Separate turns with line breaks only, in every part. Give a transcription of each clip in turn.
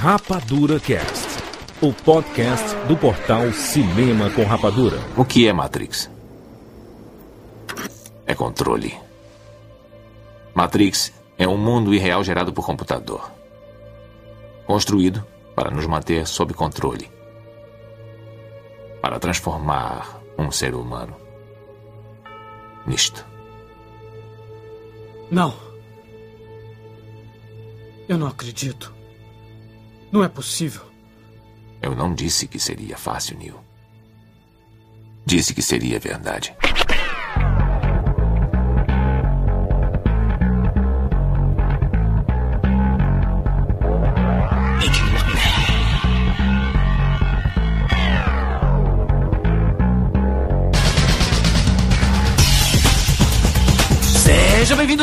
Rapadura Cast, o podcast do portal Cinema com Rapadura.
O que é Matrix? É controle. Matrix é um mundo irreal gerado por computador. Construído para nos manter sob controle. Para transformar um ser humano nisto.
Não. Eu não acredito. Não é possível.
Eu não disse que seria fácil, Neil. Disse que seria verdade.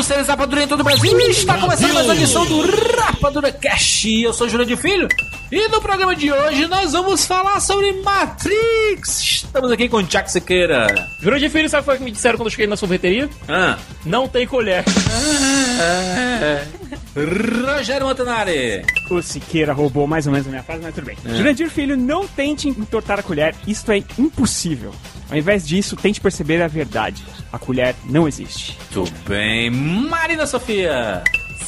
Seres Rapadura em todo o Brasil. Está começando mais uma edição do Rapadura Cash. Eu sou Júlio de Filho. E no programa de hoje nós vamos falar sobre Matrix. Estamos aqui com o Jack Sequeira.
Juro de filho, sabe o que foi que me disseram quando eu cheguei na sorveteria?
Ah.
Não tem colher.
Rogério Montanari.
O Siqueira roubou mais ou menos a minha frase, mas tudo bem. Jurandir Filho, não tente entortar a colher, isto é impossível. Ao invés disso, tente perceber a verdade. A colher não existe.
Tudo bem. Marina Sofia.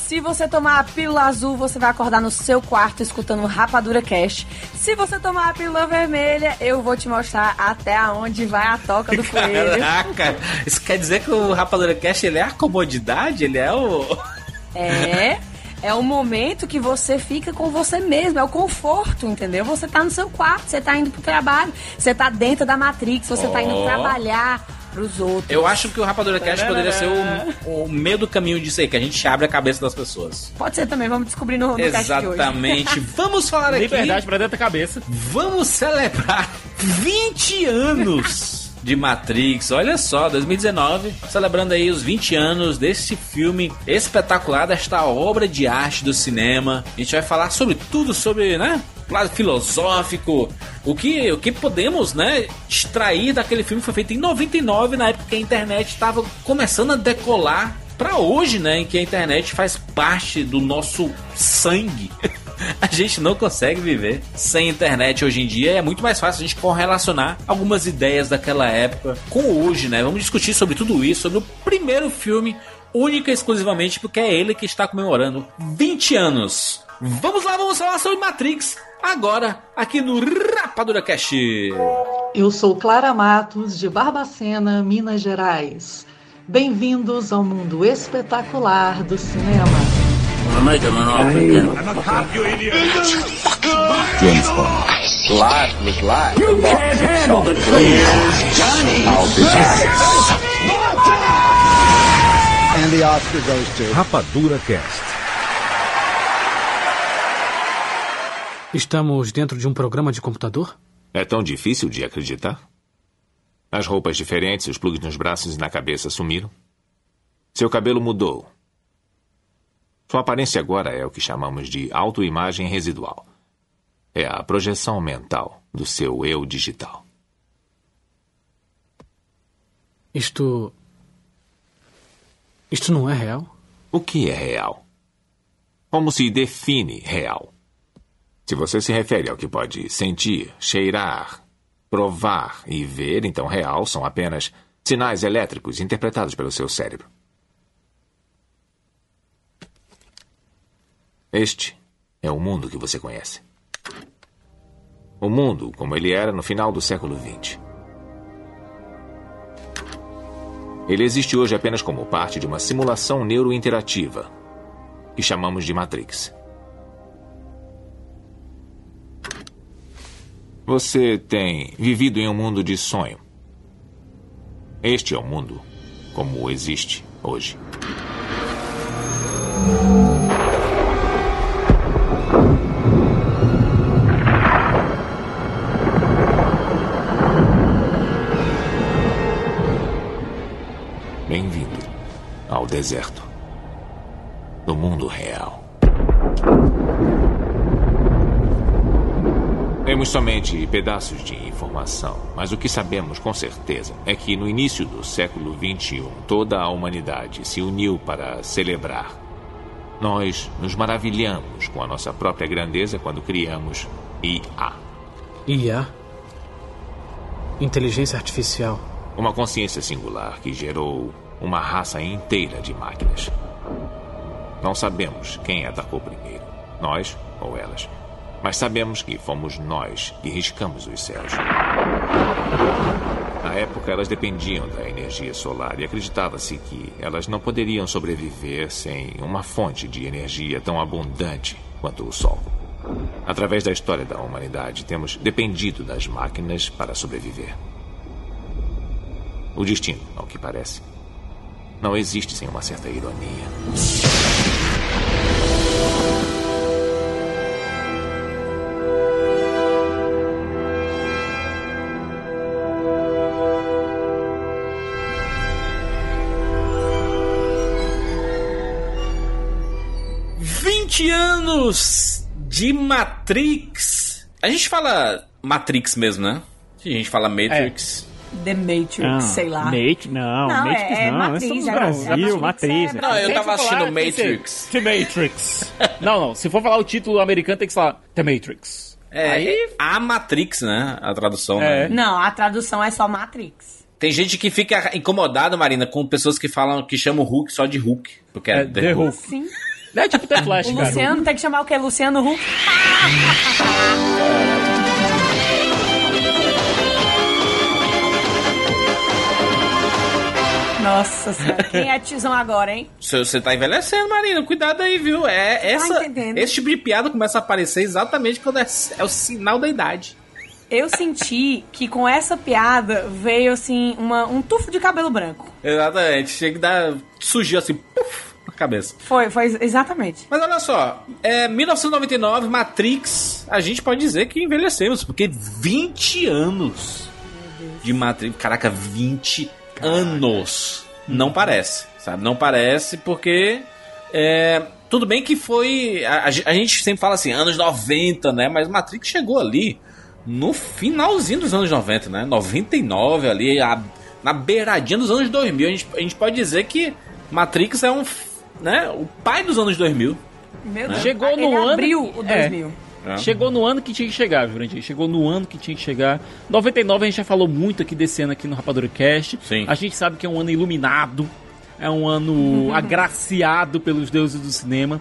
Se você tomar a pílula azul, você vai acordar no seu quarto escutando Rapadura Cash. Se você tomar a pílula vermelha, eu vou te mostrar até onde vai a toca do coelho.
Caraca, isso quer dizer que o Rapadura Cash ele é a comodidade? Ele é o.
É. É o momento que você fica com você mesmo, é o conforto, entendeu? Você tá no seu quarto, você tá indo pro trabalho, você tá dentro da Matrix, você tá indo
Oh.
trabalhar pros outros.
Eu acho que o Rapadura Cash poderia ser o, o meio do caminho disso aí, que a gente abre a cabeça das pessoas.
Pode ser também, vamos descobrir no, no cast de hoje.
Exatamente. Vamos falar aqui.
Liberdade pra dentro da cabeça.
Vamos celebrar 20 anos de Matrix. Olha só, 2019, celebrando aí os 20 anos desse filme espetacular, desta obra de arte do cinema. A gente vai falar sobre tudo, sobre, né? Lado filosófico, o que, o que podemos, né, extrair daquele filme foi feito em 99, na época que a internet estava começando a decolar pra hoje, né, em que a internet faz parte do nosso sangue. A gente não consegue viver sem internet hoje em dia. É muito mais fácil a gente correlacionar algumas ideias daquela época com hoje, né? Vamos discutir sobre tudo isso, sobre o primeiro filme, única e exclusivamente porque é ele que está comemorando 20 anos. Vamos lá, vamos falar sobre Matrix agora, aqui no Rapadura Cast.
Eu sou Clara Matos, de Barbacena, Minas Gerais. Bem-vindos ao mundo espetacular do cinema.
Rapadura Cast.
Estamos dentro de um programa de computador?
É tão difícil de acreditar? As roupas diferentes, os plugs nos braços e na cabeça sumiram. Seu cabelo mudou. Sua aparência agora é o que chamamos de autoimagem residual. É a projeção mental do seu eu digital.
Isto. Isto não é real?
O que é real? Como se define real? Se você se refere ao que pode sentir, cheirar, provar e ver, então real são apenas sinais elétricos interpretados pelo seu cérebro. Este é o mundo que você conhece. O mundo como ele era no final do século XX. Ele existe hoje apenas como parte de uma simulação neurointerativa que chamamos de Matrix. Você tem vivido em um mundo de sonho. Este é o mundo como existe hoje. Bem-vindo ao deserto do mundo real. Temos somente pedaços de informação, mas o que sabemos com certeza é que no início do século XXI toda a humanidade se uniu para celebrar Nós nos maravilhamos com a nossa própria grandeza quando criamos IA.
IA? Inteligência artificial.
Uma consciência singular que gerou uma raça inteira de máquinas. Não sabemos quem atacou primeiro, nós ou elas. Mas sabemos que fomos nós que riscamos os céus. Na época, elas dependiam da energia solar e acreditava-se que elas não poderiam sobreviver sem uma fonte de energia tão abundante quanto o Sol. Através da história da humanidade, temos dependido das máquinas para sobreviver. O destino, ao que parece, não existe sem uma certa ironia.
Vinte anos de Matrix. A gente fala Matrix mesmo, né? A gente fala Matrix.
The Matrix,
Ah,
sei lá.
Matrix, não,
Não,
Matrix
é- é
não.
Matriz, é
no Brasil,
é. Matrix,
Não, eu tava assistindo Matrix.
The Matrix. não, não. Se for falar o título americano, tem que falar The Matrix.
É,
Aí-
a Matrix, né? A tradução,
É.
né?
Não, a tradução é só Matrix.
Tem gente que fica incomodada, Marina, com pessoas que falam que chamam o Hulk só de Hulk. Porque é,
É, The Hulk.
Sim.
É tipo The Flash,
O
cara.
Luciano tem que chamar o quê? Luciano Huck? Nossa senhora. Quem é tizão agora, hein?
Você você tá envelhecendo, Marina. Cuidado aí, viu? É essa,
entendendo.
esse tipo de piada começa a aparecer exatamente quando é, é o sinal da idade.
Eu senti que com essa piada veio, assim, uma, um tufo de cabelo branco.
Exatamente. Chega e dá. surgiu assim, puf, na cabeça.
Foi, foi exatamente.
Mas olha só, é 1999, Matrix, a gente pode dizer que envelhecemos, porque 20 anos de Matrix. Caraca, 20 anos. Não parece, sabe? Não parece porque. é, tudo bem que foi. A, a gente sempre fala assim, anos 90, né? Mas Matrix chegou ali no finalzinho dos anos 90, né? 99 ali, a- na beiradinha dos anos 2000. A gente, a gente pode dizer que Matrix é um. Né, o pai dos anos 2000.
Meu Deus.
Chegou
Ele
no ano
abriu
que-
o
é.
2000.
Chegou no ano que tinha que chegar, Jurandir. Chegou no ano que tinha que chegar. 99 a gente já falou muito aqui desse ano aqui no Rapadura Cast.
Sim.
A gente sabe que é um ano iluminado. É um ano agraciado pelos deuses do cinema.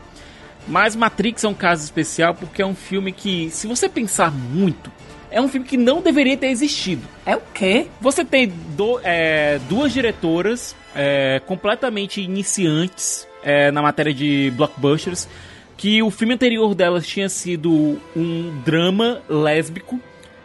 Mas Matrix é um caso especial porque é um filme que, se você pensar muito, é um filme que não deveria ter existido.
É o quê?
Você tem do- é, duas diretoras é, completamente iniciantes é, na matéria de blockbusters, que o filme anterior delas tinha sido um drama lésbico,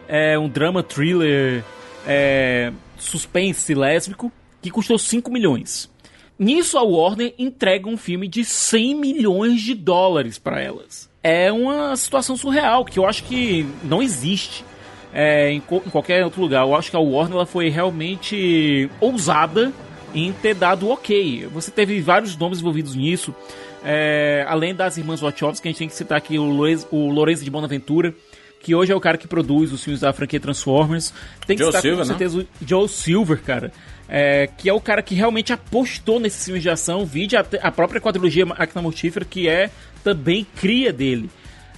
é, um drama thriller é, suspense lésbico, que custou 5 milhões. Nisso a Warner entrega um filme de 100 milhões de dólares para elas. É uma situação surreal que eu acho que não existe é, em, em qualquer outro lugar. Eu acho que a Warner ela foi realmente ousada em ter dado ok. Você teve vários nomes envolvidos nisso. é, além das irmãs Wachowski, a gente tem que citar aqui o, Lorenz, o Lourenço de Bonaventura, que hoje é o cara que produz os filmes da franquia Transformers. Tem que
Joe
citar
Silver,
com
né?
certeza o Joe Silver, cara. é, que é o cara que realmente apostou nesses filmes de ação, vide a, a própria quadrilogia Máquina Mortífera, que é também cria dele.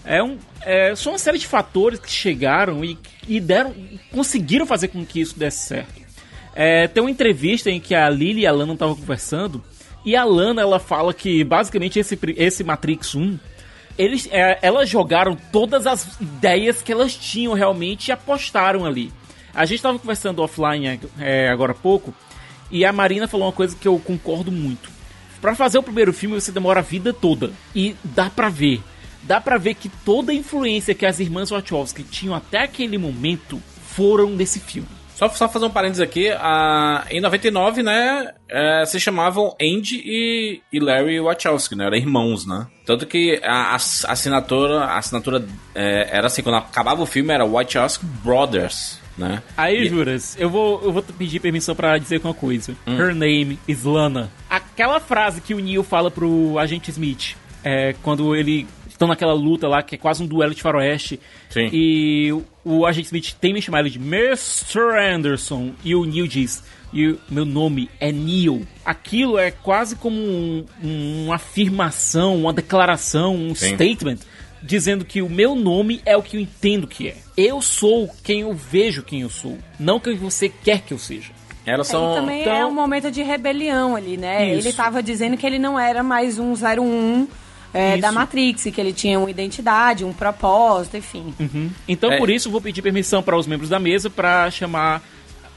É um, é, são uma série de fatores que chegaram e, e deram, e conseguiram fazer com que isso desse certo. É, tem uma entrevista em que a Lily e a Lana estavam conversando e a Lana ela fala que basicamente esse, esse Matrix 1 eles, é, elas jogaram todas as ideias que elas tinham realmente e apostaram ali. A gente estava conversando offline é, agora há pouco e a Marina falou uma coisa que eu concordo muito. Pra fazer o primeiro filme você demora a vida toda e dá pra ver. Dá pra ver que toda a influência que as irmãs Wachowski tinham até aquele momento foram nesse filme.
Só, só fazer um parênteses aqui, a, em 99, né, é, se chamavam Andy e, e Larry Wachowski, né, eram irmãos, né. Tanto que a, a assinatura, a assinatura é, era assim, quando acabava o filme era Wachowski Brothers, né.
Aí,
E-
Juras, eu vou, eu vou pedir permissão pra dizer uma coisa. Her name is Lana. Aquela frase que o Neil fala pro agente Smith, é, quando ele estão naquela luta lá que é quase um duelo de faroeste.
Sim.
E o, o agente Smith tem me chamado de Mr. Anderson e o Neil diz e o meu nome é Neil. Aquilo é quase como um, um, uma afirmação, uma declaração, um
Sim.
statement dizendo que o meu nome é o que eu entendo que é. Eu sou quem eu vejo quem eu sou, não quem você quer que eu seja.
Elas
E
são.
também
então-
é um momento de rebelião ali, né?
Isso.
Ele tava dizendo que ele não era mais um 01 é, da Matrix, que ele tinha uma identidade, um propósito, enfim.
Então,
É.
por isso, vou pedir permissão para os membros da mesa para chamar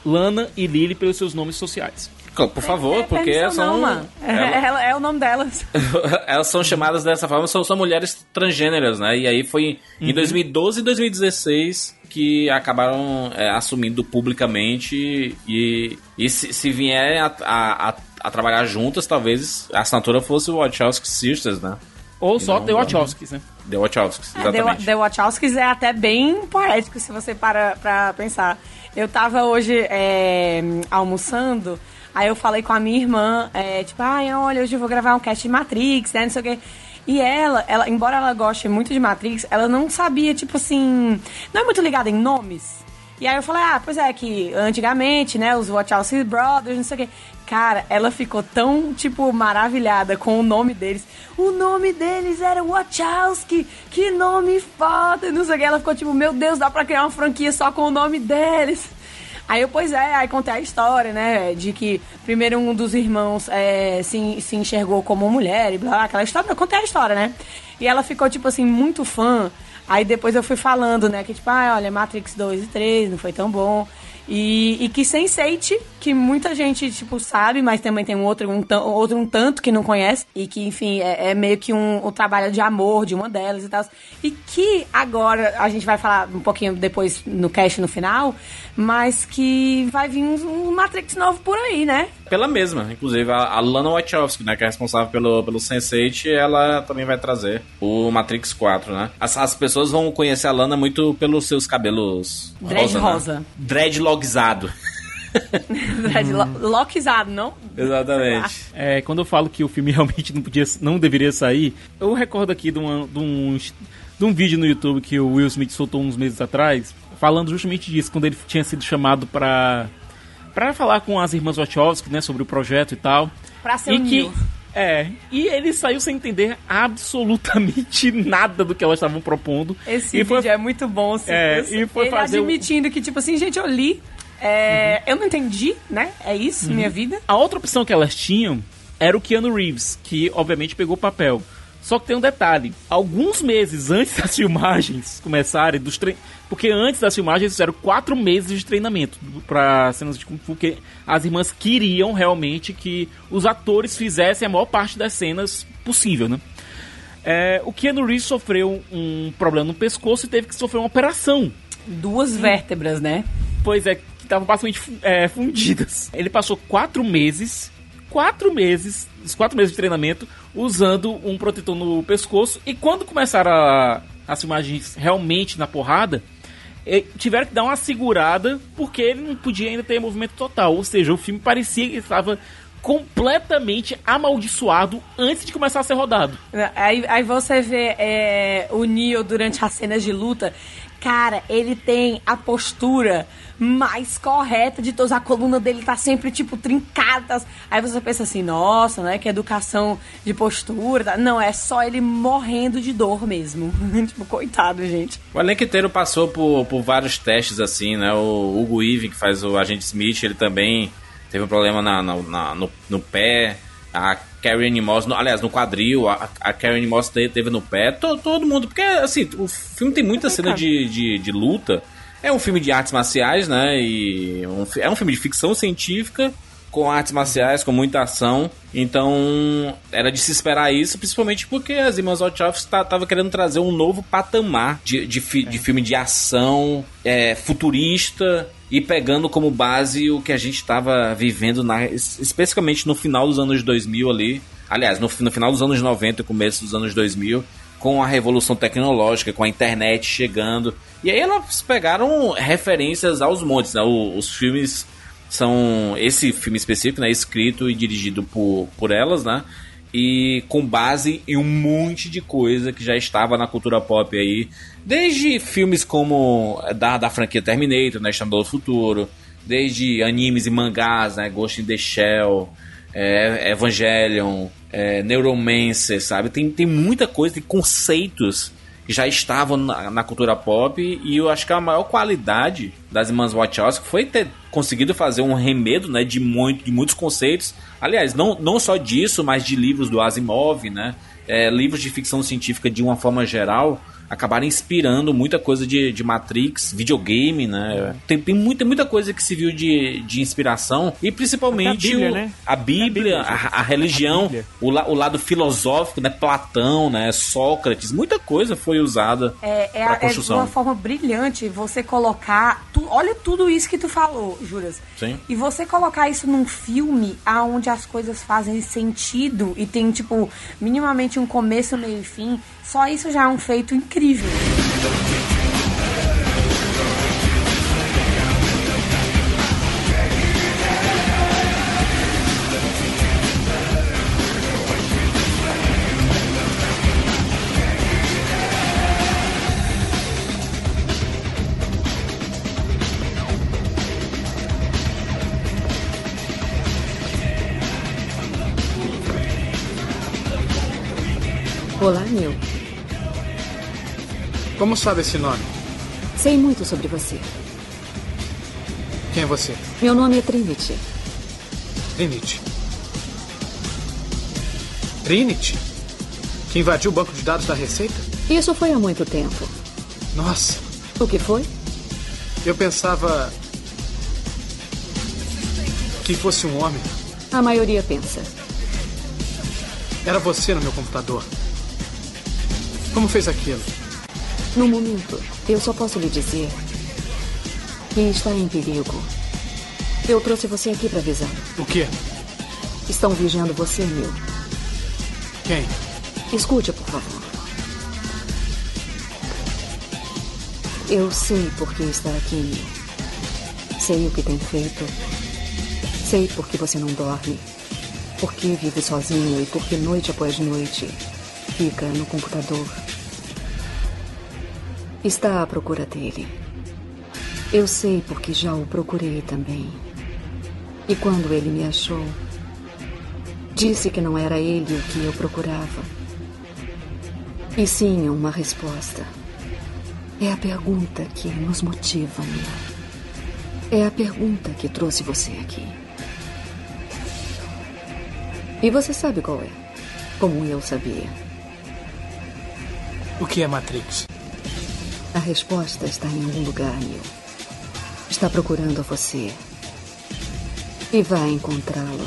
Lana e Lily pelos seus nomes sociais.
Por favor,
É
porque
permissão
elas são.
não.
Ela-
Ela- é o nome delas.
elas são chamadas dessa forma, são, são mulheres transgêneras, né? E aí foi em 2012 e 2016 que acabaram é, assumindo publicamente e, e se, se vierem a, a, a- a trabalhar juntas, talvez a assinatura fosse o Wachowski Sisters, né?
Ou só
Não,
The. Wachowskis, né?
The Wachowskis,
É, The,
exatamente.
The Wachowskis é até bem poético, se você para pra pensar. Eu tava hoje é, almoçando, aí eu falei com a minha irmã, é, tipo, ai, olha, hoje eu vou gravar um cast de Matrix, né, não sei o quê. E ela, ela, embora ela goste muito de Matrix, ela não sabia, tipo assim, não é muito ligada em nomes. E aí eu falei, ah, pois é, que antigamente, né, os Wachowski Brothers, não sei o quê. Cara, ela ficou tão, tipo, maravilhada com o nome deles. O nome deles era Wachowski, que nome foda, não sei o que. Ela ficou tipo, meu Deus, dá pra criar uma franquia só com o nome deles. Aí eu, pois é, aí contei a história, né, de que primeiro um dos irmãos é, se, se enxergou como mulher e blá, aquela história, eu contei a história, né. E ela ficou, tipo assim, muito fã. Aí depois eu fui falando, né, que tipo, ah, olha, Matrix 2 e 3 não foi tão bom. E, e que Sense8, que muita gente, tipo, sabe, mas também tem um outro um, outro um tanto que não conhece. E que, enfim, é, é meio que um, um trabalho de amor de uma delas e tal. E que agora, a gente vai falar um pouquinho depois no cast no final, mas que vai vir um, um Matrix novo por aí, né?
Pela mesma, inclusive a, a Lana Wachowski, né, que é responsável pelo, pelo Sense8, ela também vai trazer o Matrix 4, né? As, as pessoas vão conhecer a Lana muito pelos seus cabelos
Dread
rosa.
rosa.
Né? Dreadlogizado.
Dread lo- lockizado, não?
Exatamente.
É, quando eu falo que o filme realmente não, podia, não deveria sair, eu recordo aqui de, uma- de um, de um vídeo no YouTube que o Will Smith soltou uns meses atrás, falando justamente disso, quando ele tinha sido chamado pra, pra falar com as irmãs Wachowski, né, sobre o projeto e tal.
Pra ser
e que. É, e ele saiu sem entender absolutamente nada do que elas estavam propondo.
Esse
e foi,
vídeo é muito bom. Assim,
É, e foi
ele
fazer o-
admitindo que, tipo assim, gente, eu li, é, eu não entendi, né? É isso, minha vida.
A outra opção que elas tinham era o Keanu Reeves, que obviamente pegou o papel. Só que tem um detalhe: alguns meses antes das filmagens começarem, dos tre... porque antes das filmagens fizeram quatro meses de treinamento para cenas de Kung Fu, porque as irmãs queriam realmente que os atores fizessem a maior parte das cenas possível, né? É, o Keanu Reeves sofreu um problema no pescoço e teve que sofrer uma operação
Duas vértebras, né?
Pois é, que estavam basicamente é, fundidas. Ele passou quatro meses, quatro meses, os quatro meses de treinamento, usando um protetor no pescoço. E quando começaram a, as filmagens realmente na porrada, eh, tiveram que dar uma segurada, porque ele não podia ainda ter movimento total. Ou seja, o filme parecia que estava completamente amaldiçoado antes de começar a ser rodado.
Aí, aí você vê é, o Neo durante as cenas de luta. Cara, ele tem a postura mais correta de todos. A coluna dele tá sempre, tipo, trincada. Aí você pensa assim, nossa, né? Que educação de postura. tá? Não, é só ele morrendo de dor mesmo. tipo, coitado, gente.
O elenco inteiro passou por, por vários testes, assim, né? O Hugo Weaving, que faz o Agente Smith, ele também teve um problema na, na- na- no, no pé. A Carrie Moss, no- aliás, no quadril, a, a Carrie Moss te- teve no pé. To- todo mundo, porque, assim, o filme tem muita cena de, de, de luta. É um filme de artes marciais, né? E um é um filme de ficção científica com artes marciais, com muita ação. Então, era de se esperar isso, principalmente porque as irmãs Wachowski estavam querendo trazer um novo patamar de, de, fi- de filme de ação é, futurista e pegando como base o que a gente estava vivendo, na, es- especificamente no final dos anos 2000 ali. Aliás, no, no final dos anos 90 e começo dos anos 2000, com a revolução tecnológica, com a internet chegando. E aí elas pegaram referências aos montes, né? O- os filmes são esse filme específico, né, escrito e dirigido por, por elas, né? E com base em um monte de coisa que já estava na cultura pop aí, desde filmes como da, da franquia Terminator, né, Estando do Futuro, desde animes e mangás, né, Ghost in the Shell, é, Evangelion, é, Neuromancer, sabe? Tem, tem muita coisa, tem conceitos que já estavam na, na, cultura pop e eu acho que a maior qualidade das irmãs Wachowski foi ter conseguido fazer um remedo, né, de, muito, de muitos conceitos. Aliás, não, não só disso, mas de livros do Asimov, né, é, livros de ficção científica de uma forma geral acabaram inspirando muita coisa de, de Matrix, videogame, né? Tem, tem muita, muita coisa que se viu de, de inspiração e principalmente a Bíblia, o, né? a, Bíblia, a, a, religião, a Bíblia. O, la, o lado filosófico, né? Platão, né? Sócrates, muita coisa foi usada
é, é, a, construção. é de uma forma brilhante você colocar, tu, olha tudo isso que tu falou, Juras.
Sim.
E você colocar isso num filme aonde as coisas fazem sentido e tem tipo minimamente um começo, meio e fim só isso já é um feito incrível.
Olá,
Como sabe esse nome?
Sei muito sobre você.
Quem é você?
Meu nome é Trinity.
Trinity. Trinity? Que invadiu o banco de dados da Receita?
Isso foi há muito tempo.
Nossa.
O que foi?
Eu pensava. que fosse um homem.
A maioria pensa.
Era você no meu computador. Como fez aquilo?
No momento, eu só posso lhe dizer que está em perigo. Eu trouxe você aqui para avisar.
O quê?
Estão vigiando você, meu.
Quem?
Escute, por favor. Eu sei por que está aqui. Sei o que tem feito. Sei por que você não dorme. Por que vive sozinho e por que noite após noite fica no computador está à procura dele. Eu sei porque já o procurei também. E quando ele me achou, disse que não era ele o que eu procurava. E sim uma resposta. É a pergunta que nos motiva, Neil. É a pergunta que trouxe você aqui. E você sabe qual é? Como eu sabia.
O que é Matrix?
A resposta está em algum lugar, Neil. Está procurando a você. E vai encontrá-lo.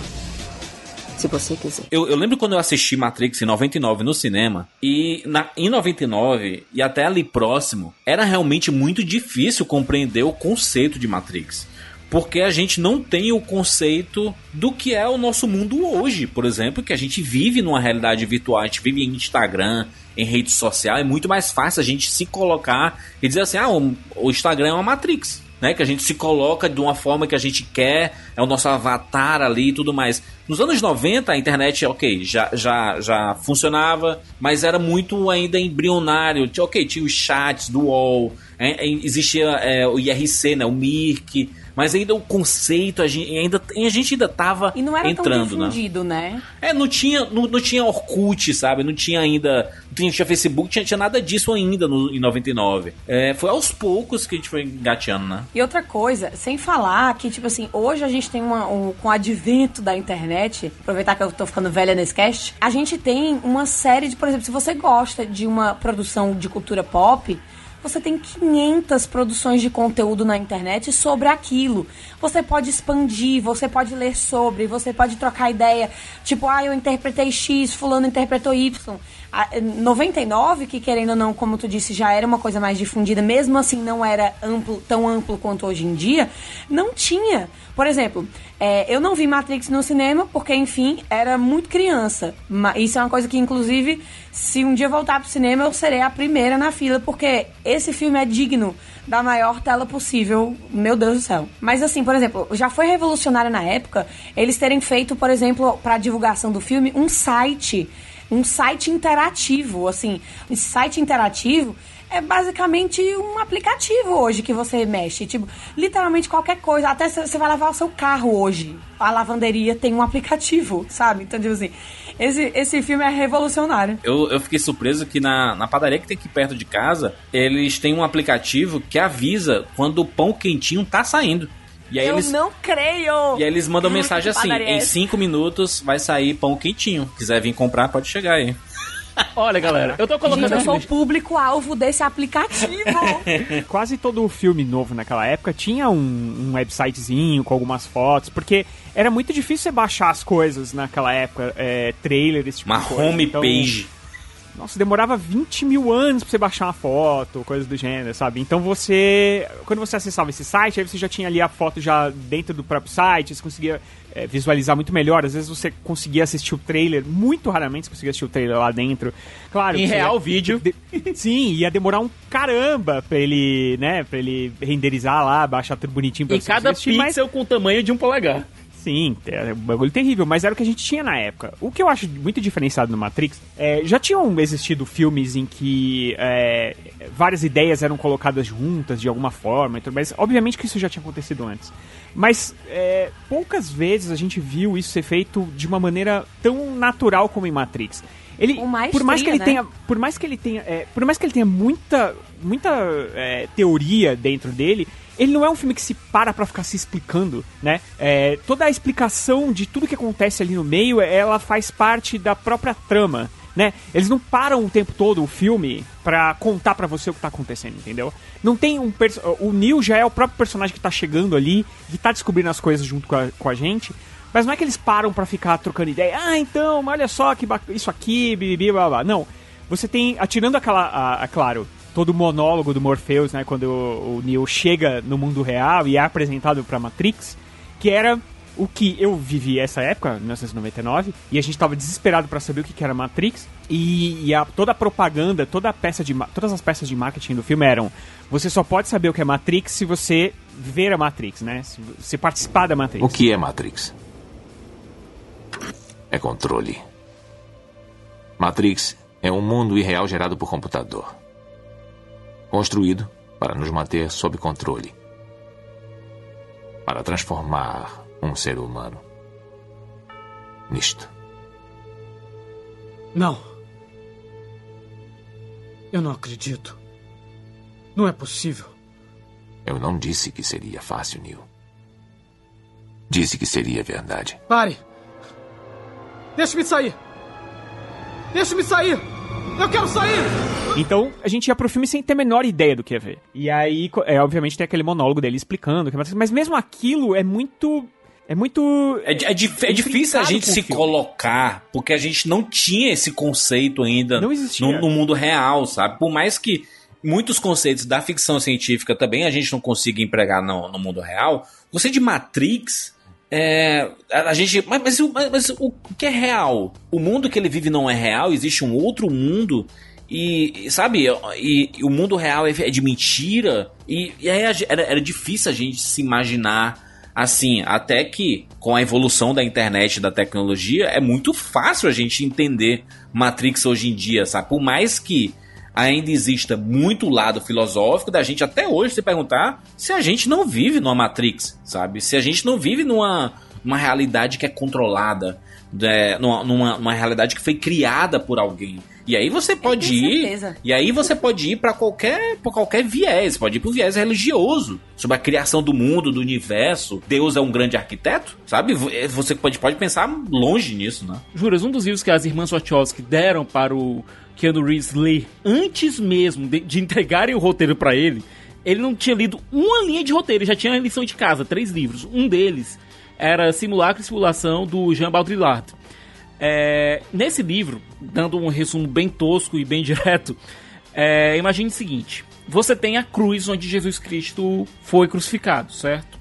Se você quiser.
Eu, eu, lembro quando eu assisti Matrix em 99 no cinema. E na, em 99, e até ali próximo, era realmente muito difícil compreender o conceito de Matrix porque a gente não tem o conceito do que é o nosso mundo hoje, por exemplo, que a gente vive numa realidade virtual, a gente vive em Instagram, em rede social, é muito mais fácil a gente se colocar e dizer assim: ah, o, o Instagram é uma Matrix. Né, que a gente se coloca de uma forma que a gente quer, é o nosso avatar ali e tudo mais. Nos anos 90, a internet, ok, já, já, já funcionava, mas era muito ainda embrionário. Ok, tinha os chats do UOL, é, existia é, o IRC, né, o Mirk, mas ainda o conceito, a gente ainda, a gente ainda tava
e não era
entrando,
tão difundido, né? né?
É, não tinha, não, não tinha Orkut, sabe? Não tinha ainda, não tinha, tinha Facebook, tinha, tinha nada disso ainda no, em 99. É, foi aos poucos que a gente foi engateando, né?
E outra coisa, sem falar que, tipo assim, hoje a gente tem uma, um, com o advento da internet, aproveitar que eu tô ficando velha nesse cast, a gente tem uma série de, por exemplo, se você gosta de uma produção de cultura pop, você tem 500 produções de conteúdo na internet sobre aquilo. Você pode expandir, você pode ler sobre, você pode trocar ideia. Tipo, ah, eu interpretei X, fulano interpretou Y. A, 99, que querendo ou não, como tu disse, já era uma coisa mais difundida, mesmo assim não era amplo, tão amplo quanto hoje em dia, não tinha. Por exemplo, é, eu não vi Matrix no cinema porque, enfim, era muito criança. Isso é uma coisa que, inclusive, se um dia voltar pro cinema, eu serei a primeira na fila, porque esse filme é digno da maior tela possível. Meu Deus do céu. Mas assim, por exemplo, já foi revolucionário na época eles terem feito, por exemplo, para divulgação do filme, um site, um site interativo, assim, esse site interativo é basicamente um aplicativo hoje que você mexe. Tipo, literalmente qualquer coisa. Até você vai lavar o seu carro hoje. A lavanderia tem um aplicativo, sabe? Então, tipo assim, esse, esse filme é revolucionário.
Eu, eu fiquei surpreso que na, na padaria que tem aqui perto de casa, eles têm um aplicativo que avisa quando o pão quentinho tá saindo. E aí
eu
eles,
não creio!
E aí eles mandam mensagem assim: em
essa?
5 minutos vai sair pão quentinho. Quiser vir comprar, pode chegar aí.
Olha, galera, eu tô colocando
Gente, eu sou o público-alvo desse aplicativo.
Quase todo filme novo naquela época tinha um, um websitezinho com algumas fotos, porque era muito difícil você baixar as coisas naquela época, é, trailer, esse tipo
Uma
de coisa.
homepage.
Então, nossa, demorava 20 mil anos pra você baixar uma foto, coisas do gênero, sabe? Então você. Quando você acessava esse site, aí você já tinha ali a foto já dentro do próprio site, você conseguia é, visualizar muito melhor. Às vezes você conseguia assistir o trailer, muito raramente você conseguia assistir o trailer lá dentro. Claro,
Em real
ia-
vídeo.
de- Sim, ia demorar um caramba pra ele, né, pra ele renderizar lá, baixar tudo bonitinho pra
E
você
cada
assistir, mas-
pixel com o tamanho de um polegar.
Sim, é um bagulho terrível, mas era o que a gente tinha na época. O que eu acho muito diferenciado no Matrix, é, já tinham existido filmes em que é, várias ideias eram colocadas juntas de alguma forma, mas obviamente que isso já tinha acontecido antes. Mas é, poucas vezes a gente viu isso ser feito de uma maneira tão natural como em Matrix. Ele,
maestria,
por mais que ele
né?
tenha, por mais que ele tenha, é, por mais que ele tenha muita, muita é, teoria dentro dele, ele não é um filme que se para pra ficar se explicando, né? É, toda a explicação de tudo que acontece ali no meio, ela faz parte da própria trama, né? Eles não param o tempo todo o filme pra contar pra você o que tá acontecendo, entendeu? Não tem um o Neil já é o próprio personagem que tá chegando ali, que tá descobrindo as coisas junto com a, com a gente. Mas não é que eles param pra ficar trocando ideia. Ah, então, olha só que isso aqui, bibibi, blá blá. Não. Você tem, atirando aquela, a, a- claro, todo o monólogo do Morpheus, né, quando o, o Neo chega no mundo real e é apresentado pra Matrix, que era o que eu vivi essa época, 1999, e a gente tava desesperado pra saber o que que era Matrix, e, e a- toda a propaganda, toda a peça de, todas as peças de marketing do filme eram, você só pode saber o que é Matrix se você ver a Matrix, né, se você participar da Matrix.
O que é Matrix? É controle. Matrix é um mundo irreal gerado por computador. Construído para nos manter sob controle. Para transformar um ser humano nisto.
Não. Eu não acredito. Não é possível.
Eu não disse que seria fácil, Neil. Disse que seria verdade.
Pare! Deixe-me sair! Deixe-me sair! Eu quero sair!
Então, a gente ia pro filme sem ter a menor ideia do que ia ver. E aí, é, obviamente, tem aquele monólogo dele explicando, o que é Matrix, mas mesmo aquilo é muito. É muito.
É, é é difícil a gente se
filme.
colocar, porque a gente não tinha esse conceito ainda
Não existia.
no, no mundo real, sabe? Por mais que muitos conceitos da ficção científica também a gente não consiga empregar no, no mundo real, conceito de Matrix. É, a gente. Mas, mas o- mas- mas o que é real? O mundo que ele vive não é real, existe um outro mundo. E, sabe, e, e o mundo real é, é de mentira. E, e aí era, era difícil a gente se imaginar assim, até que com a evolução da internet e da tecnologia, é muito fácil a gente entender Matrix hoje em dia, sabe? Por mais que ainda exista muito lado filosófico da gente até hoje se perguntar se a gente não vive numa Matrix, sabe? Se a gente não vive numa, numa realidade que é controlada, numa, numa, numa realidade que foi criada por alguém. E aí você pode ir,
certeza.
e aí você pode ir pra qualquer, pra qualquer viés, pode ir pro viés religioso, sobre a criação do mundo, do universo. Deus é um grande arquiteto, sabe? Você pode, pode pensar longe nisso, né?
Juras, um dos livros que as irmãs Wachowski deram para o Keanu Reeves ler antes mesmo de, de entregarem o roteiro para ele, ele não tinha lido uma linha de roteiro, ele já tinha a lição de casa, três livros. Um deles era Simulacro e Simulação, do Jean Baudrillard. É, nesse livro, dando um resumo bem tosco e bem direto, é, imagine o seguinte: você tem a cruz onde Jesus Cristo foi crucificado, certo?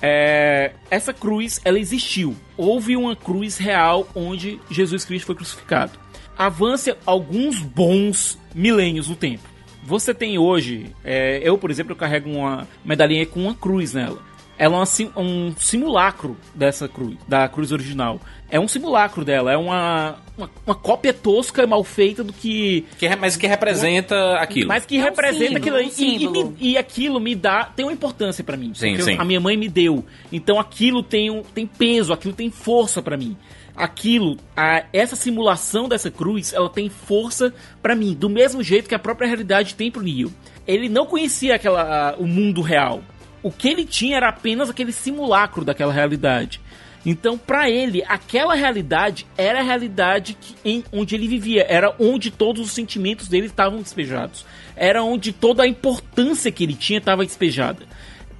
É, essa cruz, ela existiu. Houve uma cruz real onde Jesus Cristo foi crucificado. Avança alguns bons milênios no tempo. Você tem hoje, é, eu por exemplo, eu carrego uma medalhinha com uma cruz nela. Ela é uma sim- um simulacro dessa cruz, da cruz original. É um simulacro dela, é uma, uma, uma cópia tosca e mal feita do que
Que mas que representa aquilo.
mas que
É um
representa
símbolo,
aquilo aí.
um
E- e, e aquilo me dá. tem uma importância pra mim.
Sim, sim.
A minha mãe me deu. Então aquilo tem, um, tem peso, aquilo tem força pra mim. Aquilo, a- essa simulação dessa cruz, ela tem força pra mim. Do mesmo jeito que a própria realidade tem pro Neo. Ele não conhecia aquela, a- o mundo real. O que ele tinha era apenas aquele simulacro daquela realidade. Então, pra ele, aquela realidade era a realidade que, em, onde ele vivia, era onde todos os sentimentos dele estavam despejados, era onde toda a importância que ele tinha estava despejada.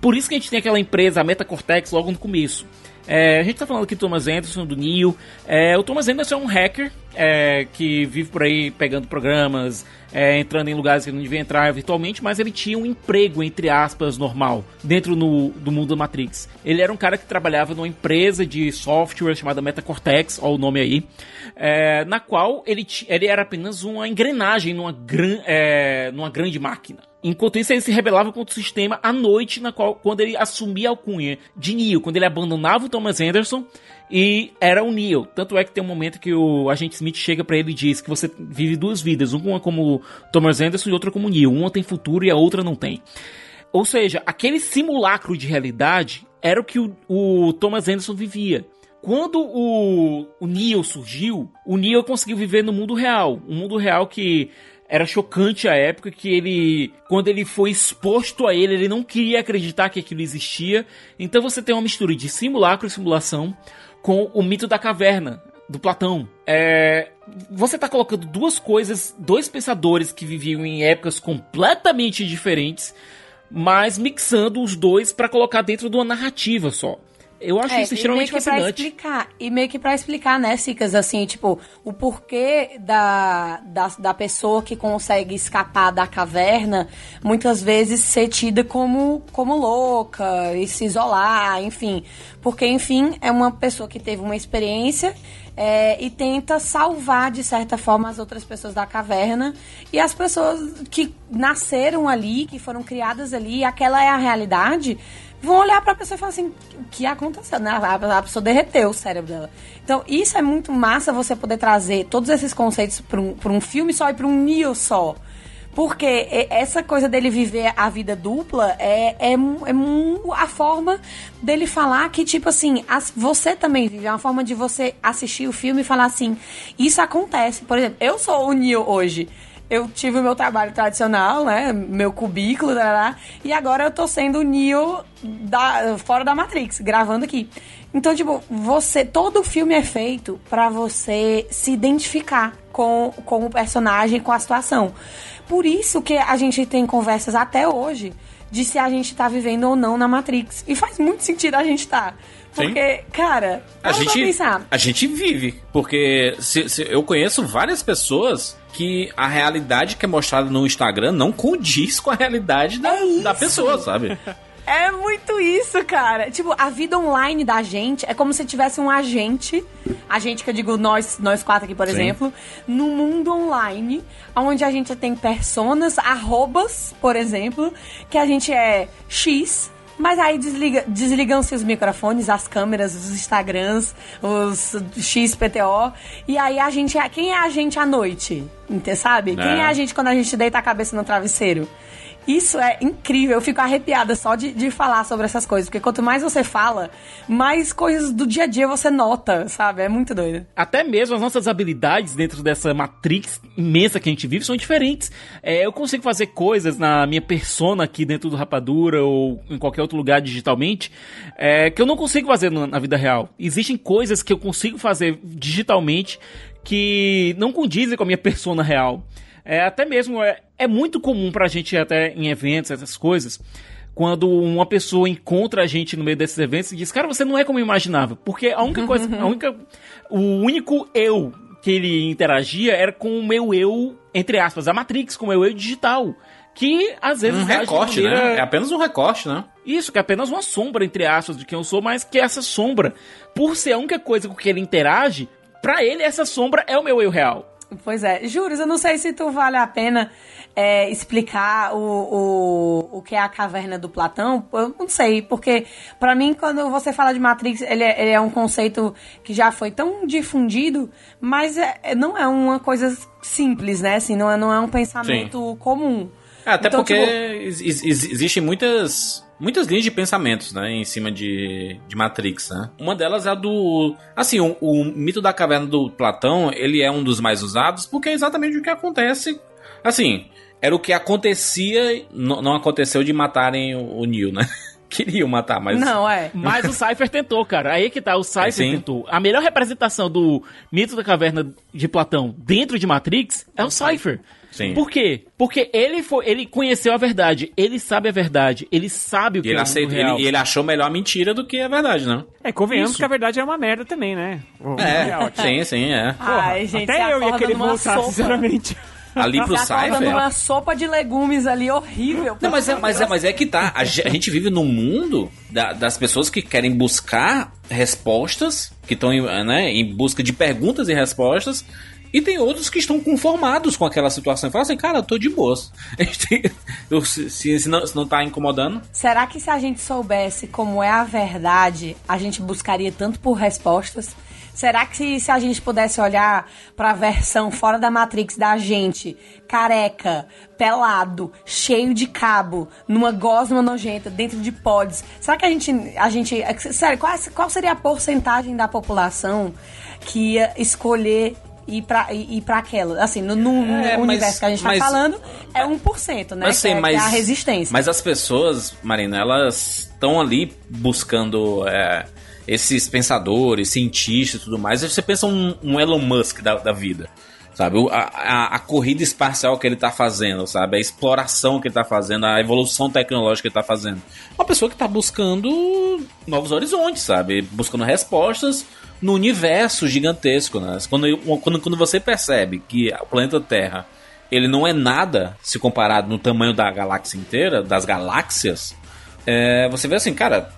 Por isso que a gente tem aquela empresa, a Metacortex, logo no começo. É, a gente tá falando aqui do Thomas Anderson, do Neil. É, o Thomas Anderson é um hacker é, que vive por aí pegando programas, é, entrando em lugares que não devia entrar virtualmente, mas ele tinha um emprego, entre aspas, normal, dentro no- do mundo da Matrix. Ele era um cara que trabalhava numa empresa de software chamada Metacortex, ó o nome aí, é, na qual ele, ele era apenas uma engrenagem numa, gran, é, numa grande máquina. Enquanto isso, ele se rebelava contra o sistema à noite, na qual, quando ele assumia a alcunha de Neo, quando ele abandonava o Thomas Anderson e era o Neo. Tanto é que tem um momento que o agente Smith chega pra ele e diz que você vive duas vidas, uma como Thomas Anderson e outra como Neo. Uma tem futuro e a outra não tem. Ou seja, aquele simulacro de realidade era o que o, o Thomas Anderson vivia. Quando o, o surgiu, o Neo conseguiu viver no mundo real. Um mundo real que era chocante à época, que ele, quando ele foi exposto a ele, ele não queria acreditar que aquilo existia. Então você tem uma mistura de simulacro e simulação com o mito da caverna, do Platão. É, você está colocando duas coisas, dois pensadores que viviam em épocas completamente diferentes, mas mixando os dois para colocar dentro de uma narrativa só. Eu acho
É,
isso extremamente
meio que
fascinante.
explicar, e meio que pra explicar, né, Cicas, assim, tipo, o porquê da, da, da pessoa que consegue escapar da caverna, muitas vezes ser tida como, como louca e se isolar, enfim. Porque, enfim, é uma pessoa que teve uma experiência é, e tenta salvar, de certa forma, as outras pessoas da caverna e as pessoas que nasceram ali, que foram criadas ali, aquela é a realidade vão olhar pra pessoa e falar assim, o que aconteceu? Né? A, a pessoa derreteu o cérebro dela. Então, isso é muito massa você poder trazer todos esses conceitos pra um, um filme só e pra um Neo só. Porque essa coisa dele viver a vida dupla é, é, é a forma dele falar que, tipo assim, as- você também vive. É uma forma de você assistir o filme e falar assim, isso acontece. Por exemplo, eu sou o Neo hoje eu tive o meu trabalho tradicional, né? Meu cubículo, tarará, e agora eu tô sendo o Neo da, fora da Matrix, gravando aqui. Então, tipo, você. Todo filme é feito pra você se identificar com, com o personagem, com a situação. Por isso que a gente tem conversas até hoje de se a gente tá vivendo ou não na Matrix. E faz muito sentido a gente tá.
Sim.
Porque, cara,
A gente, a gente vive, porque se- se- eu conheço várias pessoas que a realidade que é mostrada no Instagram não condiz com a realidade da,
É
da pessoa, sabe?
É muito isso, cara. Tipo, a vida online da gente é como se tivesse um agente, agente que eu digo nós, nós quatro aqui, por
Sim.
exemplo, no mundo online, onde a gente tem personas, arrobas, por exemplo, que a gente é X, mas aí desliga, desligam-se os microfones, as câmeras, os Instagrams, os XPTO, e aí a gente é, quem é a gente à noite? Sabe? Quem
É.
é a gente quando a gente deita a cabeça no travesseiro? Isso é incrível, eu fico arrepiada só de, de falar sobre essas coisas, porque quanto mais você fala, mais coisas do dia a dia você nota, sabe? É muito doido.
Até mesmo as nossas habilidades dentro dessa matrix imensa que a gente vive são diferentes. É, eu consigo fazer coisas na minha persona aqui dentro do Rapadura ou em qualquer outro lugar digitalmente é, que eu não consigo fazer na, na vida real. Existem coisas que eu consigo fazer digitalmente que não condizem com a minha persona real. É, até mesmo é, é muito comum pra gente até em eventos, essas coisas, quando uma pessoa encontra a gente no meio desses eventos e diz, cara, você não é como eu imaginava. Porque a única coisa, a única, o único eu que ele interagia era com o meu eu, entre aspas, a Matrix, com o meu eu digital. Que às vezes
Um recorte,
maneira-
né? É apenas um recorte, né?
isso, que é apenas uma sombra, entre aspas, de quem eu sou, mas que essa sombra, por ser a única coisa com que ele interage, pra ele essa sombra é o meu eu real.
Pois é. Juros, eu não sei se tu vale a pena é, explicar o, o, o que é a caverna do Platão. Eu não sei, porque para mim, quando você fala de Matrix, ele é, ele é, um conceito que já foi tão difundido, mas é, não é uma coisa simples, né? Assim, não é, não é um pensamento Sim. comum.
É, até então, porque tipo... existem muitas muitas linhas de pensamentos, né, em cima de, de Matrix, né? Uma delas é a do... Assim, o, o, mito da caverna do Platão, ele é um dos mais usados porque é exatamente o que acontece... Assim, era o que acontecia... Não, aconteceu de matarem o, Neo, né? Queriam matar, mas...
Não, é. Mas o Cypher tentou, cara. Aí que tá, o Cypher Sim. tentou. A melhor representação do mito da caverna de Platão dentro de Matrix é o Cypher.
Sim.
Por quê? Porque ele foi, ele conheceu a verdade, ele sabe a verdade, ele sabe o que
ele
é
aceita, real. Ele, ele achou melhor a mentira do que a verdade, não?
É, convenhamos Isso. que a verdade é uma merda também, né?
é, sim, sim, é.
Ai, gente, até eu ia querer voltar, sopa. sinceramente.
Ali pro
tá
Cypher.
uma sopa de legumes ali horrível.
Não, mas é, mas é, mas é que tá. A gente vive num mundo da, das pessoas que querem buscar respostas, que estão né, em busca de perguntas e respostas, e tem outros que estão conformados com aquela situação e falam assim, cara, eu tô de boas. se, se, não, se não tá incomodando.
Será que se a gente soubesse como é a verdade, a gente buscaria tanto por respostas? Será que se, se a gente pudesse olhar para a versão fora da Matrix da gente, careca, pelado, cheio de cabo, numa gosma nojenta, dentro de pods, será que a gente, a gente, sério, qual, qual seria a porcentagem da população que ia escolher e pra, e, e pra aquela. Assim, no, no é, universo mas, que a gente tá mas, falando, é 1%, né?
Mas, sim,
é,
mas,
é a resistência.
Mas as pessoas, Marina, elas estão ali buscando é, esses pensadores, cientistas e tudo mais. Você pensa um, um Elon Musk da, da vida sabe? A, a, a, corrida espacial que ele está fazendo, sabe? A exploração que ele está fazendo, a evolução tecnológica que ele está fazendo. Uma pessoa que está buscando novos horizontes, sabe? Buscando respostas no universo gigantesco, né? Quando, quando, quando você percebe que o planeta Terra ele não é nada se comparado no tamanho da galáxia inteira, das galáxias, é, você vê assim, cara,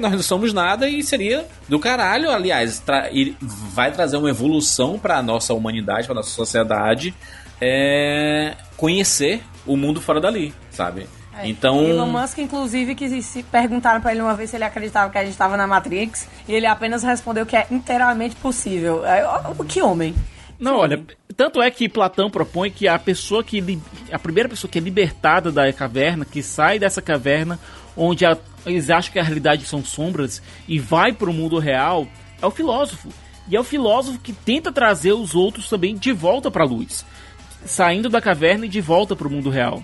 nós não somos nada e seria do caralho, aliás, tra vai trazer uma evolução para a nossa humanidade, para nossa sociedade, é, conhecer o mundo fora dali, sabe?
É. Então. Elon Musk, inclusive, que se perguntaram para ele uma vez se ele acreditava que a gente estava na Matrix, e ele apenas respondeu que é inteiramente possível. É, que homem.
Não, olha, tanto é que Platão propõe que a pessoa que a primeira pessoa que é libertada da caverna, que sai dessa caverna onde a, eles acham que a realidade são sombras e vai para o mundo real, é o filósofo. E é o filósofo que tenta trazer os outros também de volta para a luz, saindo da caverna e de volta para o mundo real.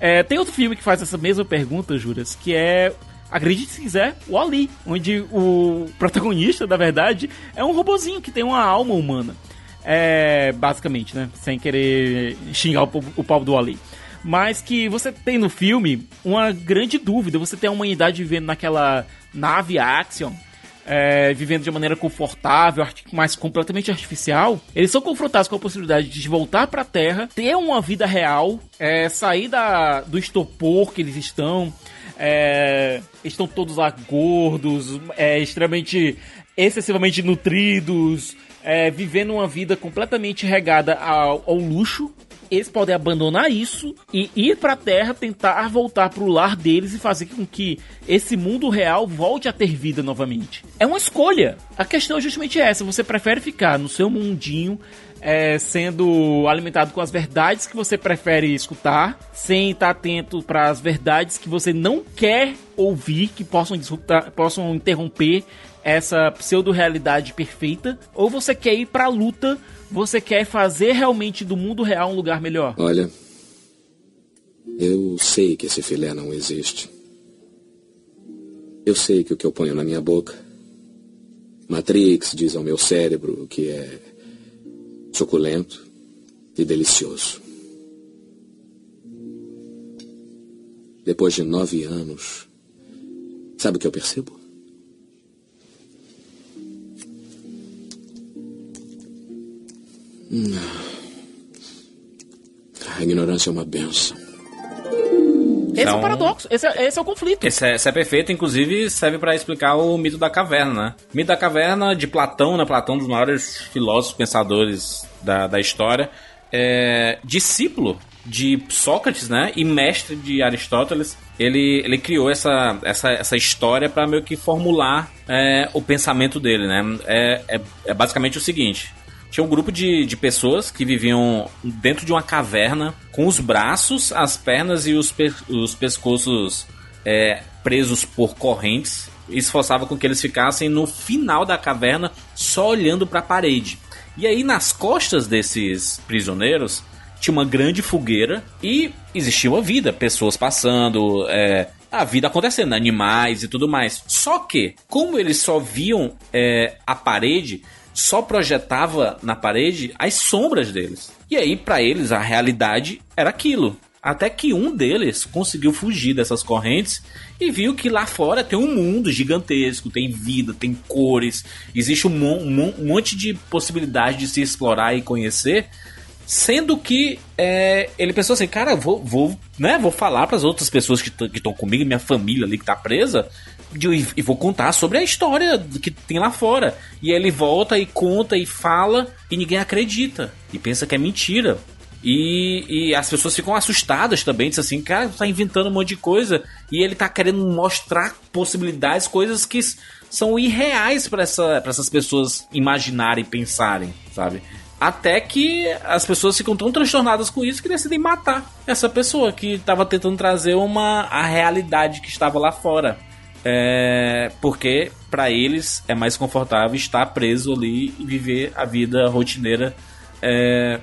É, tem outro filme que faz essa mesma pergunta, Juras, que é acredite se quiser, o Ali, onde o protagonista, na verdade, é um robozinho que tem uma alma humana. É, basicamente, né? Sem querer xingar o, o pau do Ali. Mas que você tem no filme uma grande dúvida. Você tem a humanidade vivendo naquela nave Axion, é, vivendo de maneira confortável, mas completamente artificial, eles são confrontados com a possibilidade de voltar para a Terra, ter uma vida real, é, sair da, do estopor que eles estão. É, estão todos lá gordos, é, extremamente excessivamente nutridos, é, vivendo uma vida completamente regada ao, ao, luxo. Eles podem abandonar isso e ir para a Terra, tentar voltar para o lar deles e fazer com que esse mundo real volte a ter vida novamente. É uma escolha. A questão é justamente essa: você prefere ficar no seu mundinho é, sendo alimentado com as verdades que você prefere escutar, sem estar atento para as verdades que você não quer ouvir, que possam, possam interromper essa pseudo-realidade perfeita, ou você quer ir pra luta, você quer fazer realmente do mundo real um lugar melhor?
Olha, eu sei que esse filé não existe. Eu sei que o que eu ponho na minha boca, Matrix diz ao meu cérebro que é suculento e delicioso. Depois de nove anos, sabe o que eu percebo? A ignorância é uma benção.
Esse é,
Então-
o paradoxo, esse é, esse é o conflito.
Esse é, esse é perfeito, inclusive serve pra explicar o mito da caverna, né? O mito da caverna de Platão, né? Platão, um dos maiores filósofos, pensadores da, da história, é discípulo de Sócrates, né? E mestre de Aristóteles. Ele, ele criou essa, essa, essa história para meio que formular é, o pensamento dele, né? É, é, é basicamente o seguinte: tinha um grupo de, de pessoas que viviam dentro de uma caverna com os braços, as pernas e os, pe- os pescoços é, presos por correntes. Isso forçava com que eles ficassem no final da caverna só olhando para a parede. E aí, nas costas desses prisioneiros, tinha uma grande fogueira e existia uma vida, pessoas passando, é, a vida acontecendo, animais e tudo mais. Só que, como eles só viam é, a parede, só projetava na parede as sombras deles. E aí, pra eles, a realidade era aquilo. Até que um deles conseguiu fugir dessas correntes e viu que lá fora tem um mundo gigantesco, tem vida, tem cores, existe um, um monte de possibilidade de se explorar e conhecer. Sendo que é, ele pensou assim, cara, vou, vou, né, vou falar para as outras pessoas que estão comigo, minha família ali que tá presa, de- e, vou contar sobre a história que tem lá fora. E ele volta e conta e fala e ninguém acredita e pensa que é mentira. E, e as pessoas ficam assustadas também, diz assim, cara, tá inventando um monte de coisa e ele tá querendo mostrar possibilidades, coisas que são irreais para essa, essas pessoas imaginarem, pensarem, sabe? Até que as pessoas ficam tão transtornadas com isso que decidem matar essa pessoa que estava tentando trazer uma a realidade que estava lá fora. É, porque para eles é mais confortável estar preso ali e viver a vida rotineira é,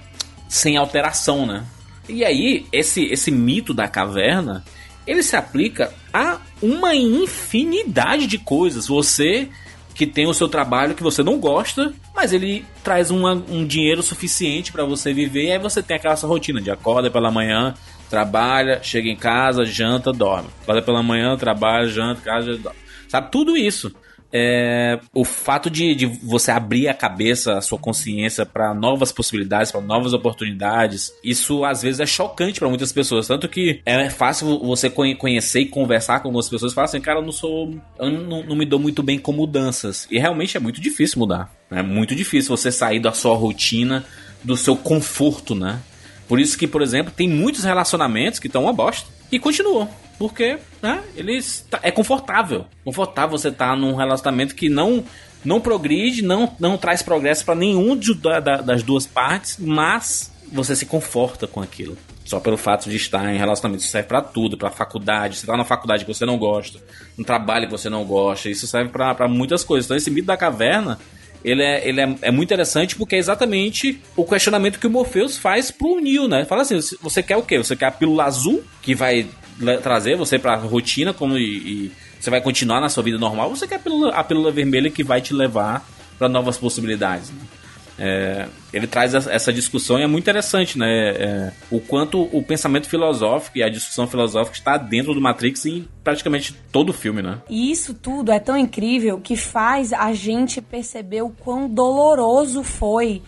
sem alteração, né? E aí, esse, esse mito da caverna, ele se aplica a uma infinidade de coisas. Você que tem o seu trabalho que você não gosta, mas ele traz uma- um dinheiro suficiente para você viver, e aí você tem aquela sua rotina de acorda pela manhã, trabalha, chega em casa, janta, dorme. Acorda pela manhã, trabalha, janta, casa, dorme. Sabe, tudo isso. É, o fato de, de você abrir a cabeça, a sua consciência para novas possibilidades, para novas oportunidades, isso às vezes é chocante para muitas pessoas. Tanto que é fácil você conhe- conhecer e conversar com algumas pessoas e falar assim, cara, eu não sou. Eu não, não me dou muito bem com mudanças. E realmente é muito difícil mudar. É muito difícil você sair da sua rotina, do seu conforto, né? Por isso que, por exemplo, tem muitos relacionamentos que estão uma bosta e continuam. Porque, né, eles tá- é confortável. Confortável você estar num relacionamento que não não progride, não, não traz progresso para nenhum de- da- da- das duas partes, mas você se conforta com aquilo. Só pelo fato de estar em relacionamento. Isso serve pra tudo, pra faculdade. Você tá na faculdade que você não gosta, no trabalho que você não gosta. Isso serve pra muitas coisas. Então, esse mito da caverna ele, é, ele é, é muito interessante porque é exatamente o questionamento que o Morpheus faz pro Neo, né? Fala assim, você quer o quê? Você quer a pílula azul, que vai trazer você pra rotina como e, e você vai continuar na sua vida normal, ou você quer a pílula, a pílula vermelha que vai te levar para novas possibilidades, né? É, ele traz essa- discussão e é muito interessante, né? É, o quanto o pensamento filosófico e a discussão filosófica está dentro do Matrix em praticamente todo o filme, né?
E isso tudo é tão incrível que faz a gente perceber o quão doloroso foi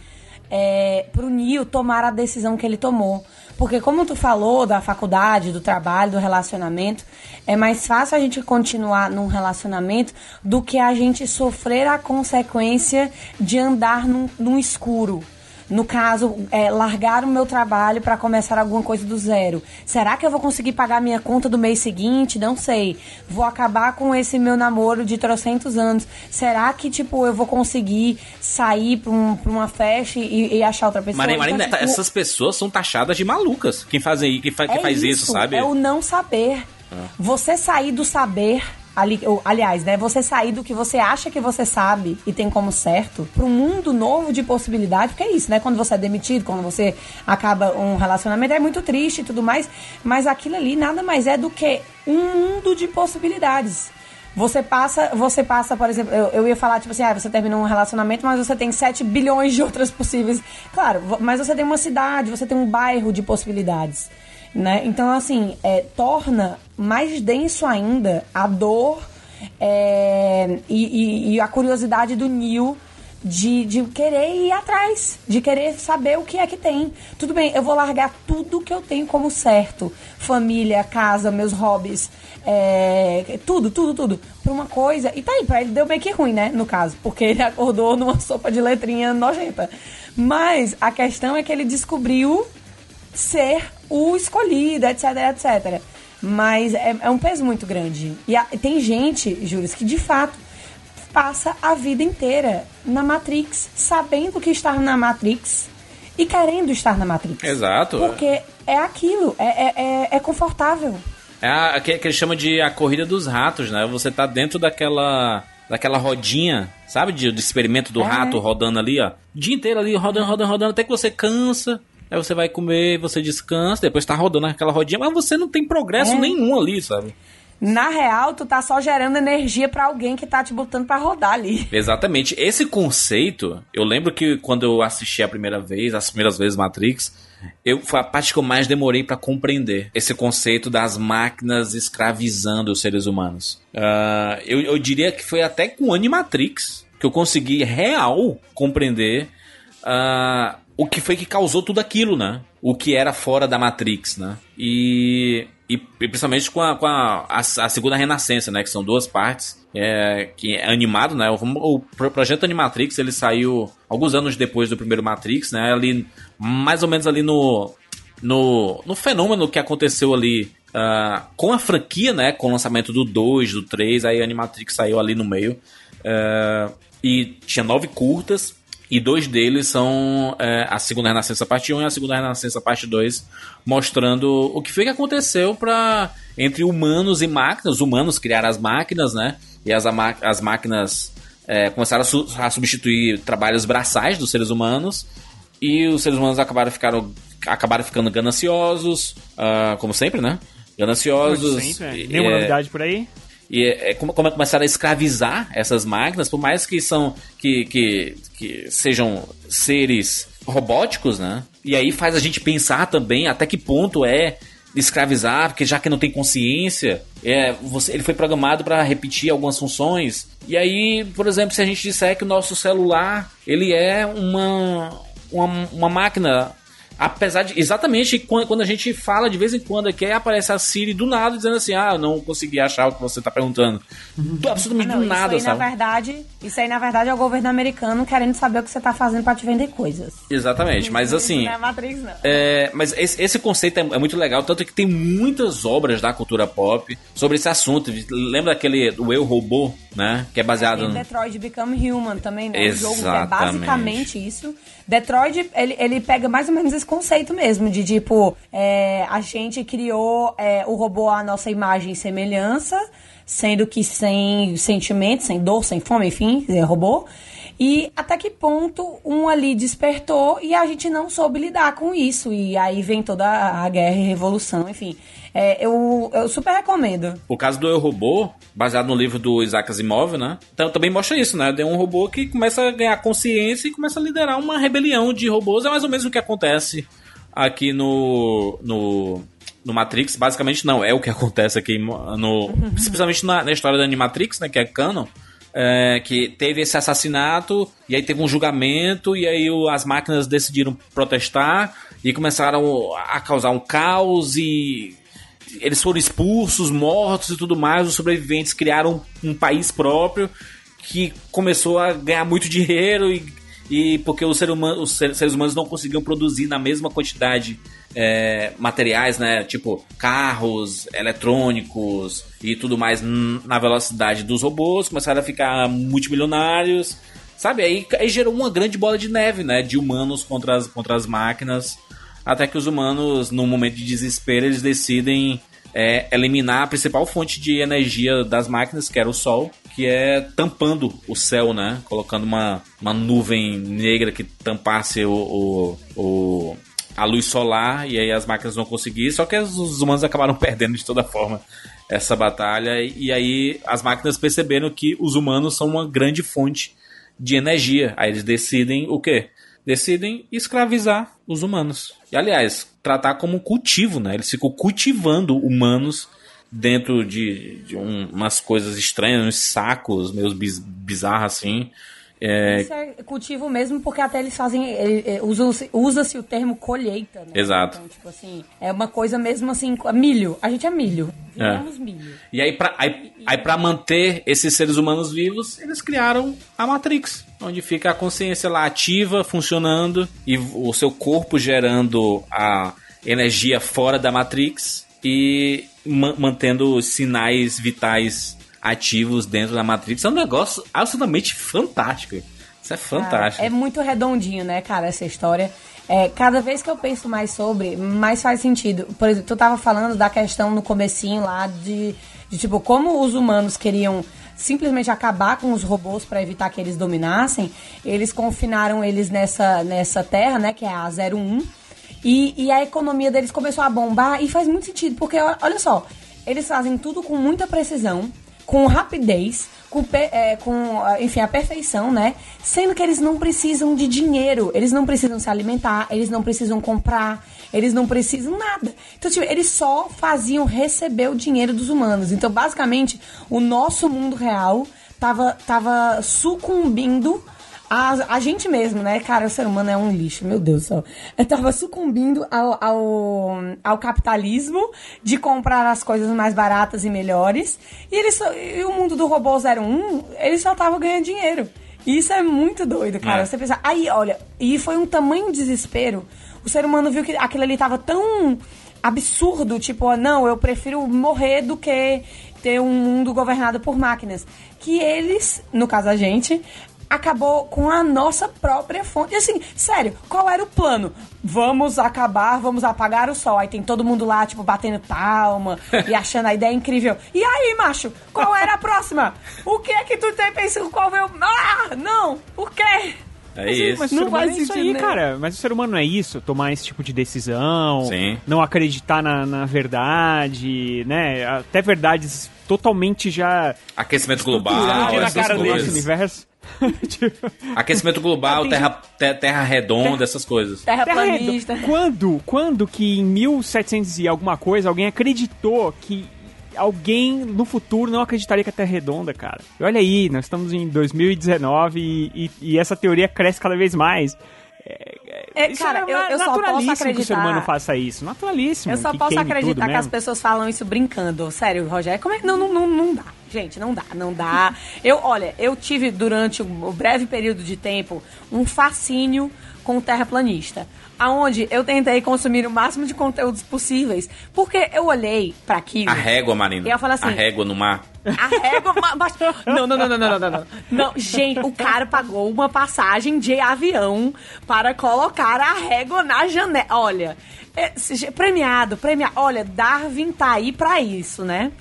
é, pro Neo tomar a decisão que ele tomou. Porque como tu falou da faculdade, do trabalho, do relacionamento, é mais fácil a gente continuar num relacionamento do que a gente sofrer a consequência de andar num, num escuro. No caso, é, largar o meu trabalho para começar alguma coisa do zero. Será que eu vou conseguir pagar minha conta do mês seguinte? Não sei. Vou acabar com esse meu namoro de trocentos anos. Será que, tipo, eu vou conseguir sair pra, um- pra uma festa e, e achar outra pessoa?
Marina, Marina,
Então, tipo,
essas pessoas são taxadas de malucas. Quem faz, aí- quem fa- que
é
faz isso, sabe?
É o não saber. Você sair do saber. Ali, ou, aliás, né? Você sair do que você acha que você sabe e tem como certo para um mundo novo de possibilidade, porque é isso, né? Quando você é demitido, quando você acaba um relacionamento, é muito triste e tudo mais, mas aquilo ali nada mais é do que um mundo de possibilidades. Você passa, você passa, por exemplo, eu, eu ia falar, tipo assim, ah, você terminou um relacionamento, mas você tem 7 bilhões de outras possíveis. Claro, mas você tem uma cidade, você tem um bairro de possibilidades. Né? Então, assim, é, torna mais denso ainda a dor é, e, e- e a curiosidade do Neil de, de querer ir atrás, de querer saber o que é que tem. Tudo bem, eu vou largar tudo que eu tenho como certo: família, casa, meus hobbies, é, tudo, tudo, tudo, pra uma coisa. E tá aí, pra ele deu meio que ruim, né? No caso, porque ele acordou numa sopa de letrinha nojenta. Mas a questão é que ele descobriu ser o escolhido, etc, etc. Mas é, é um peso muito grande. E a, tem gente, Júlio, que de fato passa a vida inteira na Matrix, sabendo que está na Matrix e querendo estar na Matrix.
Exato.
Porque é aquilo, é, é, é, é confortável.
É a, que, que eles chamam de a corrida dos ratos, né? Você tá dentro daquela daquela rodinha, sabe? De, do experimento do
É.
rato rodando ali, ó. O dia inteiro ali, rodando, rodando, rodando, até que você cansa. Aí você vai comer, você descansa, depois tá rodando aquela rodinha, mas você não tem progresso
É.
nenhum ali, sabe?
Na real, tu tá só gerando energia pra alguém que tá te botando pra rodar ali.
Exatamente. Esse conceito, eu lembro que quando eu assisti a primeira vez, as primeiras vezes Matrix, eu foi a parte que eu mais demorei pra compreender. Esse conceito das máquinas escravizando os seres humanos. Ah, eu, eu diria que foi até com Animatrix que eu consegui real compreender ah, o que foi que causou tudo aquilo, né? O que era fora da Matrix, né? E, e, e principalmente com, a, com a, a, a segunda renascença, né? Que são duas partes. É, que é animado, né? O, o pro- projeto Animatrix ele saiu alguns anos depois do primeiro Matrix, né? Ali, mais ou menos ali no, no, no fenômeno que aconteceu ali ah, com a franquia, né? Com o lançamento do 2, do 3, aí Animatrix saiu ali no meio. Ah, e tinha nove curtas. E dois deles são é, a Segunda Renascença Parte 1 e a Segunda Renascença Parte 2, mostrando o que foi que aconteceu para entre humanos e máquinas. Os humanos criaram as máquinas, né? E as, as máquinas é, começaram a, su- a substituir trabalhos braçais dos seres humanos. E os seres humanos acabaram, ficaram, acabaram ficando gananciosos, ah, como sempre, né? Gananciosos.
Como sempre, né?
e-
Nenhuma
é,
novidade por aí.
E é, é como, é começaram a escravizar essas máquinas, por mais que são que, que, que sejam seres robóticos, né? E aí faz a gente pensar também até que ponto é escravizar, porque já que não tem consciência, é, você, ele foi programado para repetir algumas funções. E aí, por exemplo, se a gente disser que o nosso celular ele é uma, uma, uma máquina Apesar de. Exatamente quando, a gente fala de vez em quando aqui, aí aparece a Siri do nada dizendo assim: ah, eu não consegui achar o que você tá perguntando. Do, absolutamente
Não,
do
isso
nada,
aí,
sabe?
na verdade, isso aí, na verdade, é o governo americano querendo saber o que você tá fazendo pra te vender coisas.
Exatamente, mas assim.
Não é Matrix, não.
É, mas esse, esse conceito é, é muito legal, tanto que tem muitas obras da cultura pop sobre esse assunto. Lembra aquele do Eu Robô, né? Que é baseado
Tem
no.
Detroit Become Human também, né? Um jogo que é
Exatamente.
basicamente isso. Detroit, ele, ele pega mais ou menos esse conceito mesmo, de tipo, é, a gente criou é, o robô à nossa imagem e semelhança, sendo que sem sentimento, sem dor, sem fome, enfim, é robô. E até que ponto um ali despertou e a gente não soube lidar com isso. E aí vem toda a guerra e revolução, enfim. É, eu, eu super recomendo.
O caso do Eu Robô, baseado no livro do Isaac Asimov, né? Então também mostra isso, né? Tem um robô que começa a ganhar consciência e começa a liderar uma rebelião de robôs. É mais ou menos o que acontece aqui no. no no Matrix, basicamente não, é o que acontece aqui no. Principalmente na, na história da Animatrix, né? Que é canon. é, que teve esse assassinato, e aí teve um julgamento, e aí o- as máquinas decidiram protestar e começaram a causar um caos e eles foram expulsos, mortos e tudo mais. Os sobreviventes criaram um, um país próprio que começou a ganhar muito dinheiro e, e porque os, ser humano- os ser- seres humanos não conseguiam produzir na mesma quantidade é, materiais, né? Tipo carros, eletrônicos e tudo mais na velocidade dos robôs, começaram a ficar multimilionários. Sabe, aí, aí gerou uma grande bola de neve, né? De humanos contra as, contra as máquinas. Até que os humanos, num momento de desespero, eles decidem é, eliminar a principal fonte de energia das máquinas, que era o Sol, que é tampando o céu, né? Colocando uma, uma nuvem negra que tampasse o, o, o- a luz solar, e aí as máquinas não conseguiram. Só que os os humanos acabaram perdendo de toda forma essa batalha. E, e aí as máquinas perceberam que os humanos são uma grande fonte de energia. Aí eles decidem o quê? Decidem escravizar os humanos. E aliás, tratar como cultivo, né? Eles ficam cultivando humanos dentro de, de um- umas coisas estranhas, uns sacos meio biz- bizarros assim. É,
Isso é cultivo mesmo, porque até eles fazem. ele- é, Usa-se usa-se o termo colheita, né?
Exato.
Então, tipo assim, é uma coisa mesmo assim. Milho. A gente é milho. Viramos milho.
E aí pra, aí, aí, pra manter esses seres humanos vivos, eles criaram a Matrix. Onde fica a consciência lá ativa, funcionando, e o seu corpo gerando a energia fora da Matrix e ma- mantendo os sinais vitais ativos dentro da Matrix. É um negócio absolutamente fantástico. Isso é fantástico.
Cara, é muito redondinho, né, cara, essa história. É, cada vez que eu penso mais sobre, mais faz sentido. Por exemplo, tu tava falando da questão no comecinho lá de, de tipo, como os humanos queriam simplesmente acabar com os robôs para evitar que eles dominassem, eles confinaram eles nessa, nessa terra, né, que é a 01, e, e a economia deles começou a bombar e faz muito sentido, porque olha só, eles fazem tudo com muita precisão, com rapidez, com, é, com, ah, enfim, a perfeição, né? Sendo que eles não precisam de dinheiro, eles não precisam se alimentar, eles não precisam comprar, eles não precisam nada. Então, tipo, eles só faziam receber o dinheiro dos humanos. Então, basicamente, o nosso mundo real tava, tava sucumbindo a, a gente mesmo, né? Cara, o ser humano é um lixo, meu Deus do céu. Eu tava sucumbindo ao, ao, ao capitalismo de comprar as coisas mais baratas e melhores. E, eles, e o mundo do robô 01, eles só estavam ganhando dinheiro. E isso é muito doido, cara.
É.
Você pensa, aí, olha, e foi um tamanho desespero. O ser humano viu que aquilo ali tava tão absurdo, tipo, ó, não, eu prefiro morrer do que ter um mundo governado por máquinas. Que eles, no caso a gente, acabou com a nossa própria fonte. E assim, sério, qual era o plano? Vamos acabar, vamos apagar o sol. Aí tem todo mundo lá, tipo, batendo palma e achando a ideia incrível. E aí, macho, qual era a próxima? O que é que tu tem pensando? Qual veio? Ah, não! O quê?
É isso.
Mas o
Não
ser humano
faz
é isso aí,
né?
cara. Mas o ser humano não é isso, tomar esse tipo de decisão,
Sim.
não acreditar na, na verdade, né? Até verdades totalmente já
Aquecimento global,
na
essas
cara
nosso
coisas.
universo. Tipo,
Aquecimento global,
Tem
terra, te- terra redonda, essas coisas.
Terraplanista.
Quando, quando que em 1700 e alguma coisa alguém acreditou que alguém no futuro não acreditaria que a Terra é redonda, cara? E olha aí, nós estamos em 2019 e, e- e essa teoria cresce cada vez mais.
É,
Isso
cara,
é
eu, eu só posso
naturalíssimo
acreditar.
que o ser humano faça isso. Naturalíssimo.
Eu só
que
posso acreditar que as pessoas falam isso brincando. Sério, Rogério, como é que. Não, não, não, não dá. Gente, não dá, não dá. Eu, olha, eu tive durante o breve período de tempo um fascínio com o terraplanista. Aonde eu tentei consumir o máximo de conteúdos possíveis. Porque eu olhei pra aquilo.
A régua, Marina.
E eu falo assim-
A régua no mar.
A régua. ma- mas- Não, não, não, não, não, não, não. Não, gente, o cara pagou uma passagem de avião para colocar a régua na janela. Olha, é, premiado, premiado. Olha, Darwin tá aí pra isso, né?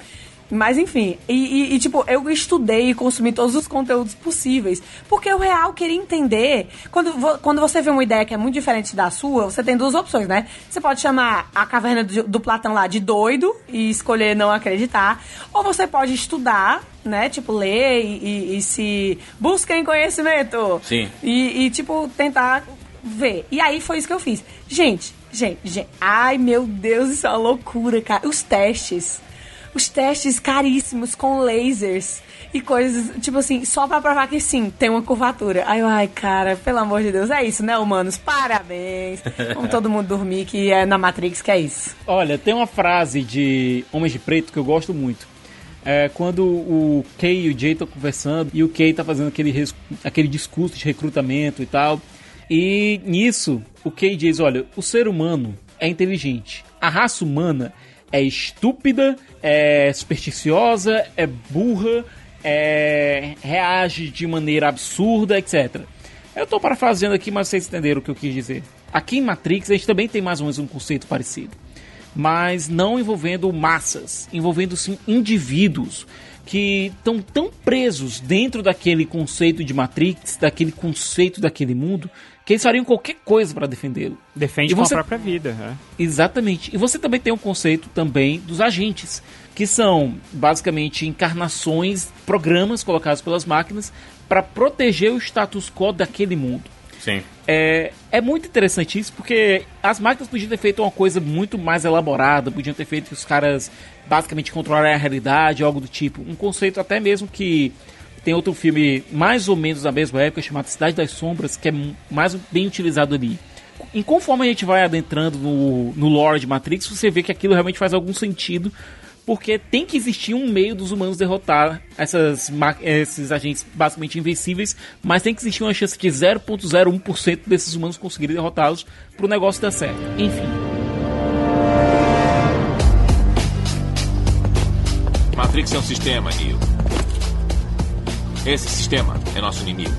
Mas enfim, e, e- e, tipo, eu estudei e consumi todos os conteúdos possíveis. Porque eu real queria entender. Quando, quando você vê uma ideia que é muito diferente da sua, você tem duas opções, né? Você pode chamar a caverna do, do Platão lá de doido e escolher não acreditar. Ou você pode estudar, né? Tipo, ler e, e- e se. Busquem conhecimento.
Sim.
E, e, tipo, tentar ver. E aí foi isso que eu fiz. Gente, gente, gente. Ai, meu Deus, isso é uma loucura, cara. Os testes. Os testes caríssimos com lasers e coisas, tipo assim, só pra provar que sim, tem uma curvatura. Ai, ai, cara, pelo amor de Deus, é isso, né, humanos? Parabéns. Vamos todo mundo dormir, que é na Matrix, que é isso.
Olha, tem uma frase de Homens de Preto que eu gosto muito. É quando o Kay e o Jay estão conversando e o Kay tá fazendo aquele, aquele discurso de recrutamento e tal. E nisso, o Kay diz: Olha, o ser humano é inteligente. A raça humana é estúpida, é supersticiosa, é burra, é, reage de maneira absurda, etc. Eu tô parafraseando aqui, mas vocês entenderam o que eu quis dizer. Aqui em Matrix a gente também tem mais ou menos um conceito parecido. Mas não envolvendo massas, envolvendo sim indivíduos que estão tão presos dentro daquele conceito de Matrix, daquele conceito daquele mundo, que eles fariam qualquer coisa para defendê-lo.
Defende
E
com
você-
a própria vida. né?
Exatamente. E você também tem um conceito também dos agentes, que são basicamente encarnações, programas colocados pelas máquinas para proteger o status quo daquele mundo.
Sim.
É, é muito interessante isso, porque as máquinas podiam ter feito uma coisa muito mais elaborada, podiam ter feito que os caras basicamente controlarem a realidade, algo do tipo. Um conceito até mesmo que Tem outro filme mais ou menos da mesma época chamado Cidade das Sombras, que é mais bem utilizado ali. E conforme a gente vai adentrando no, no lore de Matrix, você vê que aquilo realmente faz algum sentido, porque tem que existir um meio dos humanos derrotar essas, esses agentes basicamente invencíveis, mas tem que existir uma chance de 0.01% desses humanos conseguirem derrotá-los para o negócio dar certo. Enfim.
Matrix é um sistema, Neo. Esse sistema é nosso inimigo.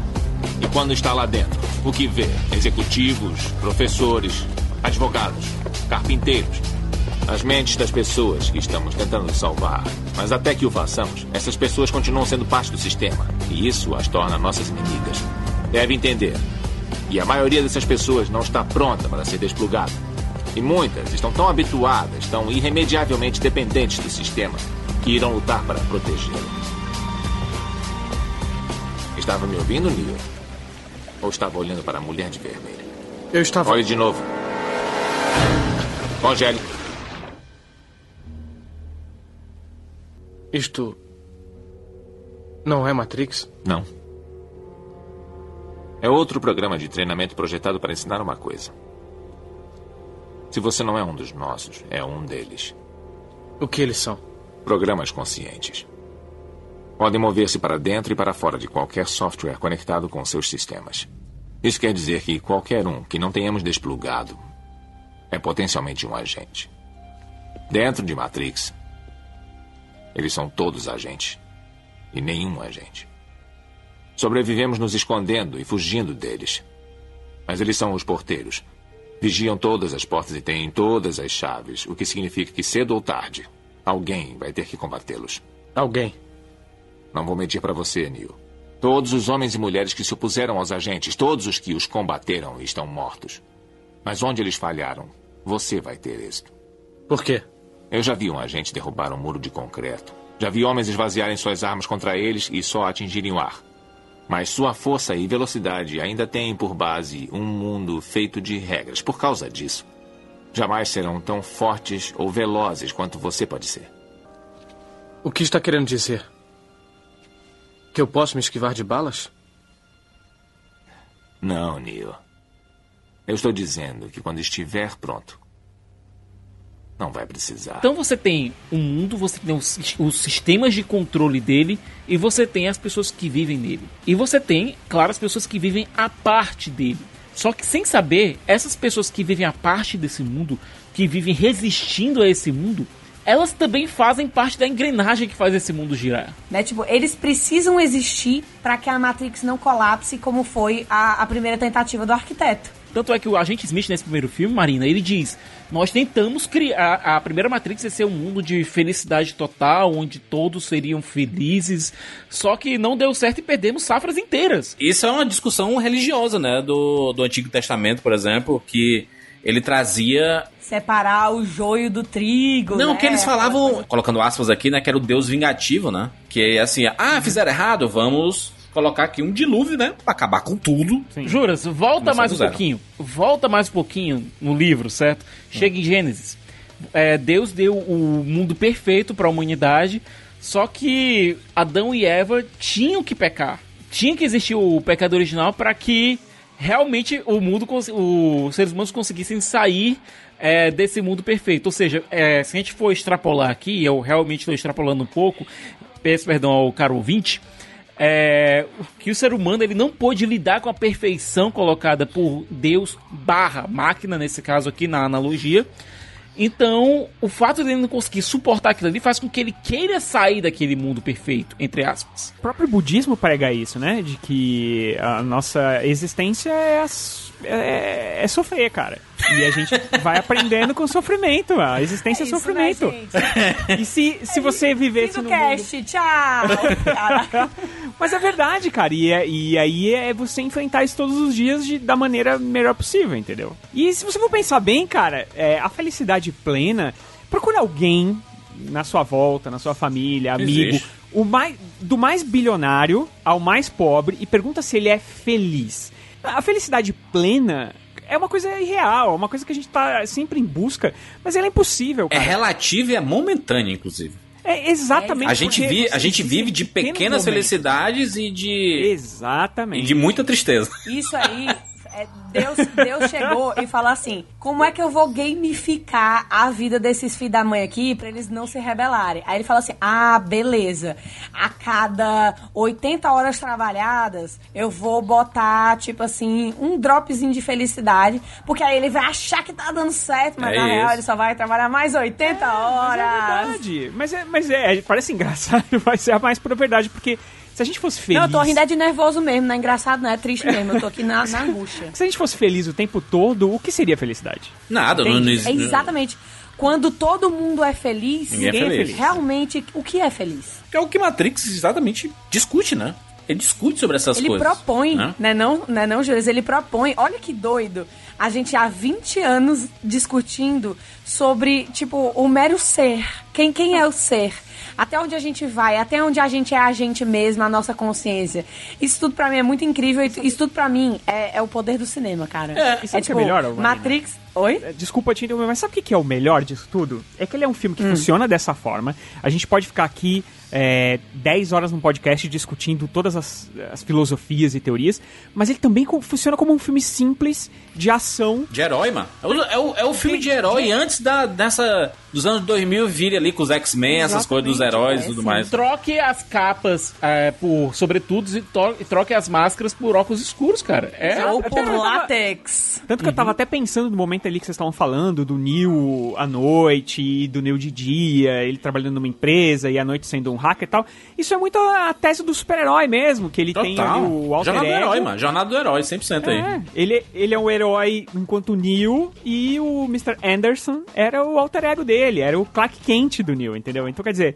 E quando está lá dentro, o que vê? Executivos, professores, advogados, carpinteiros. As mentes das pessoas que estamos tentando salvar. Mas até que o façamos, essas pessoas continuam sendo parte do sistema. E isso as torna nossas inimigas. Deve entender. E a maioria dessas pessoas não está pronta para ser desplugada. E muitas estão tão habituadas, tão irremediavelmente dependentes do sistema, que irão lutar para protegê-lo. Estava me ouvindo, Neo? Ou estava olhando para a mulher de vermelho?
Eu estava.
Olhe de novo. Congele.
Isto. Não é Matrix?
Não. É outro programa de treinamento projetado para ensinar uma coisa. Se você não é um dos nossos, é um deles.
O que eles são?
Programas conscientes. Podem mover-se para dentro e para fora de qualquer software conectado com seus sistemas. Isso quer dizer que qualquer um que não tenhamos desplugado é potencialmente um agente. Dentro de Matrix, eles são todos agentes e nenhum agente. Sobrevivemos nos escondendo e fugindo deles. Mas eles são os porteiros. Vigiam todas as portas e têm todas as chaves, o que significa que cedo ou tarde, alguém vai ter que combatê-los.
Alguém.
Não vou mentir para você, Neil. Todos os homens e mulheres que se opuseram aos agentes, todos os que os combateram estão mortos. Mas onde eles falharam, você vai ter êxito.
Por quê?
Eu já vi um agente derrubar um muro de concreto. Já vi homens esvaziarem suas armas contra eles e só atingirem o ar. Mas sua força e velocidade ainda têm por base um mundo feito de regras. Por causa disso, jamais serão tão fortes ou velozes quanto você pode ser.
O que está querendo dizer? Que eu posso me esquivar de balas?
Não, Neil. Eu estou dizendo que quando estiver pronto, não vai precisar.
Então você tem um mundo, você tem os, os, sistemas de controle dele e você tem as pessoas que vivem nele. E você tem, claro, as pessoas que vivem a parte dele. Só que sem saber, essas pessoas que vivem a parte desse mundo, que vivem resistindo a esse mundo, elas também fazem parte da engrenagem que faz esse mundo girar.
Né? Tipo, eles precisam existir para que a Matrix não colapse como foi a, a primeira tentativa do arquiteto.
Tanto é que o agente Smith, nesse primeiro filme, Marina, ele diz: Nós tentamos criar. A primeira Matrix ia ser um mundo de felicidade total, onde todos seriam felizes. Só que não deu certo e perdemos safras inteiras.
Isso é uma discussão religiosa, né? Do, do Antigo Testamento, por exemplo, que ele trazia
separar o joio do trigo.
Não,
né?
que eles falavam, colocando aspas aqui, né? Que era o deus vingativo, né? Que é assim, ah, fizeram errado, vamos colocar aqui um dilúvio, né? Pra acabar com tudo.
Sim. Juras, volta Começar mais um pouquinho. Volta mais um pouquinho no livro, certo? Chega hum. em Gênesis. É, Deus deu o mundo perfeito para a humanidade, só que Adão e Eva tinham que pecar. Tinha que existir o pecado original para que realmente o mundo, os seres humanos conseguissem sair é, desse mundo perfeito. Ou seja, é, se a gente for extrapolar aqui, eu realmente estou extrapolando um pouco, peço perdão ao caro ouvinte, é, que o ser humano ele não pôde lidar com a perfeição colocada por Deus barra máquina, nesse caso aqui na analogia, então, o fato de ele não conseguir suportar aquilo ali faz com que ele queira sair daquele mundo perfeito, entre aspas.
O próprio budismo prega isso, né? De que a nossa existência é, é, é sofrer, cara. E a gente vai aprendendo com sofrimento. A existência é, é sofrimento. Né, e se, se você vivesse no
cast, mundo... tchau!
Mas é verdade, cara. E, é, e aí é você enfrentar isso todos os dias de, da maneira melhor possível, entendeu? E se você for pensar bem, cara, é, a felicidade plena, procura alguém na sua volta, na sua família, amigo, o mais, do mais bilionário ao mais pobre e pergunta se ele é feliz. A felicidade plena é uma coisa irreal, é uma coisa que a gente tá sempre em busca, mas ela é impossível,
é cara. É relativa e é momentânea, inclusive.
É exatamente.
A gente, vi, a gente vive de pequenas
momentos.
felicidades e de,
Exatamente.
e de muita tristeza.
Isso aí, é, Deus, Deus chegou e falou assim: como é que eu vou gamificar a vida desses filhos da mãe aqui pra eles não se rebelarem? Aí ele falou assim: ah, beleza. A cada 80 horas trabalhadas, eu vou botar, tipo assim, um dropzinho de felicidade, porque aí ele vai achar que tá dando certo, mas
É
na real
isso.
ele só vai trabalhar mais 80 horas.
É verdade. Mas é, mas é, parece engraçado, mas é mais por verdade, porque se a gente fosse feliz.
Não, eu tô rindo é de nervoso mesmo, não é engraçado, não, é triste mesmo. Eu tô aqui na, na angústia.
Se a gente fosse feliz o tempo todo, o que seria felicidade?
Nada, não, não.
É exatamente. Quando todo mundo é feliz,
Ninguém é feliz.
realmente, o que é feliz?
É o que Matrix exatamente discute, né? Ele discute sobre essas
ele
coisas.
propõe,
né?
né não, né não, Júlio? Ele propõe, olha que doido. A gente há 20 anos discutindo sobre, tipo, o mero ser. Quem, quem é o ser? Até onde a gente vai, até onde a gente é a gente mesmo, a nossa consciência. Isso tudo pra mim é muito incrível isso tudo pra mim é, é o poder do cinema, cara.
É, e sabe o que é melhor?
Matrix. Oi?
É, Desculpa te interromper, mas sabe o que que é o melhor disso tudo? É que ele é um filme que
Hum.
funciona dessa forma. A gente pode ficar aqui é, 10 horas no podcast discutindo todas as, as filosofias e teorias, mas ele também funciona como um filme simples de ação.
De herói, mano. É o, é o, é o filme de herói antes da, dessa, dos anos 2000 vir ali com os X-Men, essas coisas dos heróis e tudo mais.
Troque as capas é, por sobretudos e, troque as máscaras por óculos escuros, cara. É,
Ou por
tava-
látex.
Tanto que eu tava até pensando no momento ali que vocês estavam falando do Neil à noite e do Neil de dia, ele trabalhando numa empresa e à noite sendo um hacker e tal. Isso é muito a tese do super-herói mesmo, que ele tem
Total.
ali o alter
Jornada do herói, mano. Jornada do herói, 100% aí.
É, ele, ele é um herói enquanto o Neil e o Mr. Anderson era o alter ego dele, era o Clark Kent do Neil, entendeu? Então quer dizer,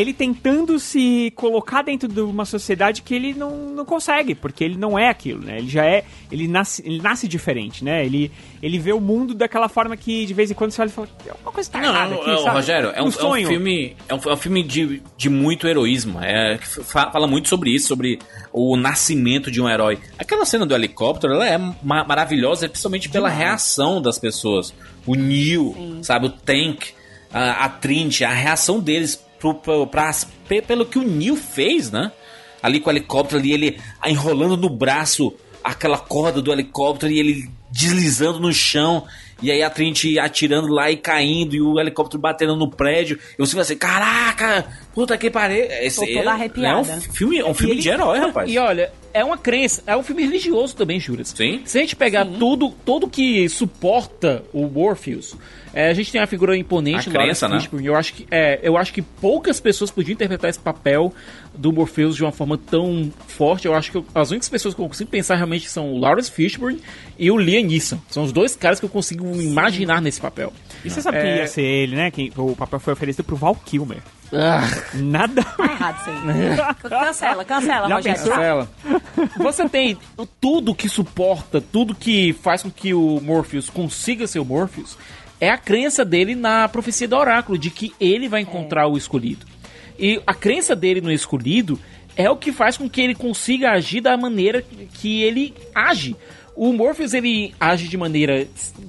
ele tentando se colocar dentro de uma sociedade que ele não, não consegue, porque ele não é aquilo, né? Ele já é. Ele nasce, ele nasce diferente, né? Ele, ele vê o mundo daquela forma que de vez em quando você olha e fala, alguma coisa tá
Não,
errada aqui,
não,
sabe?
Rogério, é um,
Um
é um
sonho.
filme, é um, é um filme de, de muito heroísmo. É, fala muito sobre isso, sobre o nascimento de um herói. Aquela cena do helicóptero, ela é ma- maravilhosa, principalmente pela reação das pessoas. O Neil, sabe, o Tank, a, a Trinity, a reação deles pro, pro, pra- pe- pelo que o Neil fez, né? Ali com o helicóptero ali, ele enrolando no braço aquela corda do helicóptero e ele deslizando no chão. E aí a Trinity atirando lá e caindo, e o helicóptero batendo no prédio. E você vai assim, caraca, puta que pariu. Esse
Tô toda
é,
arrepiada.
é um filme, é um filme de herói, rapaz.
E olha, é uma crença, é um filme religioso também, Júlia.
Sim.
Se a gente pegar tudo, tudo que suporta o Morpheus, é, a gente tem a figura imponente
A
do
crença,
Lawrence
né?
Fishburne. Eu acho que é, eu acho que poucas pessoas podiam interpretar esse papel do Morpheus de uma forma tão forte. Eu acho que eu- as únicas pessoas que eu consigo pensar realmente são o Lawrence Fishburne e o Liam Neeson. São os dois caras que eu consigo imaginar nesse papel.
E você sabe quem
É.
ia ser ele, né? Quem, o papel foi oferecido pro Val Kilmer.
Ah,
Nada.
Tá errado isso aí. cancela, cancela,
Já
Rogério.
pensou?
Tá.
Ela. Você tem tudo que suporta, tudo que faz com que o Morpheus consiga ser o Morpheus, é a crença dele na profecia do oráculo, de que ele vai encontrar o escolhido. E a crença dele no escolhido é o que faz com que ele consiga agir da maneira que ele age. O Morpheus ele age de maneira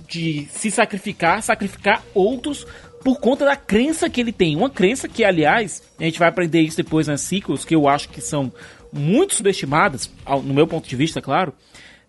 de se sacrificar, sacrificar outros por conta da crença que ele tem. Uma crença que, aliás, a gente vai aprender isso depois nas sequels, que eu acho que são muito subestimadas, no meu ponto de vista, claro.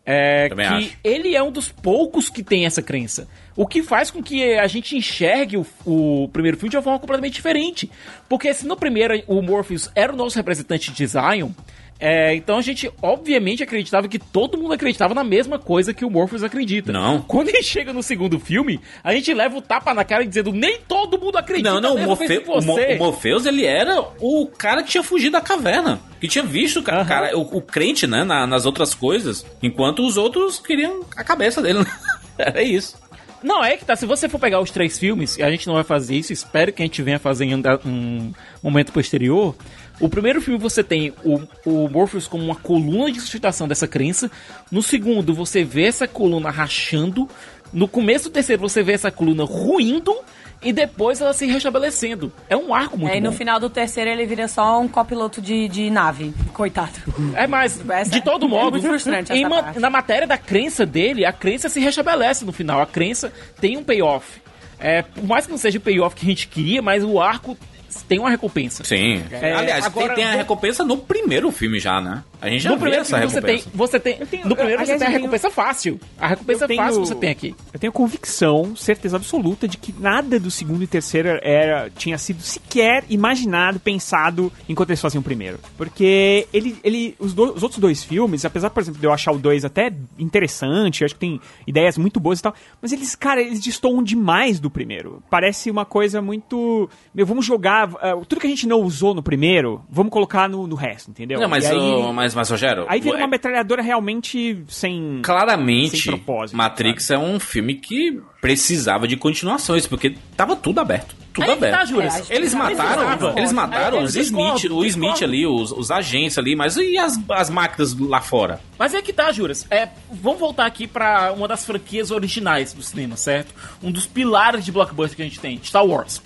É
Também
que
acho.
ele é um dos poucos que tem essa crença. O que faz com que a gente enxergue o, o primeiro filme de uma forma completamente diferente. Porque se no primeiro o Morpheus era o nosso representante de Zion, é, então a gente obviamente acreditava que todo mundo acreditava na mesma coisa que o Morpheus acredita.
Não.
Quando ele chega no segundo filme, a gente leva o tapa na cara dizendo nem todo mundo acredita.
Não, não, o, Morfe, o, Mo- o Morpheus, ele era o cara que tinha fugido da caverna. Que tinha visto o ca- cara, o, o crente, né, na- nas outras coisas, enquanto os outros queriam a cabeça dele. né? Era isso.
Não, é que tá. Se você for pegar os três filmes, e a gente não vai fazer isso, espero que a gente venha fazer em um momento posterior. O primeiro filme você tem o, o Morpheus como uma coluna de sustentação dessa crença. No segundo, você vê essa coluna rachando. No começo do terceiro, você vê essa coluna ruindo. E depois ela se restabelecendo. É um arco muito
Aí no
bom.
final do terceiro ele vira só um copiloto de, de nave. Coitado.
É, mas,
Essa-
de todo
é
modo,
muito frustrante
em ma-
parte.
na matéria da crença dele, a crença se restabelece no final. A crença tem um payoff. É, por mais que não seja o payoff que a gente queria, mas o arco tem uma recompensa.
Sim.
É,
Aliás,
agora-
tem, tem a recompensa no primeiro filme já, né? A gente já
no primeiro
essa
você tem,
recompensa.
você tem,
tenho-
no primeiro você tem a
eu tenho-
recompensa fácil. A recompensa
tenho-
fácil você tem aqui.
Eu tenho convicção, certeza absoluta de que nada do segundo e terceiro era, tinha sido sequer imaginado, pensado enquanto eles faziam o primeiro. Porque ele, ele os, do- os outros dois filmes, apesar, por exemplo, de eu achar o dois até interessante, eu acho que tem ideias muito boas e tal, mas eles, cara, eles destoam demais do primeiro. Parece uma coisa muito. Meu, vamos jogar. ah, tudo que a gente não usou no primeiro, vamos colocar no, no resto, entendeu?
Não, mas,
E aí,
ô, mas, mas, Rogério...
aí vira
é-
uma metralhadora realmente sem.
Claramente,
sem propósito,
Matrix é um filme que precisava de continuações, porque tava tudo aberto. Tudo
Aí que
aberto.
tá, Juras.
Eles mataram, eles mataram
É, eu
os
discordo,
Smith, o Smith ali, os, os agentes ali, mas e as, as máquinas lá fora?
Mas é que tá, Juras. É, vamos voltar aqui pra uma das franquias originais do cinema, certo? Um dos pilares de blockbuster que a gente tem, Star Wars.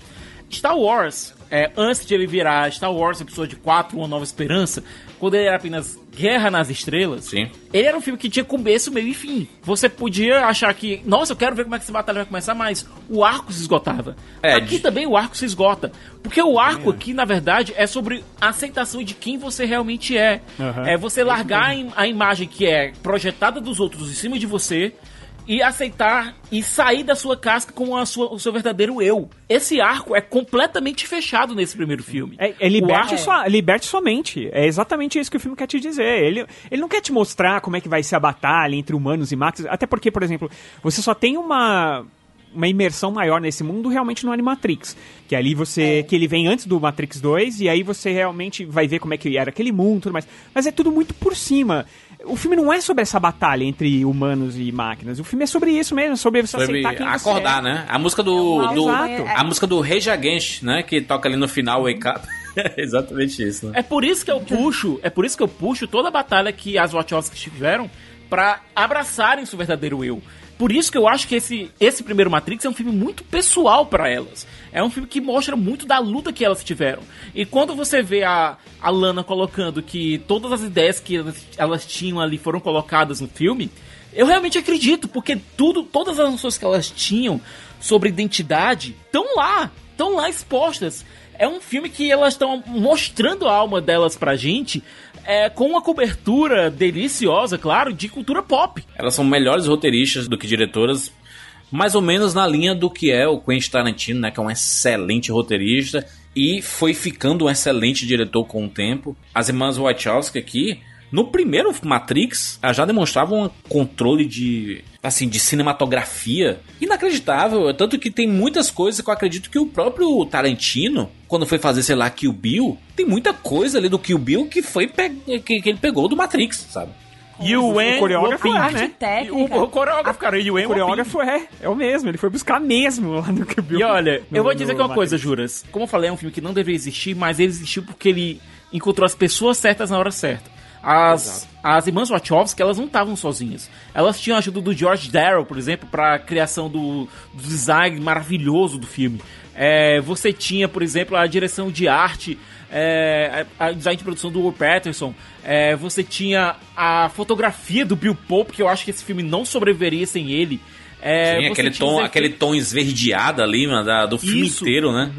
Star Wars, é, antes de ele virar Star Wars Episódio 4, Uma Nova Esperança, quando ele era apenas Guerra nas Estrelas,
Sim.
ele era um filme que tinha começo, meio e fim. Você podia achar que, nossa, eu quero ver como é que essa batalha vai começar, mas o arco se esgotava.
É,
aqui
de-
também o arco se esgota. Porque o arco aqui, na verdade, é sobre a aceitação de quem você realmente é.
Aham.
É você largar a imagem que é projetada dos outros em cima de você e aceitar e sair da sua casca com a sua, o seu verdadeiro eu. Esse arco é completamente fechado nesse primeiro filme.
É, é liberte, sua, liberte sua mente. É exatamente isso que o filme quer te dizer. Ele, ele não quer te mostrar como é que vai ser a batalha entre humanos e máquinas. Até porque, por exemplo, você só tem uma uma imersão maior nesse mundo realmente no Animatrix. Que ali você. Que ele vem antes do Matrix 2, e aí você realmente vai ver como é que era aquele mundo e tudo mais. Mas é tudo muito por cima. O filme não é sobre essa batalha entre humanos e máquinas. O filme é sobre isso mesmo, sobre você
Sobre
aceitar quem
acordar,
você é.
né? A música do,
É,
do
exato.
a música do Rage Against, né, que toca ali no final Wake Up. É exatamente isso, né?
É por isso que eu puxo, é por isso que eu puxo toda a batalha que as Wachowski tiveram pra abraçarem seu verdadeiro eu. Por isso que eu acho que esse, esse primeiro Matrix é um filme muito pessoal pra elas. É um filme que mostra muito da luta que elas tiveram. E quando você vê a, a Lana colocando que todas as ideias que elas, elas tinham ali foram colocadas no filme, eu realmente acredito, porque tudo, todas as noções que elas tinham sobre identidade estão lá, estão lá expostas. É um filme que elas estão mostrando a alma delas pra gente é, com uma cobertura deliciosa, claro, de cultura pop.
Elas são melhores roteiristas do que diretoras, mais ou menos na linha do que é o Quentin Tarantino, né, que é um excelente roteirista e foi ficando um excelente diretor com o tempo. As irmãs Wachowski aqui, no primeiro Matrix, elas já demonstravam um controle de assim de cinematografia inacreditável, tanto que tem muitas coisas que eu acredito que o próprio Tarantino, quando foi fazer, sei lá, Kill Bill, tem muita coisa ali do Kill Bill que foi pe- que, que ele pegou do Matrix, sabe?
E o
O coreógrafo
Wopin,
é, né?
técnica.
O, o coreógrafo, cara, e o
O
Wopin.
coreógrafo é, é o mesmo, ele foi buscar mesmo lá no que
E olha,
no-
eu vou dizer que uma coisa,
Matrix.
Juras. Como eu falei, é um filme que não deveria existir, mas ele existiu porque ele encontrou as pessoas certas na hora certa. As, as irmãs Wachowski, elas não estavam sozinhas. Elas tinham a ajuda do George Darrow, por exemplo, para a criação do, do design maravilhoso do filme. É, você tinha, por exemplo, a direção de arte, é, a, a design de produção do Will Patterson. É, você tinha a fotografia do Bill Pope, que eu acho que esse filme não sobreviveria sem ele. É,
Sim, aquele tom, aquele tom esverdeado ali, mano, da- do filme
Isso.
inteiro, né?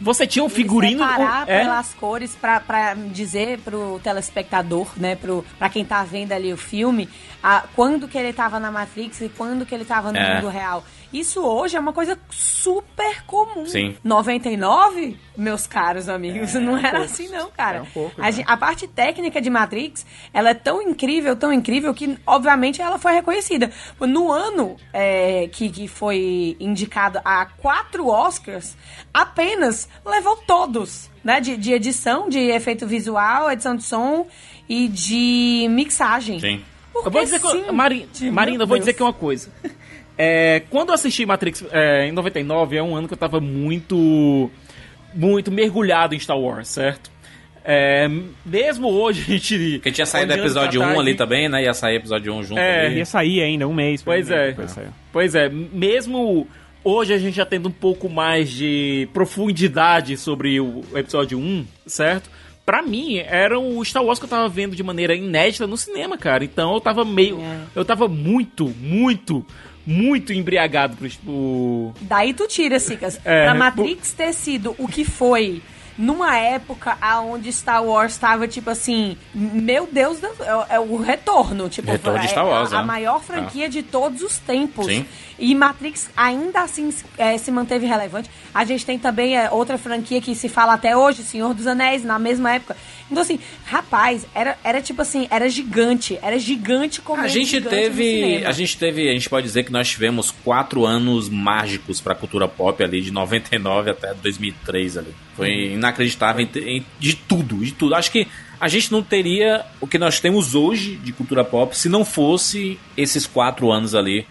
Você tinha um figurino.
Separar
é,
pelas cores pra dizer pro telespectador, né? Pro, pra quem tá vendo ali o filme, a, quando que ele tava na Matrix e quando que ele tava no
É.
mundo real. Isso hoje é uma coisa super comum.
Sim.
99, meus caros amigos, não era assim não, cara.
É um pouco,
a,
né?
a parte técnica de Matrix, ela é tão incrível, tão incrível, que obviamente ela foi reconhecida. No ano é, que, que foi indicado a quatro Oscars, apenas levou todos, né? De, de edição, de efeito visual, edição de som e de mixagem.
Sim.
Porque
Eu vou dizer que.
sim,
Mari,
de-
Marina, eu vou
Deus.
dizer que é uma coisa. É, quando eu assisti Matrix é, em 99, é um ano que eu tava muito. Muito mergulhado em Star Wars, certo? É, mesmo hoje a gente.
Porque tinha saído o
olhando
episódio
pra
1
trás
ali também, né? Ia sair episódio 1 junto
É,
ali.
Ia sair ainda, um mês.
Pois
um mês
é.
depois saiu.
Pois é, mesmo hoje a gente já tendo um pouco mais de profundidade sobre o episódio 1, certo? Pra mim, era o Star Wars que eu tava vendo de maneira inédita no cinema, cara. Então eu tava meio.
É.
Eu tava muito, muito, muito embriagado pro. pro...
Daí tu tira, Cicas.
É,
pra Matrix ter sido o que foi numa época aonde Star Wars estava tipo assim, meu Deus, é, é o retorno, tipo,
Retorno de
é
Star Wars,
a, a
é.
maior franquia de todos os tempos.
Sim.
E Matrix ainda assim é, se manteve relevante. A gente tem também é, outra franquia que se fala até hoje, Senhor dos Anéis, na mesma época. Então assim, rapaz, era, era tipo assim, era gigante, era gigante como
A gente teve, a gente teve, a gente pode dizer que nós tivemos quatro anos mágicos pra cultura pop ali de 99 até 2003 ali. Foi inacreditável em, em- de tudo, de tudo. Acho que a gente não teria o que nós temos hoje de cultura pop se não fosse esses quatro anos ali,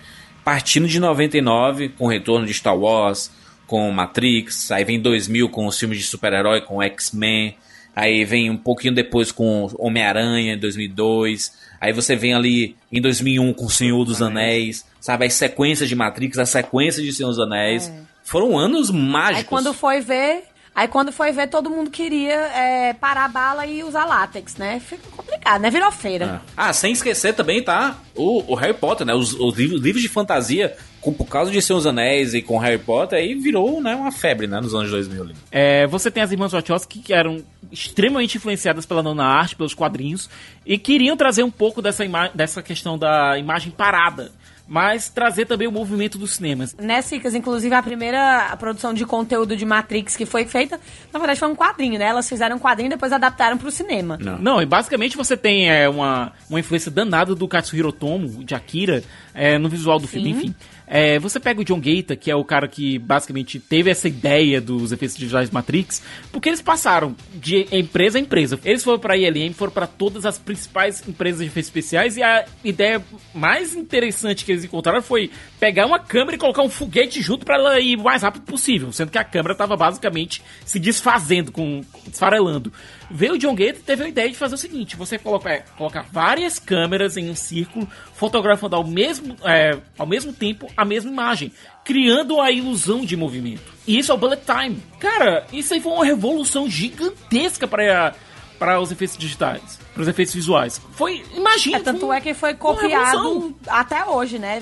partindo de 99 com o retorno de Star Wars, com Matrix, aí vem 2000 com os filmes de super-herói, com X-Men. Aí vem um pouquinho depois com Homem-Aranha, em 2002. Aí você vem ali em 2001 com O Senhor dos Anéis. Sabe, as sequências de Matrix, as sequências de Senhor dos Anéis. Foram anos mágicos.
Aí quando foi ver, aí quando foi ver, todo mundo queria é, parar a bala e usar látex, né? Fica complicado, né? Virou feira.
Ah, sem esquecer também, tá? O, o Harry Potter, né? Os, os livros, livros de fantasia, com, por causa de dos Anéis e com Harry Potter, aí virou né, uma febre, né? Nos anos 2000 ali.
É, você tem as irmãs Wachowski que eram extremamente influenciadas pela nona arte, pelos quadrinhos, e queriam trazer um pouco dessa, dessa questão da imagem parada, mas trazer também o movimento dos cinemas.
Né, Cicas? Inclusive, a primeira produção de conteúdo de Matrix que foi feita, na verdade, foi um quadrinho, né? Elas fizeram um quadrinho e depois adaptaram pro cinema.
Não, e basicamente você tem é, uma, uma influência danada do Katsuhiro Tomo, de Akira, é, no visual do filme, enfim. É, você pega o John Gaeta, que é o cara que basicamente teve essa ideia dos efeitos digitais Matrix, porque eles passaram de empresa a empresa. Eles foram pra ILM, foram pra todas as principais empresas de efeitos especiais e a ideia mais interessante que eles encontraram foi pegar uma câmera e colocar um foguete junto pra ela ir o mais rápido possível, sendo que a câmera tava basicamente se desfazendo, com, desfarelando. Veio o John Gates e teve a ideia de fazer o seguinte: você coloca, é, coloca várias câmeras em um círculo, fotografando ao mesmo, é, ao mesmo tempo a mesma imagem, criando a ilusão de movimento. E isso é o Bullet Time. Cara, isso aí foi uma revolução gigantesca para para os efeitos digitais, para os efeitos visuais. Foi, imagina.
É, tanto
foi
é que foi copiado até hoje, né?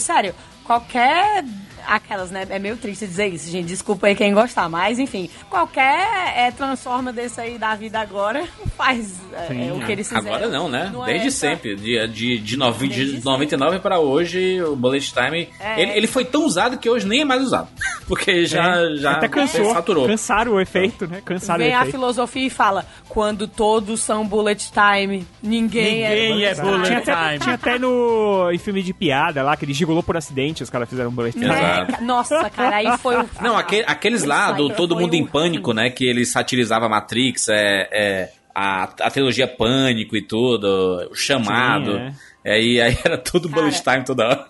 Sério, qualquer. Aquelas, né? É meio triste dizer isso, gente. Desculpa aí quem gostar, mas enfim. Qualquer é, Transforma desse aí da vida agora faz é, é, o que eles fizeram.
Agora não, né?
Não é
Desde
essa-
sempre. De, de, de, novi,
Desde
de 99 para hoje, o Bullet Time.
É.
Ele, ele foi tão usado que hoje nem é mais usado. Porque já,
É,
já
Até cansou.
saturou.
Cansaram o efeito, né? Cansaram
Vem
o
a filosofia e fala: quando todos são bullet time, ninguém,
Ninguém é bullet
Tinha até,
time.
tinha até no em filme de piada lá, que ele gigolou por acidente, os caras fizeram um bullet time.
Exato.
Nossa, cara, aí foi o.
Não, aque- aqueles lá do Todo Mundo em
um-
Pânico, né? Que ele satirizava Matrix, é, é, a, a trilogia Pânico e tudo, o chamado.
Sim,
é. aí, aí era tudo
Cara,
Bullet Time toda hora.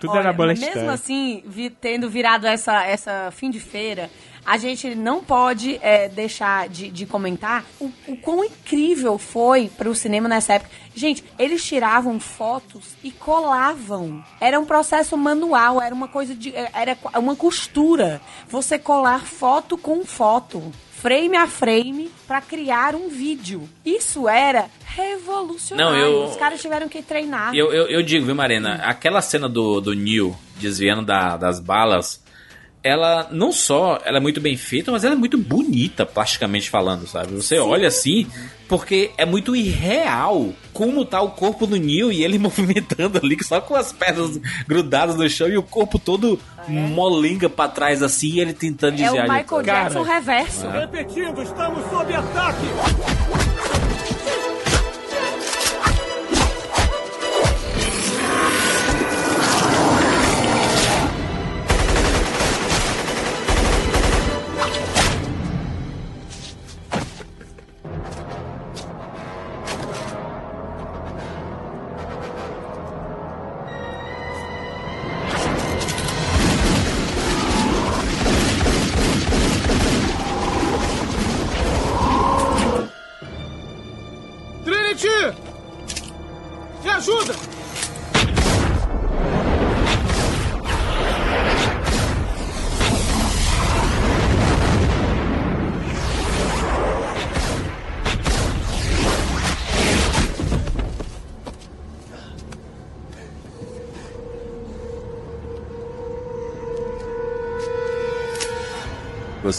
Tudo
Olha,
era bullet
mas mesmo
time.
assim, vi- tendo virado essa, essa fim de feira, a gente não pode é, deixar de, de comentar o, o quão incrível foi para o cinema nessa época. Gente, eles tiravam fotos e colavam. Era um processo manual, era uma coisa de. Era uma costura. Você colar foto com foto. Frame a frame para criar um vídeo. Isso era revolucionário.
Não, eu-
Os caras tiveram que treinar.
Eu, eu, eu digo, viu, Marina? Aquela cena do, do Neil desviando da- das balas, ela não só ela é muito bem feita, mas ela é muito bonita, plasticamente falando, sabe? Você olha assim, porque é muito irreal como tá o corpo do Neil e ele movimentando ali, só com as pernas grudadas no chão e o corpo todo molenga pra trás assim, e ele tentando
É o
desviar de
Michael
tudo.
Jackson reverso.
Repetindo, estamos sob ataque!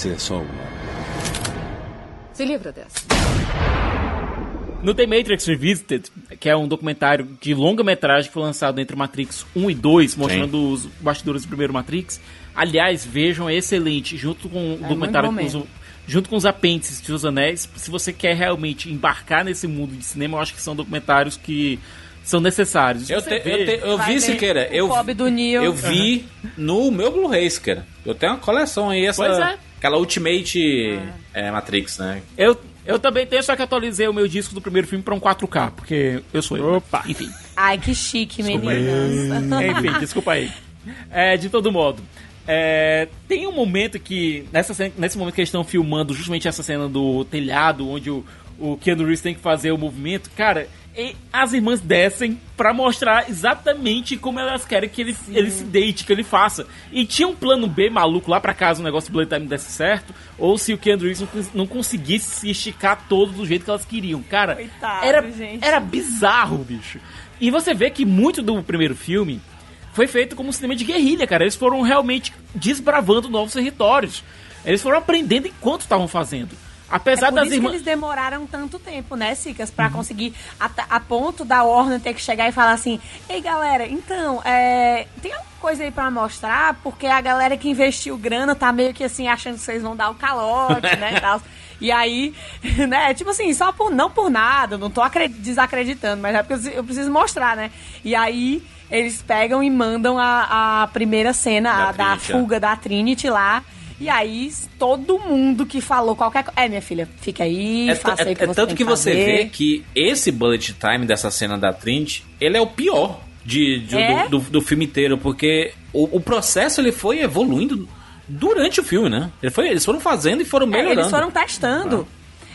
Você é só um.
Se livra dessa.
No The Matrix Revisited, que é um documentário de longa-metragem que foi lançado entre Matrix 1 e 2, mostrando os bastidores do primeiro Matrix. Aliás, vejam, é excelente, junto com o documentário
muito bom
com os, junto com os apêndices de Os Anéis. Se você quer realmente embarcar nesse mundo de cinema, eu acho que são documentários que são necessários.
Eu, te- eu, te- eu vi, Siqueira, eu, eu vi no meu Blu-ray, Siqueira. Eu tenho uma coleção aí, essa,
Pois é.
Aquela Ultimate é, Matrix, né?
Eu, eu também tenho, só que atualizei o meu disco do primeiro filme pra um 4K, porque eu sou eu. Opa! Enfim.
Ai, que chique, meninas.
Enfim, desculpa aí. É, de todo modo. é, tem um momento que. Nessa, cena- nesse momento que eles estão filmando justamente essa cena do telhado, onde o, o Keanu Reeves tem que fazer o movimento, cara. E as irmãs descem pra mostrar exatamente como elas querem que ele, ele se deite, que ele faça. E tinha um plano B maluco lá pra caso o negócio do Blood Time desse certo, ou se o Keanu Reeves não conseguisse se esticar todo do jeito que elas queriam. Cara,
Coitado,
era,
gente.
era bizarro, bicho. E você vê que muito do primeiro filme foi feito como um cinema de guerrilha, cara. Eles foram realmente desbravando novos territórios. Eles foram aprendendo enquanto estavam fazendo. Apesar
É por
das
isso
irmãs.
que eles demoraram tanto tempo, né, Cicas? Pra conseguir, a, a ponto da Warner ter que chegar e falar assim: Ei, galera, então, é, tem alguma coisa aí pra mostrar? Porque a galera que investiu grana tá meio que assim, achando que vocês vão dar o calote, né, e tal. E aí, né, tipo assim, só por, não por nada, não tô acre- desacreditando, mas é porque eu preciso- mostrar, né? E aí, eles pegam e mandam a, a primeira cena
Da
a- da
é.
fuga da Trinity lá. E aí, todo mundo que falou qualquer coisa. É, minha filha, fica aí,
É,
faça
t-
aí
é-
que
é
você
tanto
tem
que você vê que esse bullet time dessa cena da Trinity, ele é o pior de, de-
É?
do, do- do filme inteiro, porque o, o processo ele foi evoluindo durante o filme, né? Ele foi, eles foram fazendo e foram
É,
melhorando.
eles foram testando.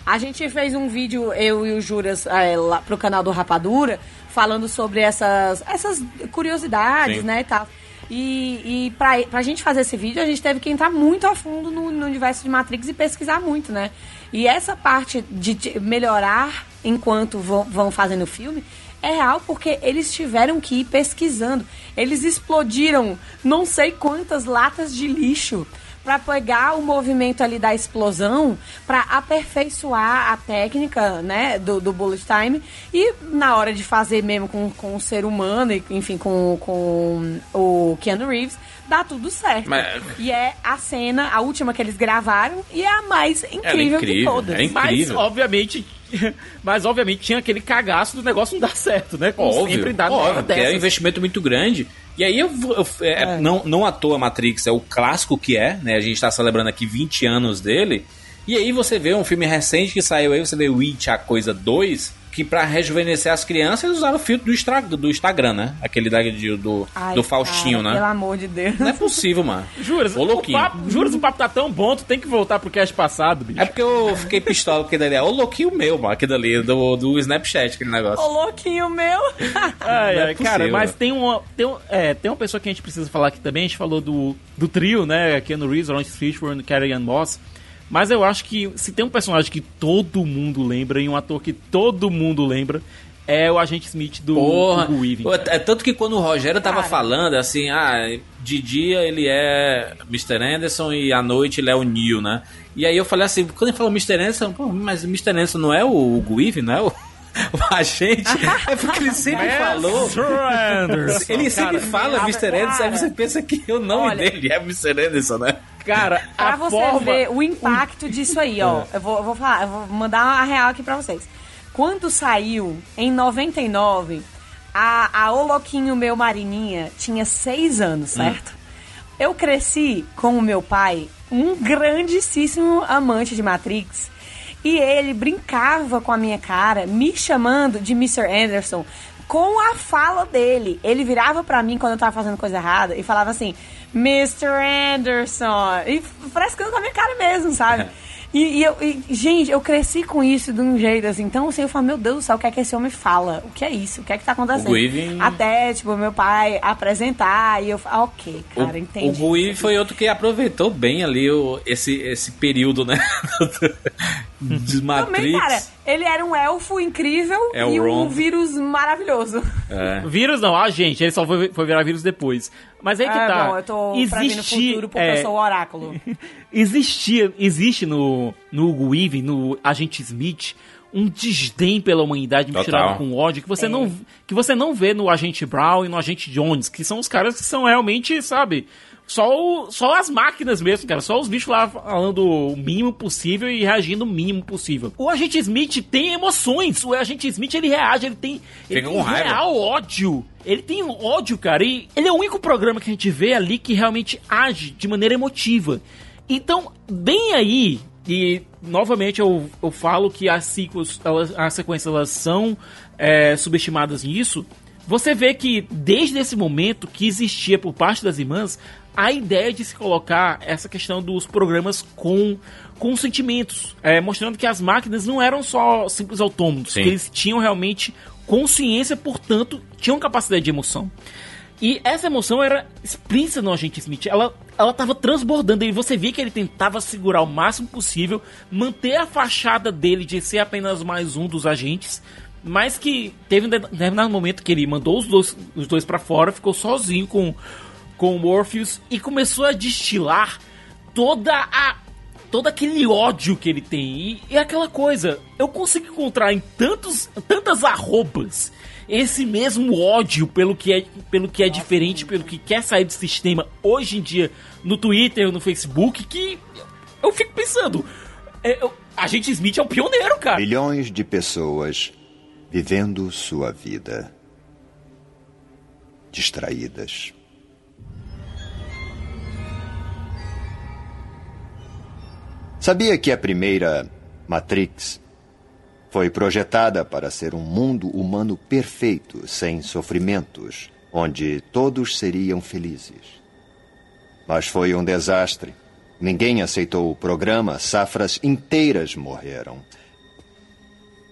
A gente fez um vídeo, eu e o Juras, é, lá pro canal do Rapadura, falando sobre essas, essas curiosidades,
Sim.
né, e tal. E, e pra, pra gente fazer esse vídeo, a gente teve que entrar muito a fundo no, no universo de Matrix e pesquisar muito, né? E essa parte de melhorar enquanto vão, vão fazendo o filme é real porque eles tiveram que ir pesquisando. Eles explodiram não sei quantas latas de lixo para pegar o movimento ali da explosão, para aperfeiçoar a técnica, né, do, do bullet time e na hora de fazer mesmo com, com o ser humano e enfim com, com o Keanu Reeves dá tudo certo.
Mas-
E é a cena, a última que eles gravaram e é a mais incrível, de
incrível,
todas.
é incrível.
Mas, obviamente. Mas, obviamente, tinha aquele cagaço do negócio não dar certo, né? Como
Óbvio,
sempre dá
óbvio, é um investimento muito grande. E aí, eu, eu- é, Não, não à toa Matrix é o clássico que é, né? A gente tá celebrando aqui 20 anos dele. E aí você vê um filme recente que saiu aí, você vê Witch, a coisa 2, que pra rejuvenescer as crianças, eles usaram o filtro do, Instra- do Instagram, né? Aquele da, de- do,
Ai,
do Faustinho,
cara,
né?
Pelo amor de Deus.
Não é possível, mano.
Juras,
Ô,
o papo, juras, o papo tá tão bom, tu tem que voltar pro cast passado, bicho.
É porque eu fiquei pistola com aquele dali. É o louquinho meu, mano, aquele dali, do, do Snapchat, aquele negócio.
Ô, louquinho meu.
Ai,
é
cara, mas tem uma, tem, um- é, tem uma pessoa que a gente precisa falar aqui também. A gente falou do, do trio, né? Keanu Reeves, Lawrence Fishburne, Carrie Ann Moss. Mas eu acho que se tem um personagem que todo mundo lembra e um ator que todo mundo lembra, é o Agente Smith do
Porra,
Hugo Weaving.
é tanto que quando o Rogério tava
Cara.
falando, assim, ah, de dia ele é Mr. Anderson e à noite ele é o Neil, né? E aí eu falei assim, quando ele falou Mr. Anderson, pô, mas Mr. Anderson não é o Hugo Weaving, não é o, o agente? é porque ele sempre falou...
Anderson.
Ele sempre
Cara,
fala Mr. Anderson, aí você pensa que o nome
Olha.
dele é Mr. Anderson, né?
Cara,
Pra
a
você
forma...
ver o impacto disso aí, ó. Eu vou, eu vou falar, eu vou mandar a real aqui pra vocês. Quando saiu, em 99, a, a Ô Louquinho Meu Marininha tinha seis anos, certo? Eu cresci com o meu pai, um grandíssimo amante de Matrix. E ele brincava com a minha cara, me chamando de Mr. Anderson, com a fala dele. Ele virava pra mim quando eu tava fazendo coisa errada e falava assim, Mr. Anderson. E frescando com a minha cara mesmo, sabe? E, e eu, e, gente, eu cresci com isso de um jeito assim. Então, assim, eu falo, meu Deus do céu, o que é que esse homem fala? O que é isso? O que é que tá acontecendo? Até, tipo, meu pai apresentar e eu falo, ah, ok, cara,
o,
entendi.
o Gui foi outro que aproveitou bem ali o, esse, esse período, né? de Matrix.
Também, cara, ele era um elfo incrível
É
e
Ron.
um vírus maravilhoso.
É.
Vírus não, a gente, ele só foi, foi virar vírus depois. Mas aí que
é,
tá.
bom, eu tô pra vir no futuro porque
é,
eu sou o oráculo.
existia, existe no, no Hugo Weaving, no Agente Smith, um desdém pela humanidade misturado com ódio que você,
É.
não, que você não vê no Agente Brown e no Agente Jones, que são os caras que são realmente, sabe, só, o- só as máquinas mesmo, cara, só os bichos lá falando o mínimo possível e reagindo o mínimo possível. O Agente Smith tem emoções, o Agente Smith ele reage, ele tem, ele tem
com raiva.
real ódio. Ele tem ódio, cara, e ele é o único programa que a gente vê ali que realmente age de maneira emotiva. Então, bem aí, e novamente eu, eu falo que as, sequels, elas, as sequências elas são é, subestimadas nisso. Você vê que desde esse momento que existia por parte das irmãs a ideia de se colocar essa questão dos programas com, com sentimentos, é, mostrando que as máquinas não eram só simples autômatos,
Sim.
que eles tinham realmente consciência, portanto, tinham capacidade de emoção. E essa emoção era explícita no agente Smith. Ela, ela tava transbordando e você via que ele tentava segurar o máximo possível, manter a fachada dele de ser apenas mais um dos agentes, mas que teve um de- determinado momento que ele mandou os dois, os dois para fora, ficou sozinho com, com o Morpheus e começou a destilar toda a todo aquele ódio que ele tem. E, e aquela coisa, eu consigo encontrar em tantos, tantas arrobas esse mesmo ódio pelo que é, pelo que é diferente, pelo que quer sair do sistema hoje em dia no Twitter, no Facebook, que eu fico pensando, é, eu- a gente Smith é um pioneiro, cara.
Milhões de pessoas vivendo sua vida distraídas. Sabia que a primeira Matrix foi projetada para ser um mundo humano perfeito, sem sofrimentos, onde todos seriam felizes? Mas foi um desastre. Ninguém aceitou o programa, safras inteiras morreram.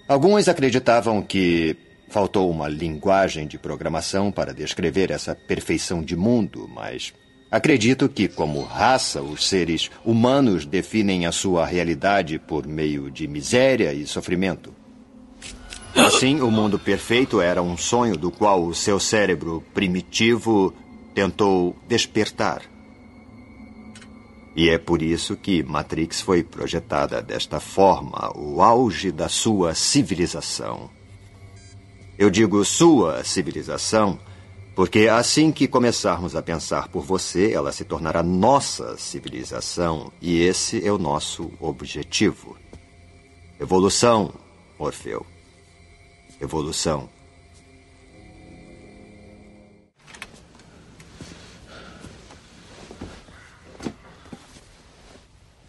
Alguns acreditavam que faltou uma linguagem de programação para descrever essa perfeição de mundo, mas acredito que, como raça, os seres humanos definem a sua realidade por meio de miséria e sofrimento. Assim, o mundo perfeito era um sonho do qual o seu cérebro primitivo tentou despertar. E é por isso que Matrix foi projetada desta forma, o auge da sua civilização. Eu digo sua civilização porque assim que começarmos a pensar por você, ela se tornará nossa civilização e esse é o nosso objetivo. Evolução, Morfeu. Evolução.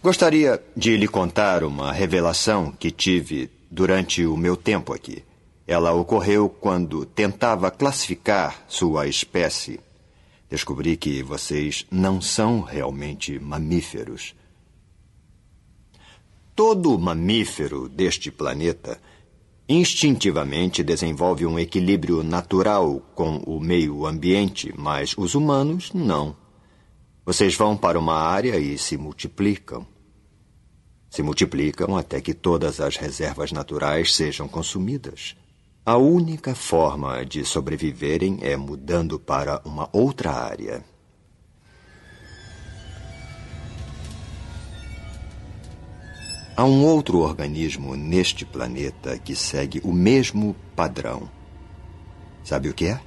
Gostaria de lhe contar uma revelação que tive durante o meu tempo aqui. Ela ocorreu quando tentava classificar sua espécie. Descobri que vocês não são realmente mamíferos. Todo mamífero deste planeta instintivamente desenvolve um equilíbrio natural com o meio ambiente, mas os humanos não. Vocês vão para uma área e se multiplicam. Se multiplicam até que todas as reservas naturais sejam consumidas. A única forma de sobreviverem é mudando para uma outra área. Há um outro organismo neste planeta que segue o mesmo padrão. Sabe o que é?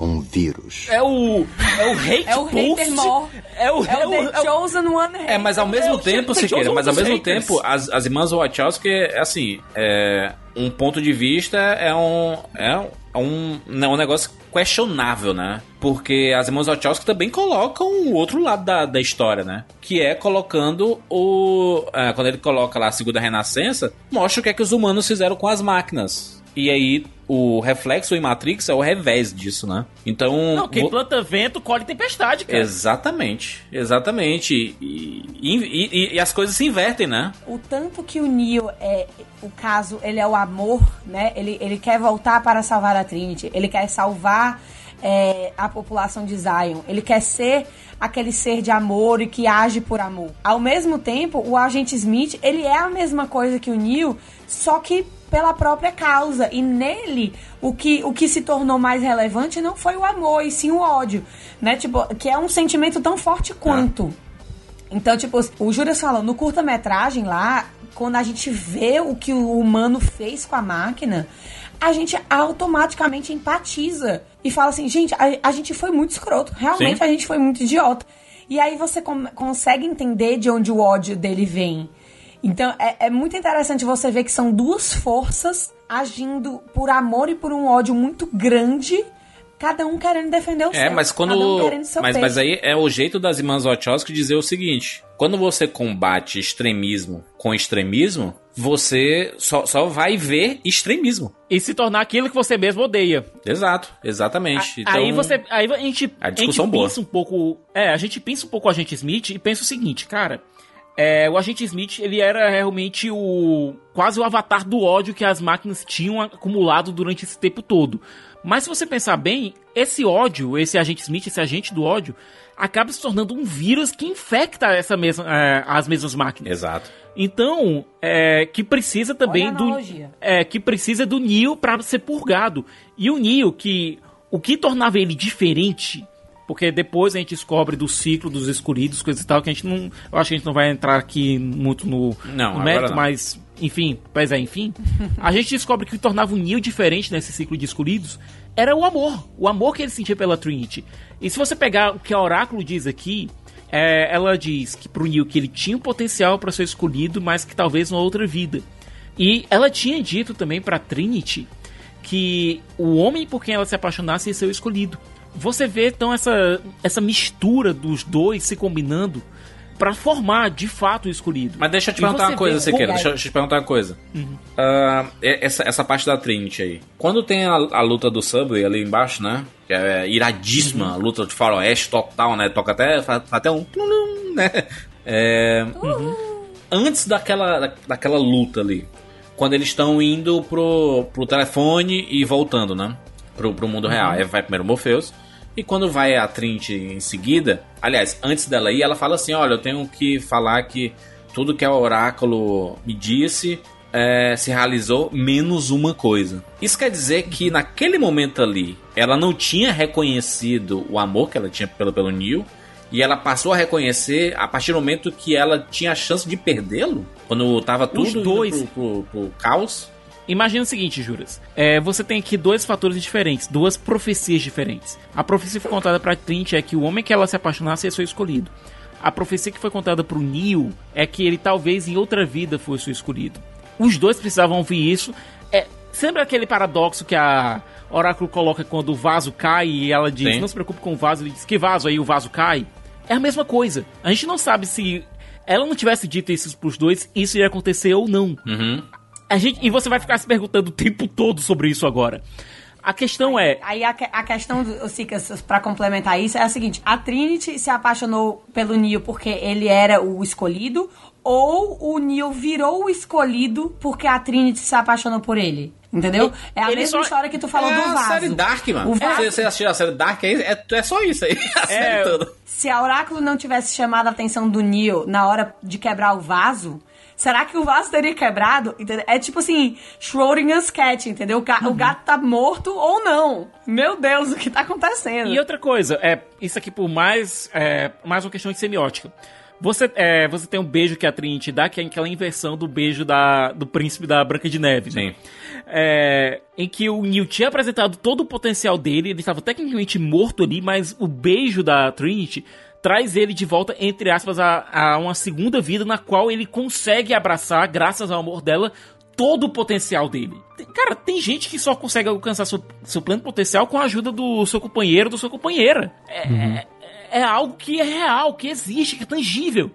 Um vírus.
É o. É o hate
É o hater mor.
É o,
É o
é o-
The Chosen One.
É, mas ao mesmo
o
tempo, Siqueira, mas ao mesmo
haters.
tempo, as, as irmãs Wachowski, é assim, é, um ponto de vista é um, é um, é um negócio questionável, né? Porque as irmãs Wachowski também colocam o outro lado da, da história, né? Que é colocando o... é, quando ele coloca lá a Segunda Renascença, mostra o que é que os humanos fizeram com as máquinas. E aí, o reflexo em Matrix é o revés disso, né? Então...
Não, quem planta vento colhe tempestade, cara.
Exatamente, exatamente. E, e- e- e as coisas se invertem, né?
O tanto que o Neo é o caso, ele é o amor, né? Ele, ele quer voltar para salvar a Trinity, ele quer salvar é, a população de Zion. Ele quer ser aquele ser de amor e que age por amor. Ao mesmo tempo, o agente Smith, ele é a mesma coisa que o Neil, só que pela própria causa. E nele, o que, o que se tornou mais relevante não foi o amor, e sim o ódio. Né? Tipo, que é um sentimento tão forte quanto. Então, tipo, o Juras falou, no curta-metragem lá, quando a gente vê o que o humano fez com a máquina, a gente automaticamente empatiza e fala assim, gente, a, a gente foi muito escroto, realmente
Sim.
a gente foi muito idiota. E aí você consegue entender de onde o ódio dele vem. Então é, é muito interessante você ver que são duas forças agindo por amor e por um ódio muito grande, cada um querendo defender o
É,
seu.
mas quando.
um
mas, mas aí é o jeito das irmãs Wachowski dizer o seguinte: quando você combate extremismo com extremismo, você só, só vai ver extremismo.
E se tornar aquilo que você mesmo odeia.
Exato, exatamente. Então,
aí você. Aí a gente.
A discussão
gente
boa.
pensa um pouco. É, a gente pensa um pouco o agente Smith e pensa o seguinte, cara. É, o agente Smith, ele era realmente o. quase o avatar do ódio que as máquinas tinham acumulado durante esse tempo todo. Mas se você pensar bem, esse ódio, esse agente Smith, esse agente do ódio, acaba se tornando um vírus que infecta essa mesma, é, as mesmas máquinas.
Exato.
Então, é, que precisa também do.
analogia.
É, que precisa do Neo pra ser purgado. E o Neo, que. O que tornava ele diferente. Porque depois a gente descobre do ciclo dos escolhidos, coisa e tal, que a gente não. Eu acho que a gente não vai entrar aqui muito no,
Não,
no mérito,
não.
mas. Enfim, pois é, enfim. a gente descobre que o que tornava o Neo diferente nesse ciclo de escolhidos era o amor. O amor que ele sentia pela Trinity. E se você pegar o que a Oráculo diz aqui, é, ela diz que pro Neo que ele tinha um potencial para ser escolhido, mas que talvez numa outra vida. E ela tinha dito também pra Trinity que o homem por quem ela se apaixonasse ia ser o escolhido. Você vê então essa, essa mistura dos dois se combinando pra formar de fato o escolhido.
Mas deixa eu te
E
perguntar uma coisa, Sequeira. Deixa, eu- deixa eu te perguntar uma coisa. Ah, e- essa, essa parte da Trinity aí. Quando tem a, a luta do Subway ali embaixo, né? Que é iradíssima, a luta de faroeste total, né? Toca até, faz até um... né? É, Antes daquela, da- daquela luta ali, quando eles estão indo pro, pro telefone e voltando, né? Pro, pro mundo real. Aí vai primeiro o Morpheus. E quando vai a Trinity em seguida, aliás, antes dela ir, ela fala assim: Olha, eu tenho que falar que tudo que a Oráculo me disse é, se realizou, menos uma coisa. Isso quer dizer que naquele momento ali, ela não tinha reconhecido o amor que ela tinha pelo, pelo Neil. E ela passou a reconhecer a partir do momento que ela tinha a chance de perdê-lo? Quando tava tudo
Os dois.
Pro, pro, pro caos?
Imagina o seguinte, Juras. É, você tem aqui dois fatores diferentes, duas profecias diferentes. A profecia que foi contada pra Trinity é que o homem que ela se apaixonasse ser o escolhido. A profecia que foi contada pro Neil é que ele talvez em outra vida fosse o escolhido. Os dois precisavam ouvir isso. É, lembra aquele paradoxo que a Oráculo coloca quando o vaso cai e ela diz:
Sim.
Não se preocupe com o vaso, ele diz: Que vaso? Aí o vaso cai. É a mesma coisa. A gente não sabe se ela não tivesse dito isso pros dois, isso ia acontecer ou não.
Uhum.
A gente, e você vai ficar se perguntando o tempo todo sobre isso agora. A questão é.
Aí a, a questão, Sicas, pra complementar isso, é a seguinte: a Trinity se apaixonou pelo Neo porque ele era o escolhido, ou o Neo virou o escolhido porque a Trinity se apaixonou por ele? Entendeu? É a
Ele
mesma
só-
história que tu falou
é
do
a
vaso.
série Dark, mano.
O vaso-
Você, você assistiu a série Dark, é, é, é só isso aí. A série toda.
Se a Oráculo não tivesse chamado a atenção do Neo na hora de quebrar o vaso, será que o vaso teria quebrado? Entendeu? É tipo assim, Schrodinger's cat, entendeu? O, ga-
Uhum.
o gato tá morto ou não. Meu Deus, o que tá acontecendo?
E outra coisa, é isso aqui por mais, é, mais uma questão de semiótica. Você, é, você tem um beijo que a Trinity dá, que é aquela inversão do beijo da, do príncipe da Branca de Neve. né?
Sim.
É, em que o Neil tinha apresentado todo o potencial dele, ele estava tecnicamente morto ali, mas o beijo da Trinity traz ele de volta, entre aspas, a, a uma segunda vida na qual ele consegue abraçar, graças ao amor dela, todo o potencial dele. Cara, tem gente que só consegue alcançar seu, seu pleno potencial com a ajuda do seu companheiro, da sua companheira. É, é, é algo que é real, que existe, que é tangível.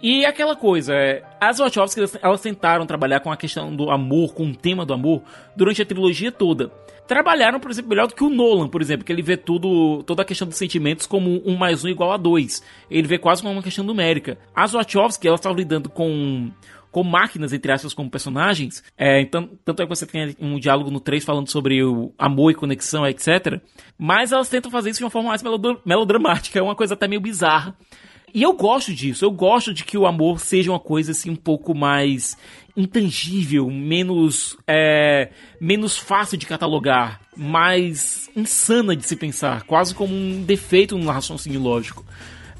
E aquela coisa, é, as Wachowski, elas, elas tentaram trabalhar com a questão do amor, com o tema do amor, durante a trilogia toda. Trabalharam, por exemplo, melhor do que o Nolan, por exemplo, que ele vê tudo, toda a questão dos sentimentos como um mais um igual a dois. Ele vê quase como uma questão numérica. As Wachowski, elas estavam lidando com, com máquinas, entre aspas, como personagens. É, então, tanto é que você tem um diálogo no 3 falando sobre o amor e conexão, etc. Mas elas tentam fazer isso de uma forma mais melodramática, é uma coisa até meio bizarra. E eu gosto disso, eu gosto de que o amor seja uma coisa assim um pouco mais intangível, menos é, menos fácil de catalogar, mais insana de se pensar, quase como um defeito no raciocínio lógico.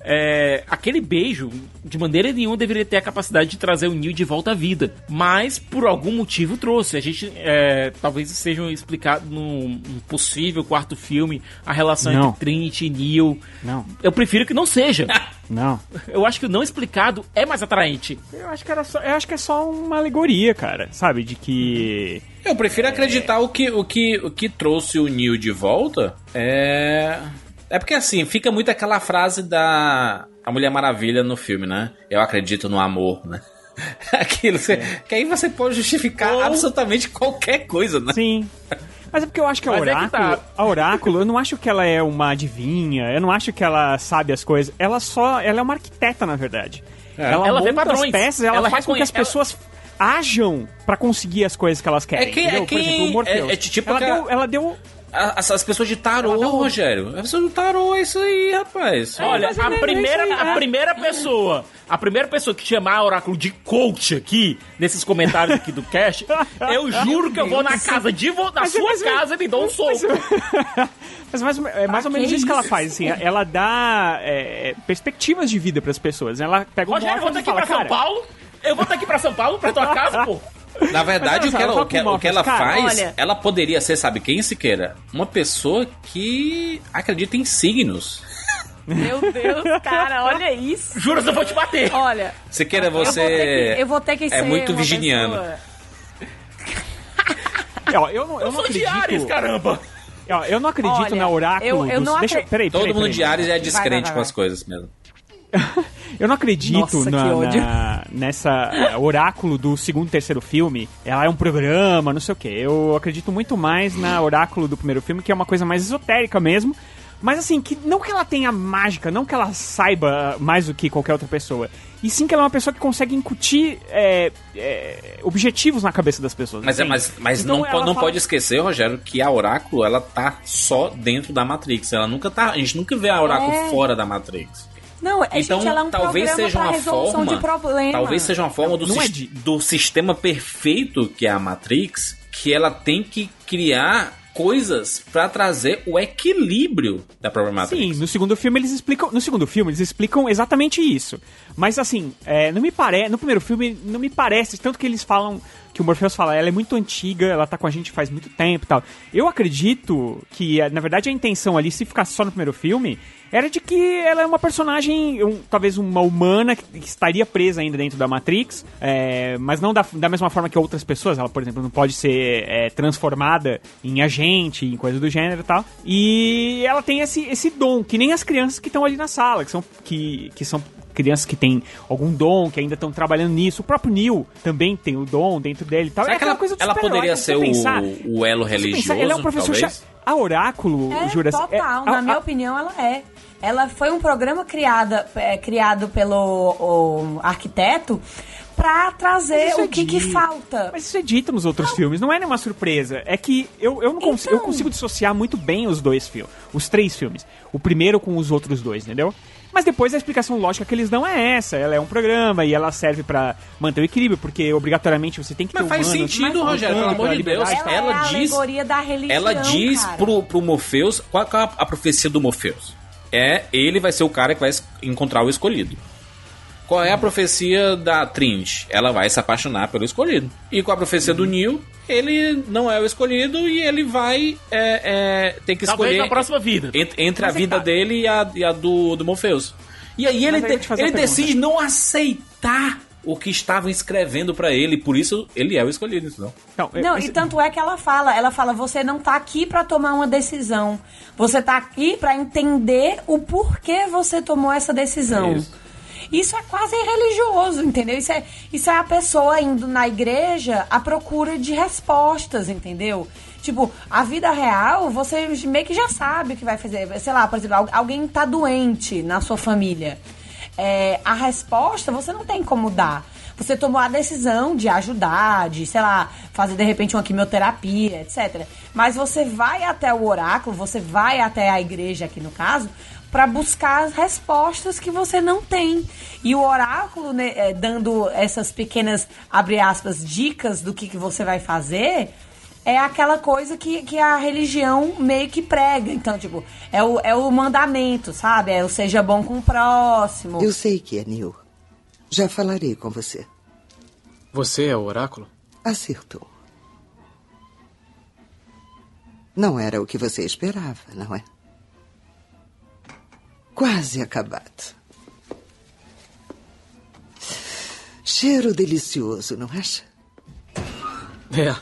É, aquele beijo, de maneira nenhuma, deveria ter a capacidade de trazer o Neil de volta à vida. Mas, por algum motivo, trouxe. A gente, é, talvez seja explicado num, possível quarto filme a relação não. entre Trinity e Neil.
Não.
Eu prefiro que não seja.
Não.
Eu acho que o não explicado é mais atraente.
Eu acho que, era só, eu acho que é só uma alegoria, cara. Sabe? De que.
Eu prefiro acreditar o que, o, que, o que trouxe o Neil de volta é é porque assim, fica muito aquela frase da a Mulher Maravilha no filme, né? Eu acredito no amor, né? Aquilo, você, que aí você pode justificar Ou... absolutamente qualquer coisa, né?
Sim. Mas é porque eu acho que a Oráculo, é que tá. a Oráculo, eu não acho que ela é uma adivinha, eu não acho que ela sabe as coisas. Ela só, ela é uma arquiteta, na verdade. É. Ela, ela vê padrões. peças, ela, ela faz com que as pessoas ela... ajam para conseguir as coisas que elas querem.
É que, é que, Por exemplo, o Morpheus. É, é tipo
ela, deu, ela deu
as, as pessoas de tarô, Rogério. As pessoas de tarô, é isso aí, rapaz.
É, Olha, a primeira, a é. primeira pessoa, a primeira pessoa que chamar o oráculo de coach aqui, nesses comentários aqui do cast, eu juro que eu vou na casa de vo na sua mas, casa e me dou um soco.
Mas mais, é mais ou menos isso que ela faz, assim. Ela dá é, perspectivas de vida para as pessoas. Ela pega um
Rogério, eu vou ir pra São Paulo. Eu vou ir pra São Paulo, pra tua casa, pô.
Na verdade, o que ela, o que, o que ela cara, faz, olha... ela poderia ser, sabe quem, Siqueira? Uma pessoa que acredita em signos.
Meu Deus, cara, olha isso.
Juro que eu vou te bater.
Olha.
Siqueira, você.
Eu vou ter que, eu vou ter que
é muito virginiano.
eu, eu não, eu, eu não acredito. Ares,
caramba.
Eu não acredito Olha, na oráculo.
Eu, eu dos... não
Deixa... peraí,
Todo
peraí,
mundo peraí. de Ares é descrente vai, vai, vai. com as coisas mesmo.
eu não acredito Nossa, na, na, nessa eh, oráculo do segundo e terceiro filme. Ela é um programa, não sei o que. Eu acredito muito mais na oráculo do primeiro filme, que é uma coisa mais esotérica mesmo. Mas assim, que não que ela tenha mágica, não que ela saiba mais do que qualquer outra pessoa. E sim que ela é uma pessoa que consegue incutir é, é, objetivos na cabeça das pessoas.
Mas, é, mas, mas então, não, não fala... pode esquecer, Rogério, que a Oráculo ela tá só dentro da Matrix. Ela nunca tá. A gente nunca vê a Oráculo é. fora da Matrix.
Não, é, então, gente, ela é um talvez seja uma forma, de problema.
Talvez seja uma forma do, é de... do sistema perfeito que é a Matrix, que ela tem que criar coisas para trazer o equilíbrio da própria Matrix.
Sim, no segundo filme eles explicam, no segundo filme eles explicam exatamente isso. Mas assim, é, não me parece, no primeiro filme não me parece, tanto que eles falam que o Morpheus fala, ela é muito antiga, ela tá com a gente faz muito tempo e tal. Eu acredito que, na verdade, a intenção ali, se ficar só no primeiro filme, era de que ela é uma personagem, um, talvez uma humana, que estaria presa ainda dentro da Matrix, é, mas não da, da mesma forma que outras pessoas. Ela, por exemplo, não pode ser é, transformada em agente, em coisa do gênero e tal. E ela tem esse, esse dom, que nem as crianças que estão ali na sala, que são, que, que são crianças que têm algum dom, que ainda estão trabalhando nisso. O próprio Neil também tem o dom dentro dele e tal.
Será é que ela, coisa ela poderia ser o, o, elo religioso, pensar, ele é um professor talvez?
A Oráculo,
é,
Jura...
Total, é, na a, minha a... opinião, ela é. Ela foi um programa criada, é, criado pelo arquiteto pra trazer o é que, que, falta.
Mas isso é dito nos outros não. filmes, não é nenhuma surpresa. É que eu, eu, não então... consigo, eu consigo dissociar muito bem os dois filmes, os três filmes. O primeiro com os outros dois, entendeu? Mas depois a explicação lógica que eles dão é essa. Ela é um programa e ela serve para manter o equilíbrio, porque obrigatoriamente você tem que
mas ter
faz
humanos, sentido, Rogério, pelo amor de Deus.
Ela, ela é diz, da religião,
ela diz
cara.
pro, pro Morpheus, qual é a profecia do Morpheus? É, ele vai ser o cara que vai encontrar o escolhido. Qual é a profecia da Trinity? Ela vai se apaixonar pelo escolhido. E com a profecia do Neil, ele não é o escolhido e ele vai é, é, ter que Talvez escolher.
na próxima vida.
Entre, entre a vida tá. dele e a, e a do, do Morpheus. E aí ele, de, ele decide não aceitar o que estavam escrevendo para ele, por isso ele é o escolhido, não?
Não, não e tanto é que ela fala, ela fala, você não tá aqui para tomar uma decisão, você tá aqui para entender o porquê você tomou essa decisão. Isso. Isso é quase religioso, entendeu? Isso é, isso é a pessoa indo na igreja à procura de respostas, entendeu? Tipo, a vida real, você meio que já sabe o que vai fazer. Sei lá, por exemplo, alguém tá doente na sua família. É, a resposta você não tem como dar. você tomou a decisão de ajudar, de, sei lá, fazer de repente uma quimioterapia, etc. Mas você vai até o oráculo, você vai até a igreja aqui no caso, para buscar as respostas que você não tem. E o oráculo, né, é, dando essas pequenas, abre aspas, dicas do que, que você vai fazer, é aquela coisa que, que a religião meio que prega. Então, tipo, é o, é o mandamento, sabe? É o seja bom com o próximo.
Eu sei que é, Neil. Já falarei com você.
Você é o oráculo?
Acertou. Não era o que você esperava, não é? Quase acabado. Cheiro delicioso, não acha?
É.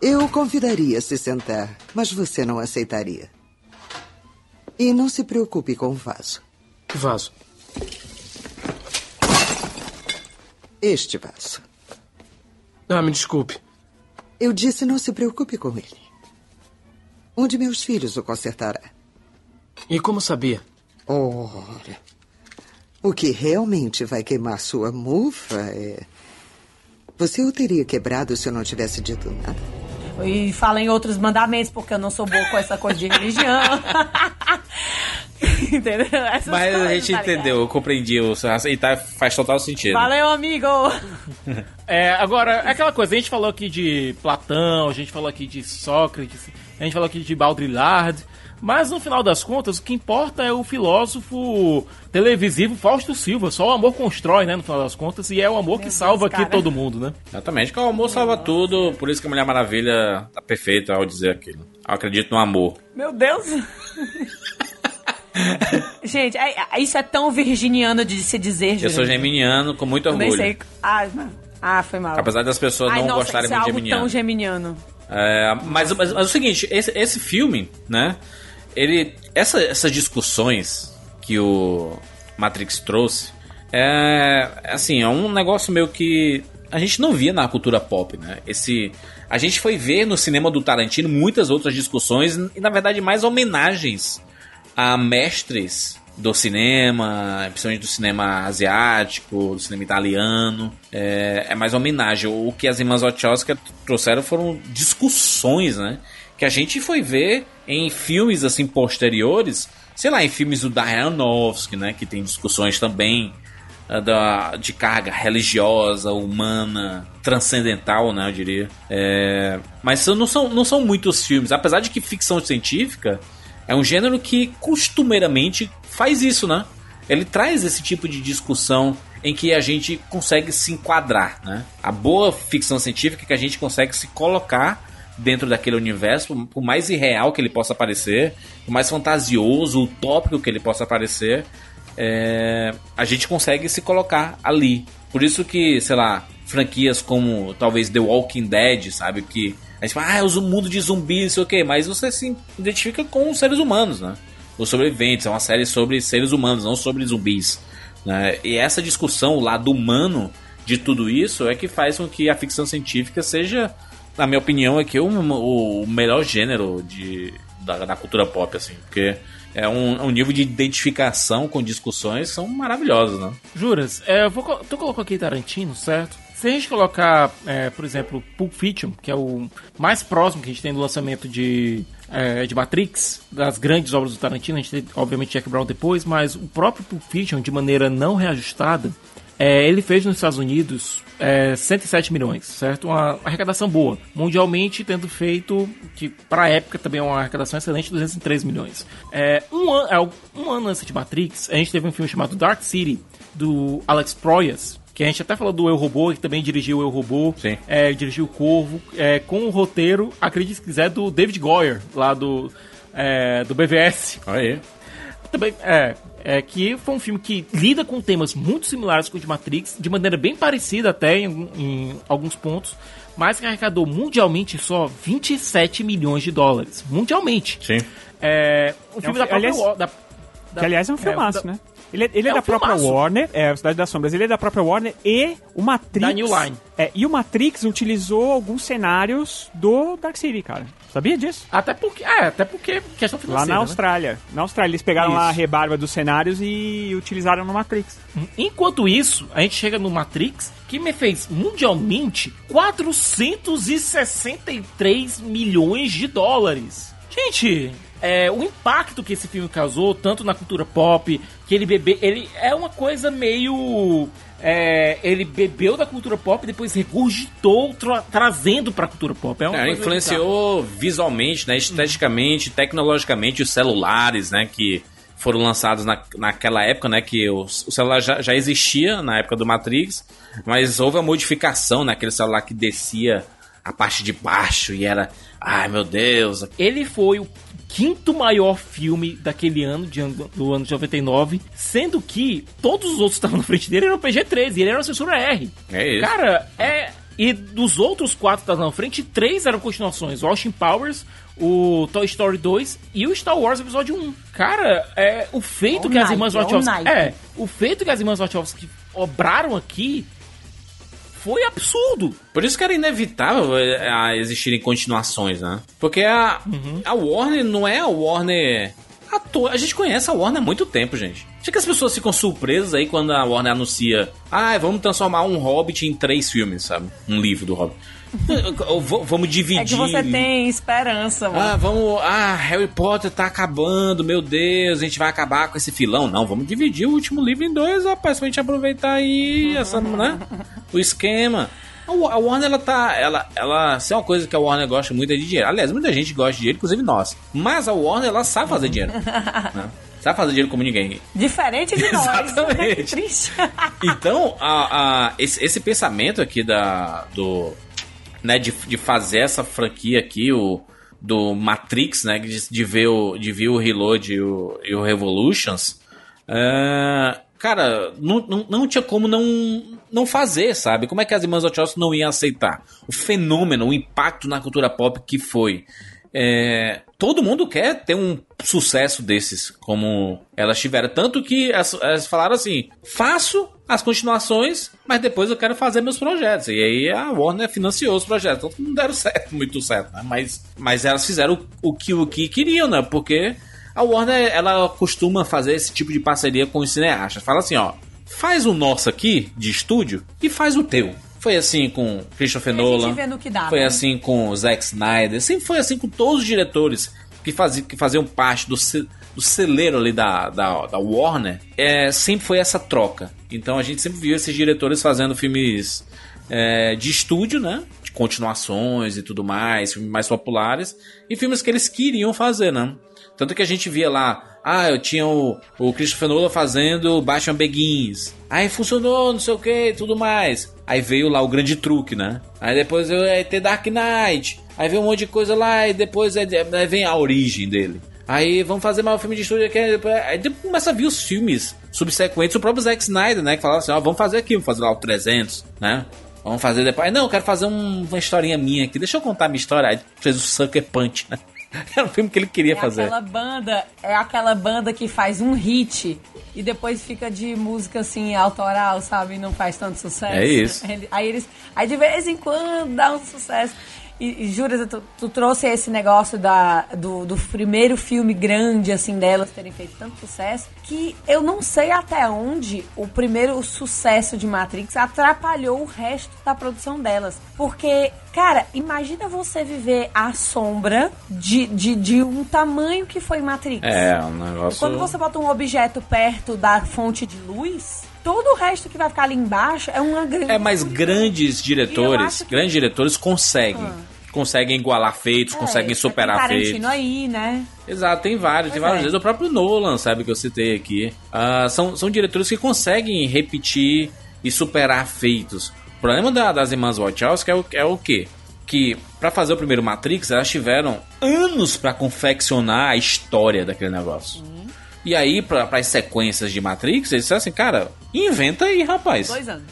Eu convidaria a se sentar, mas você não aceitaria. E não se preocupe com o vaso.
Que vaso?
Este vaso.
Ah, me desculpe.
Eu disse não se preocupe com ele. Um de meus filhos o consertará.
E como sabia?
Ora. O que realmente vai queimar sua mufa é. Você o teria quebrado se eu não tivesse dito nada.
E fala em outros mandamentos, porque eu não sou boa com essa coisa de religião. Entendeu? Essas
Mas a
coisas,
gente
tá
entendeu, eu compreendi o seu raciocínio e tá, faz total sentido.
Valeu, amigo!
É, agora, é aquela coisa, a gente falou aqui de Platão, a gente falou aqui de Sócrates, a gente falou aqui de Baudrillard, mas no final das contas, o que importa é o filósofo televisivo Fausto Silva. Só o amor constrói, né, no final das contas, e é o amor que salva aqui todo mundo, né?
Exatamente, que o amor salva tudo, por isso que a Mulher Maravilha tá perfeita ao dizer aquilo. Eu acredito no amor.
Meu Deus! Gente, é- é- isso é tão virginiano de se dizer,
Eu sou geminiano com muito
Eu nem
orgulho.
sei. Ah, ah, foi mal.
Apesar das pessoas
Ai,
não
nossa,
gostarem
isso é
muito de
algo
geminiano.
tão geminiano.
É, mas, mas, mas é o seguinte, esse, esse filme, né? Ele. Essa, essas discussões que o Matrix trouxe é. Assim, é um negócio meio que. A gente não via na cultura pop, né? Esse. A gente foi ver no cinema do Tarantino muitas outras discussões e, na verdade, mais homenagens a mestres do cinema, principalmente do cinema asiático, do cinema italiano. É, é mais homenagem. O que as irmãs Wachowski trouxeram foram discussões, né? Que a gente foi ver em filmes assim posteriores, sei lá, em filmes do Aronofsky, né? Que tem discussões também ah, da, de carga religiosa, humana, transcendental, né? Eu diria. É, mas não são, não são muitos filmes. Apesar de que ficção científica é um gênero que costumeiramente faz isso, né? Ele traz esse tipo de discussão em que a gente consegue se enquadrar, né? A boa ficção científica é que a gente consegue se colocar dentro daquele universo, por mais irreal que ele possa parecer, por mais fantasioso, utópico que ele possa parecer, é, a gente consegue se colocar ali. Por isso que, sei lá, franquias como talvez The Walking Dead, sabe? Que a gente fala, ah, é o mundo de zumbis, sei o quê, mas você se identifica com os seres humanos, né? Os sobreviventes, é uma série sobre seres humanos, não sobre zumbis. Né? E essa discussão, o lado humano de tudo isso, é que faz com que a ficção científica seja, na minha opinião, aqui o, o melhor gênero de, da, da cultura pop, assim, porque é um, é um nível de identificação com discussões que são maravilhosos, né?
Juras, é, eu vou, tu colocou aqui Tarantino, certo? Se a gente colocar, é, por exemplo, Pulp Fiction, que é o mais próximo que a gente tem do lançamento de, é, de Matrix, das grandes obras do Tarantino, a gente tem, obviamente, Jack Brown depois, mas o próprio Pulp Fiction, de maneira não reajustada, é, ele fez nos Estados Unidos é, 107 milhões, certo? Uma arrecadação boa. Mundialmente, tendo feito, que para a época também é uma arrecadação excelente, 203 milhões. É, um, an é, um ano antes de Matrix, a gente teve um filme chamado Dark City, do Alex Proyas, que a gente até falou do Eu Robô, que também dirigiu o Eu Robô, é, dirigiu o Corvo, é, com o roteiro, acredite se quiser, do David Goyer, lá do, é, do BVS.
Aí.
Também, é, é, que foi um filme que lida com temas muito similares com o de Matrix, de maneira bem parecida até em, em alguns pontos, mas que arrecadou mundialmente só 27 milhões de dólares. Mundialmente.
Sim.
É, um filme
um
da própria
aliás-
da- da-
Que, aliás, é um filmaço,
da-
né? Ele é, ele é,
É
da
um
própria
filmaço.
Warner, é, a Cidade das Sombras, ele é da própria Warner e o Matrix.
Da New Line.
É, e o Matrix utilizou alguns cenários do Dark City, cara. Sabia disso?
Até porque, é, até porque questão
Lá
financeira.
na
né?
Austrália. Na Austrália, eles pegaram lá a
Isso.
rebarba dos cenários e utilizaram no Matrix.
Enquanto isso, a gente chega no Matrix, que me fez mundialmente 463 milhões de dólares. Gente, é, o impacto que esse filme causou, tanto na cultura pop, que ele bebe, ele é uma coisa meio. é, ele bebeu da cultura pop e depois regurgitou, tra- trazendo pra cultura pop. É uma
É, influenciou visualmente, né, esteticamente, tecnologicamente os celulares, né, que foram lançados na, naquela época, né, que o, o celular já, já existia na época do Matrix, mas houve a modificação naquele celular que descia a parte de baixo e era, ai meu Deus,
Ele foi o quinto maior filme daquele ano, de, do ano de 99, sendo que todos os outros que estavam na frente dele eram PG-13 e ele era uma censura R.
É isso.
Cara, é. E dos outros quatro que estavam na frente, três eram continuações: o Austin Powers, o Toy Story 2 e o Star Wars Episódio 1. Cara, é, o feito
All
que as
night,
irmãs
all
Wachowski. É, o feito que as irmãs Wachowski obraram aqui foi absurdo.
Por isso que era inevitável eh, a existirem continuações, né? Porque a, a Warner não é a Warner. A gente conhece a Warner há muito tempo, gente. Acho que as pessoas ficam surpresas aí quando a Warner anuncia: ah, vamos transformar um Hobbit em três filmes, sabe? Um livro do Hobbit. Vamos dividir.
É que você tem esperança, mano.
Ah, vamos. Ah, Harry Potter tá acabando, meu Deus, a gente vai acabar com esse filão. Não, vamos dividir o último livro em dois, rapaz, pra gente aproveitar aí essa, né? O esquema. A Wa- a Warner, ela tá. Ela, ela. Se é uma coisa que a Warner gosta muito é de dinheiro. Aliás, muita gente gosta de dinheiro, inclusive nós. Mas a Warner, ela sabe fazer dinheiro. né? Sabe fazer dinheiro como ninguém.
Diferente de nós.
Exatamente.
Triste.
Então, a, a- esse, esse pensamento aqui da, do, né, de, de fazer essa franquia aqui, o do Matrix, né, de, de ver o de ver o Reload e o, e o Revolutions, é, cara, não, não, não tinha como não não fazer, sabe? Como é que as irmãs Wachowski não iam aceitar o fenômeno, o impacto na cultura pop que foi? É, todo mundo quer ter um sucesso desses, como elas tiveram. Tanto que elas, elas falaram assim: faço as continuações, mas depois eu quero fazer meus projetos. E aí a Warner financiou os projetos. Tanto que não deram certo, muito certo, né? Mas, mas elas fizeram o, o que, o que queriam, né? Porque a Warner, ela costuma fazer esse tipo de parceria com os cineastas. Fala assim: ó, faz o nosso aqui, de estúdio, e faz o teu. Foi assim com Christopher Nolan.
dá,
foi
né?
assim com o Zack Snyder. Sempre foi assim com todos os diretores que, faziam, que faziam parte do, do celeiro ali da, da, da Warner. É, sempre foi essa troca. Então a gente sempre viu esses diretores fazendo filmes é, de estúdio, né? De continuações e tudo mais, filmes mais populares. E filmes que eles queriam fazer, né? Tanto que a gente via lá, ah, eu tinha o, o Christopher Nolan fazendo Batman Begins. Aí funcionou, não sei o que, tudo mais. Aí veio lá o grande truque, né? Aí depois eu ia ter Dark Knight. Aí veio um monte de coisa lá e depois é- aí vem a origem dele. Aí vamos fazer mais um filme de estúdio aqui. aí depois- começa a vir os filmes subsequentes, o próprio Zack Snyder, né? Que falava assim, ó, vamos fazer aqui, vamos fazer lá o 300, né? Vamos fazer depois. Aí, não, eu quero fazer um- uma historinha minha aqui. Deixa eu contar a minha história. Aí fez o Sucker Punch, né? Era um filme que ele queria
É
fazer.
aquela banda, é aquela banda que faz um hit e depois fica de música assim autoral, sabe? E não faz tanto sucesso.
É isso.
Aí eles, aí de vez em quando dá um sucesso. E, e Júlia, tu, tu trouxe esse negócio da, do, do primeiro filme grande, assim, delas terem feito tanto sucesso, que eu não sei até onde o primeiro sucesso de Matrix atrapalhou o resto da produção delas. Porque, cara, imagina você viver à sombra de, de, de um tamanho que foi Matrix.
É, um negócio.
Quando você bota um objeto perto da fonte de luz, todo o resto que vai ficar ali embaixo é uma grande.
É, mas grandes diretores,
que-
grandes diretores conseguem. Conseguem igualar feitos, conseguem
É,
superar
tem
feitos.
Tarantino aí, né?
Exato, tem vários, tem
Pois
vários
é.
O próprio Nolan, sabe, que eu citei aqui. Ah, são, são diretores que conseguem repetir e superar feitos. O problema da- das irmãs Wachowski é o, é o quê? Que pra fazer o primeiro Matrix, elas tiveram anos pra confeccionar a história daquele negócio. E aí, pra, pras sequências de Matrix, eles disseram assim, cara, inventa aí, rapaz.
Dois anos.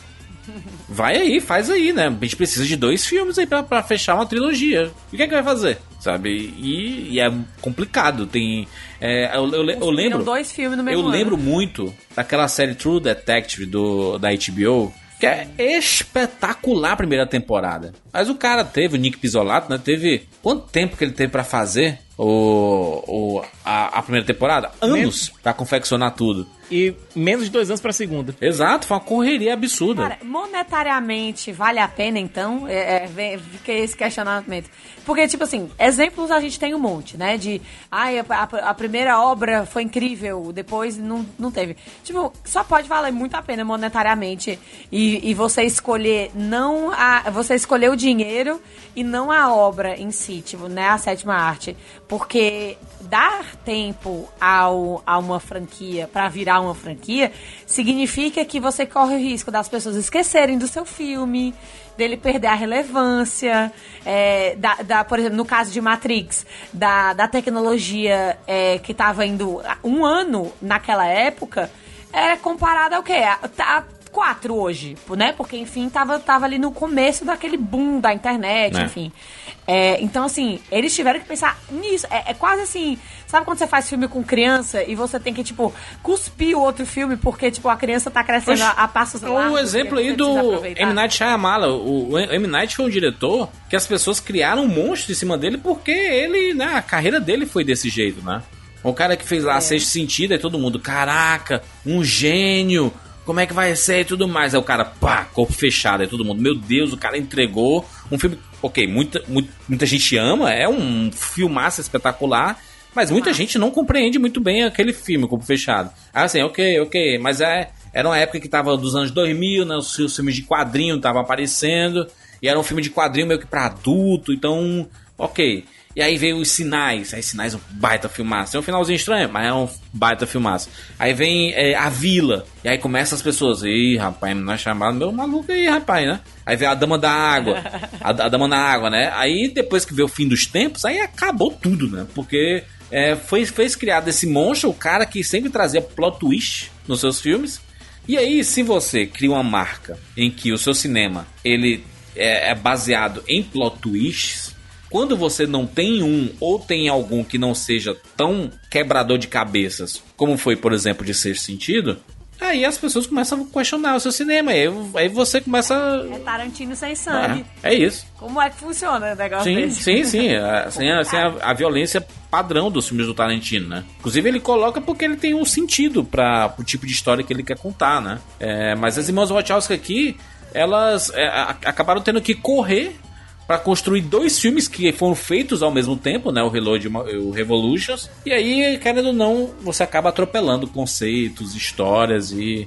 Vai aí, faz aí, né? A gente precisa de dois filmes aí pra, pra fechar uma trilogia. E o que é que vai fazer? sabe? E, e é complicado. Tem. é, eu, eu, eu lembro.
dois filmes no mesmo
Eu
ano.
lembro muito daquela série True Detective do, da HBO. Que é espetacular a primeira temporada. Mas o cara teve, o Nick Pizzolato, né? Teve. Quanto tempo que ele teve pra fazer o, o, a, a primeira temporada? Anos pra confeccionar tudo.
E menos de dois anos pra segunda.
Exato, foi uma correria absurda.
Cara, monetariamente vale a pena, então? É, é, fica esse questionamento. Porque, tipo assim, exemplos a gente tem um monte, né? De, ai, a, a- a primeira obra foi incrível, depois não, não teve. Tipo, só pode valer muito a pena monetariamente e, e você escolher não a... Você escolher o dinheiro e não a obra em si, tipo, né? A sétima arte. Porque dar tempo ao, a uma franquia pra virar uma franquia significa que você corre o risco das pessoas esquecerem do seu filme, dele perder a relevância, é, da, da- por exemplo, no caso de Matrix, da, da tecnologia é, que estava indo um ano naquela época, era comparada ao quê? A, a quatro hoje, né? Porque, enfim, tava, tava ali no começo daquele boom da internet,
É.
enfim. É, então, assim, eles tiveram que pensar nisso. É, é quase assim, sabe quando você faz filme com criança e você tem que, tipo, cuspir o outro filme porque, tipo, a criança tá crescendo a, a passos largos.
O exemplo aí
você
do. M. Night Shyamalan. O, o M. Night foi um diretor que as pessoas criaram um monstro em cima dele porque ele, né, a carreira dele foi desse jeito, né? O cara que fez lá Sexto Sentido, aí todo mundo, caraca, um gênio, como é que vai ser e tudo mais. Aí o cara, pá, corpo fechado, aí todo mundo, meu Deus, o cara entregou um filme, ok, muita, mu- muita gente ama, é um filmaço espetacular, mas muita gente não compreende muito bem aquele filme, corpo fechado. Aí assim, ok, ok, mas é, era uma época que tava dos anos 2000, né, os, os filmes de quadrinho estavam aparecendo, e era um filme de quadrinho meio que pra adulto, então, ok. E aí veio os sinais. Aí sinais é um baita filmaço. É um finalzinho estranho, mas é um baita filmaço. Aí vem é, a vila. E aí começa as pessoas. Ih, rapaz, não é chamado meu maluco aí, rapaz, né? Aí vem a Dama da Água. A, a Dama da Água, né? Aí depois que veio o fim dos tempos, aí acabou tudo, né? Porque é, foi, foi criado esse monstro, o cara que sempre trazia plot twist nos seus filmes. E aí, se você cria uma marca em que o seu cinema ele é, é baseado em plot twists, quando você não tem um ou tem algum que não seja tão quebrador de cabeças, como foi, por exemplo, de Sexto Sentido, aí as pessoas começam a questionar o seu cinema. Aí, aí você começa.
É Tarantino sem sangue.
É, é isso.
Como é que funciona o negócio
Sim,
desse?
sim, sim. É, Sem, a, sem a, a violência padrão dos filmes do Tarantino, né? Inclusive ele coloca porque ele tem um sentido para o tipo de história que ele quer contar, né? É, mas as irmãs Wachowski aqui, elas é, a- acabaram tendo que correr para construir dois filmes que foram feitos ao mesmo tempo, né? O Reload e o Revolutions. E aí, querendo ou não, você acaba atropelando conceitos, histórias e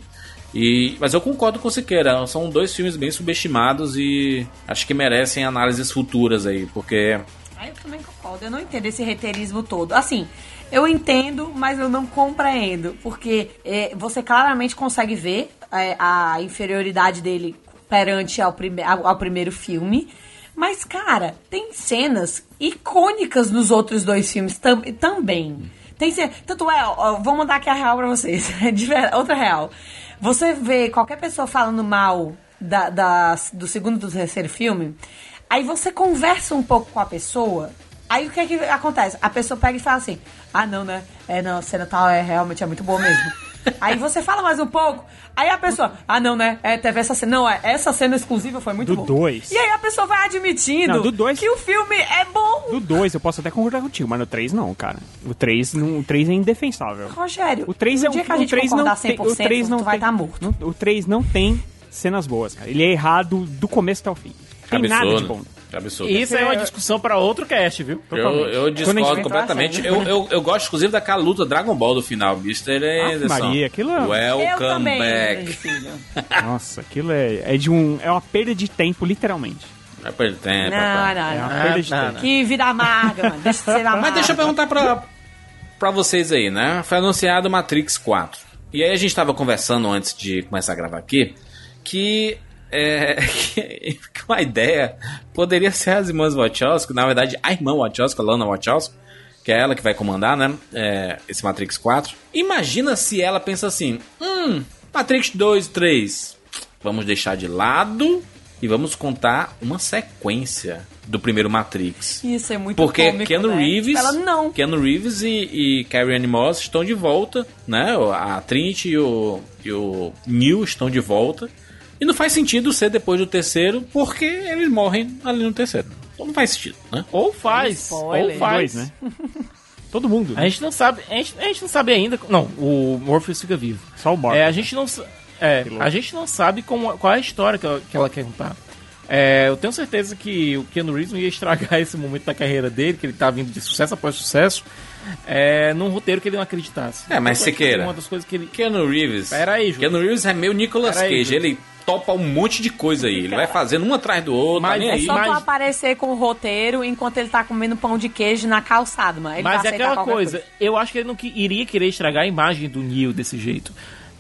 e, mas eu concordo com o Siqueira, são dois filmes bem subestimados e acho que merecem análises futuras aí, porque
Ah, eu também concordo. Eu não entendo esse reteirismo todo. Assim, eu entendo, mas eu não compreendo. Porque é, você claramente consegue ver é, a inferioridade dele perante ao, prime ao, ao primeiro filme. Mas, cara, tem cenas icônicas nos outros dois filmes tam também. Tem cena, tanto é, ó, vou mandar aqui a real pra vocês. Ver- outra real. Você vê qualquer pessoa falando mal da, da- do segundo do terceiro filme, aí você conversa um pouco com a pessoa, aí o que é que acontece? A pessoa pega e fala assim, ah não, né? É, não, a cena tal é realmente é muito boa mesmo. Aí você fala mais um pouco, aí a pessoa, ah não, né? É, teve essa cena, não, é, essa cena exclusiva foi muito
Do
boa.
dois.
E aí a pessoa vai admitindo
Não, do dois-
que o filme é bom.
Do 2 eu posso até concordar contigo, mas no 3 não, cara. O 3 não, o 3 é indefensável.
Rogério,
O 3 é
no dia
um-
que a
o
gente
3
concordar
não tem,
100%,
o 3 não
tu vai estar morto.
não- o 3 não tem cenas boas, cara. Ele é errado do começo até o fim. Tem nada de bom.
Que absurdo.
Isso é uma discussão pra outro cast, viu?
Eu, eu discordo completamente. Eu, eu, eu gosto, inclusive, daquela luta Dragon Ball do final, Mr. Anderson.
Maria, aquilo é-
Welcome back.
Nossa, aquilo é, é de um. É uma perda de tempo, literalmente.
Vai perder tempo,
Não,
rapaz.
não,
É uma
não.
perda de
não,
tempo.
Que vida amarga, mano. Deixa de ser amarga.
Mas deixa eu perguntar pra, pra vocês aí, né? Foi anunciado Matrix 4. E aí a gente tava conversando antes de começar a gravar aqui que, é, que uma ideia poderia ser as irmãs Wachowski, na verdade a irmã Wachowski, a Lana Wachowski, que é ela que vai comandar, né? é, esse Matrix 4. Imagina se ela pensa assim: hum, Matrix 2 e 3, vamos deixar de lado e vamos contar uma sequência. do primeiro Matrix.
Isso é muito
Porque
cômico,
Keanu
né?
Reeves,
Ela não.
Keanu Reeves e, e Carrie Ann Moss estão de volta, né? A Trinity e o, e o Neil estão de volta. E não faz sentido ser depois do terceiro, porque eles morrem ali no terceiro. Então não faz sentido, né?
Ou faz,
Spoiler.
ou faz.
Dois, né? Todo mundo.
A gente não sabe, a gente, a gente não sabe ainda. Não, o Morpheus fica vivo.
Só o Morpheus.
É, a gente não, é, a gente não sabe como, qual é a história que ela, que ela quer contar. É, eu tenho certeza que o Keanu Reeves não ia estragar esse momento da carreira dele, que ele tá vindo de sucesso após sucesso, é, num roteiro que ele não acreditasse.
É, mas
que
Siqueira.
Uma das coisas que ele.
Keanu Reeves.
Pera aí, Júlio.
Keanu Reeves é meio Nicolas
Pera
Cage. Ele topa um monte de coisa aí. Ele vai fazendo um atrás do outro,
Mas
tá nem
é
aí.
Só pra
Mas-
aparecer com o roteiro enquanto ele tá comendo pão de queijo na calçada, mano. Ele
Mas
vai
é aquela
qualquer
coisa, eu acho que ele não que- iria querer estragar a imagem do Neil desse jeito.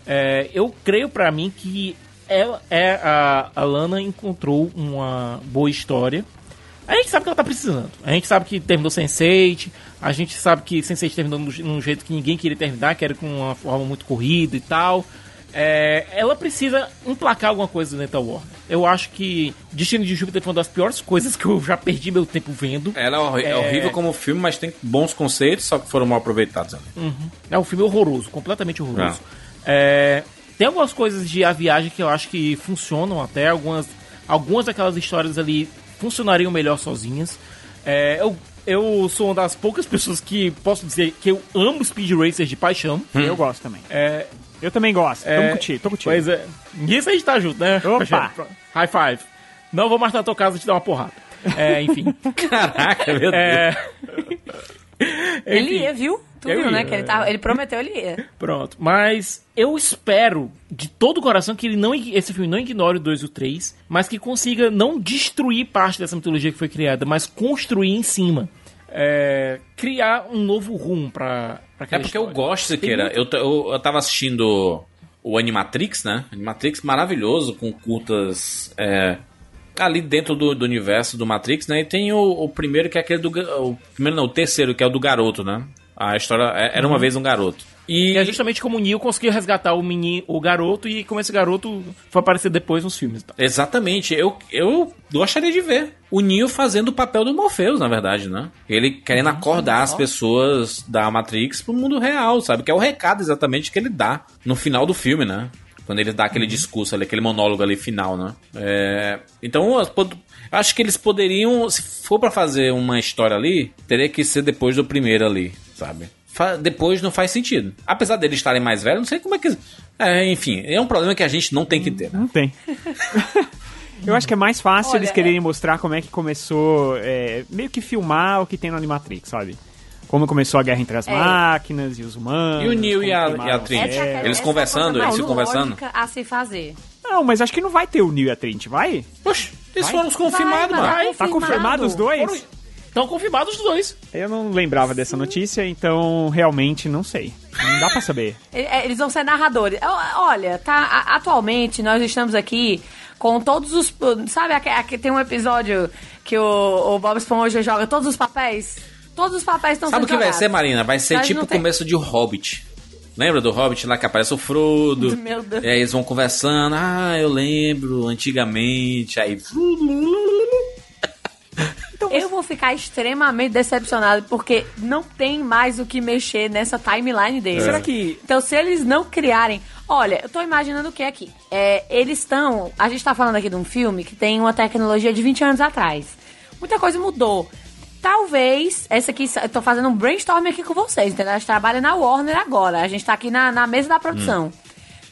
É, eu creio pra mim que ela, é, a, a Lana encontrou uma boa história. A gente sabe que ela tá precisando. A gente sabe que terminou Sense8. A gente sabe que Sense8 terminou num, num jeito que ninguém queria terminar, que era com uma forma muito corrida e tal. É, ela precisa emplacar alguma coisa dentro da Warner. Eu acho que Destino de Júpiter foi uma das piores coisas que eu já perdi meu tempo vendo.
Ela é, é
É.
horrível como filme, mas tem bons conceitos, só que foram mal aproveitados ali.
Uhum. É um filme horroroso, completamente horroroso. É, tem algumas coisas de A Viagem que eu acho que funcionam até, algumas, algumas daquelas histórias ali funcionariam melhor sozinhas. É, eu, eu sou uma das poucas pessoas que posso dizer que eu amo Speed Racer de paixão.
Eu gosto também.
É,
Eu também gosto.
é,
Tamo contigo, tô contigo.
Pois é. Nisso a gente tá junto, né?
Opa!
High five. Não vou mais na tua casa te dar uma porrada. É, enfim.
Caraca, meu Deus.
É,
Ele ia, viu? Tu
Eu
viu, né?
ia.
Que ele, tava, ele prometeu, ele ia.
Pronto, mas eu espero de todo o coração que ele não esse filme não ignore o 2 e o 3, mas que consiga não destruir parte dessa mitologia que foi criada, mas construir em cima. É, criar um novo rumo pra, pra
É porque eu
história.
gosto, Siqueira. Eu, eu, eu tava assistindo o Animatrix, né? Animatrix maravilhoso, com curtas é, ali dentro do, do universo do Matrix, né? E tem o, o primeiro que é aquele do. O primeiro não, o terceiro, que é o do garoto, né? A história é- era uma
Uhum.
vez um garoto. E
E é justamente como o Neo conseguiu resgatar o, menino, o garoto e como esse garoto foi aparecer depois nos filmes. Tá?
Exatamente, eu, eu gostaria de ver o Neo fazendo o papel do Morpheus, na verdade, né? Ele querendo acordar as pessoas da Matrix pro mundo real, sabe? Que é o recado exatamente que ele dá no final do filme, né? Quando ele dá aquele discurso ali, aquele monólogo ali final, né? É, então, acho que eles poderiam, se for pra fazer uma história ali, teria que ser depois do primeiro ali, sabe? Depois não faz sentido. Apesar deles estarem mais velhos, não sei como é que. É, enfim, é um problema que a gente não tem que ter. né?
Não tem. Eu acho que é mais fácil
Olha,
eles quererem mostrar como é que começou, é, meio que filmar o que tem no Animatrix, sabe? Como começou a guerra entre as
É.
máquinas e os humanos.
E o Neo
como
e a- e a Trinity? Eles conversando, eles
mais
conversando?
a se fazer.
Não, mas acho que não vai ter o Neo e a Trinity, vai?
Oxe, eles
Vai?
foram os confirmados, mano.
Tá confirmado os dois?
Foram- Estão confirmados os dois.
Eu não lembrava dessa notícia, então realmente não sei. Não dá pra saber.
E- é, Eles vão ser narradores. Olha, tá, atualmente nós estamos aqui com todos os. Sabe, aqui, tem um episódio que o, o Bob Esponja joga todos os papéis? Todos os papéis estão
Sabe o que vai
jogados.
ser, Marina? Vai ser
Mas
tipo o começo de Hobbit. Lembra do Hobbit lá que aparece o Frodo?
Meu Deus.
E aí eles vão conversando. Ah, eu lembro, antigamente. Aí.
Eu vou ficar extremamente decepcionado porque não tem mais o que mexer nessa timeline deles.
Será que-
Então, se eles não criarem. Olha, eu tô imaginando o que aqui? É, eles estão. A gente tá falando aqui de um filme que tem uma tecnologia de 20 anos atrás. Muita coisa mudou. Talvez, essa aqui, eu tô fazendo um brainstorm aqui com vocês, entendeu? A gente trabalha na Warner agora. A gente tá aqui na, na mesa da produção.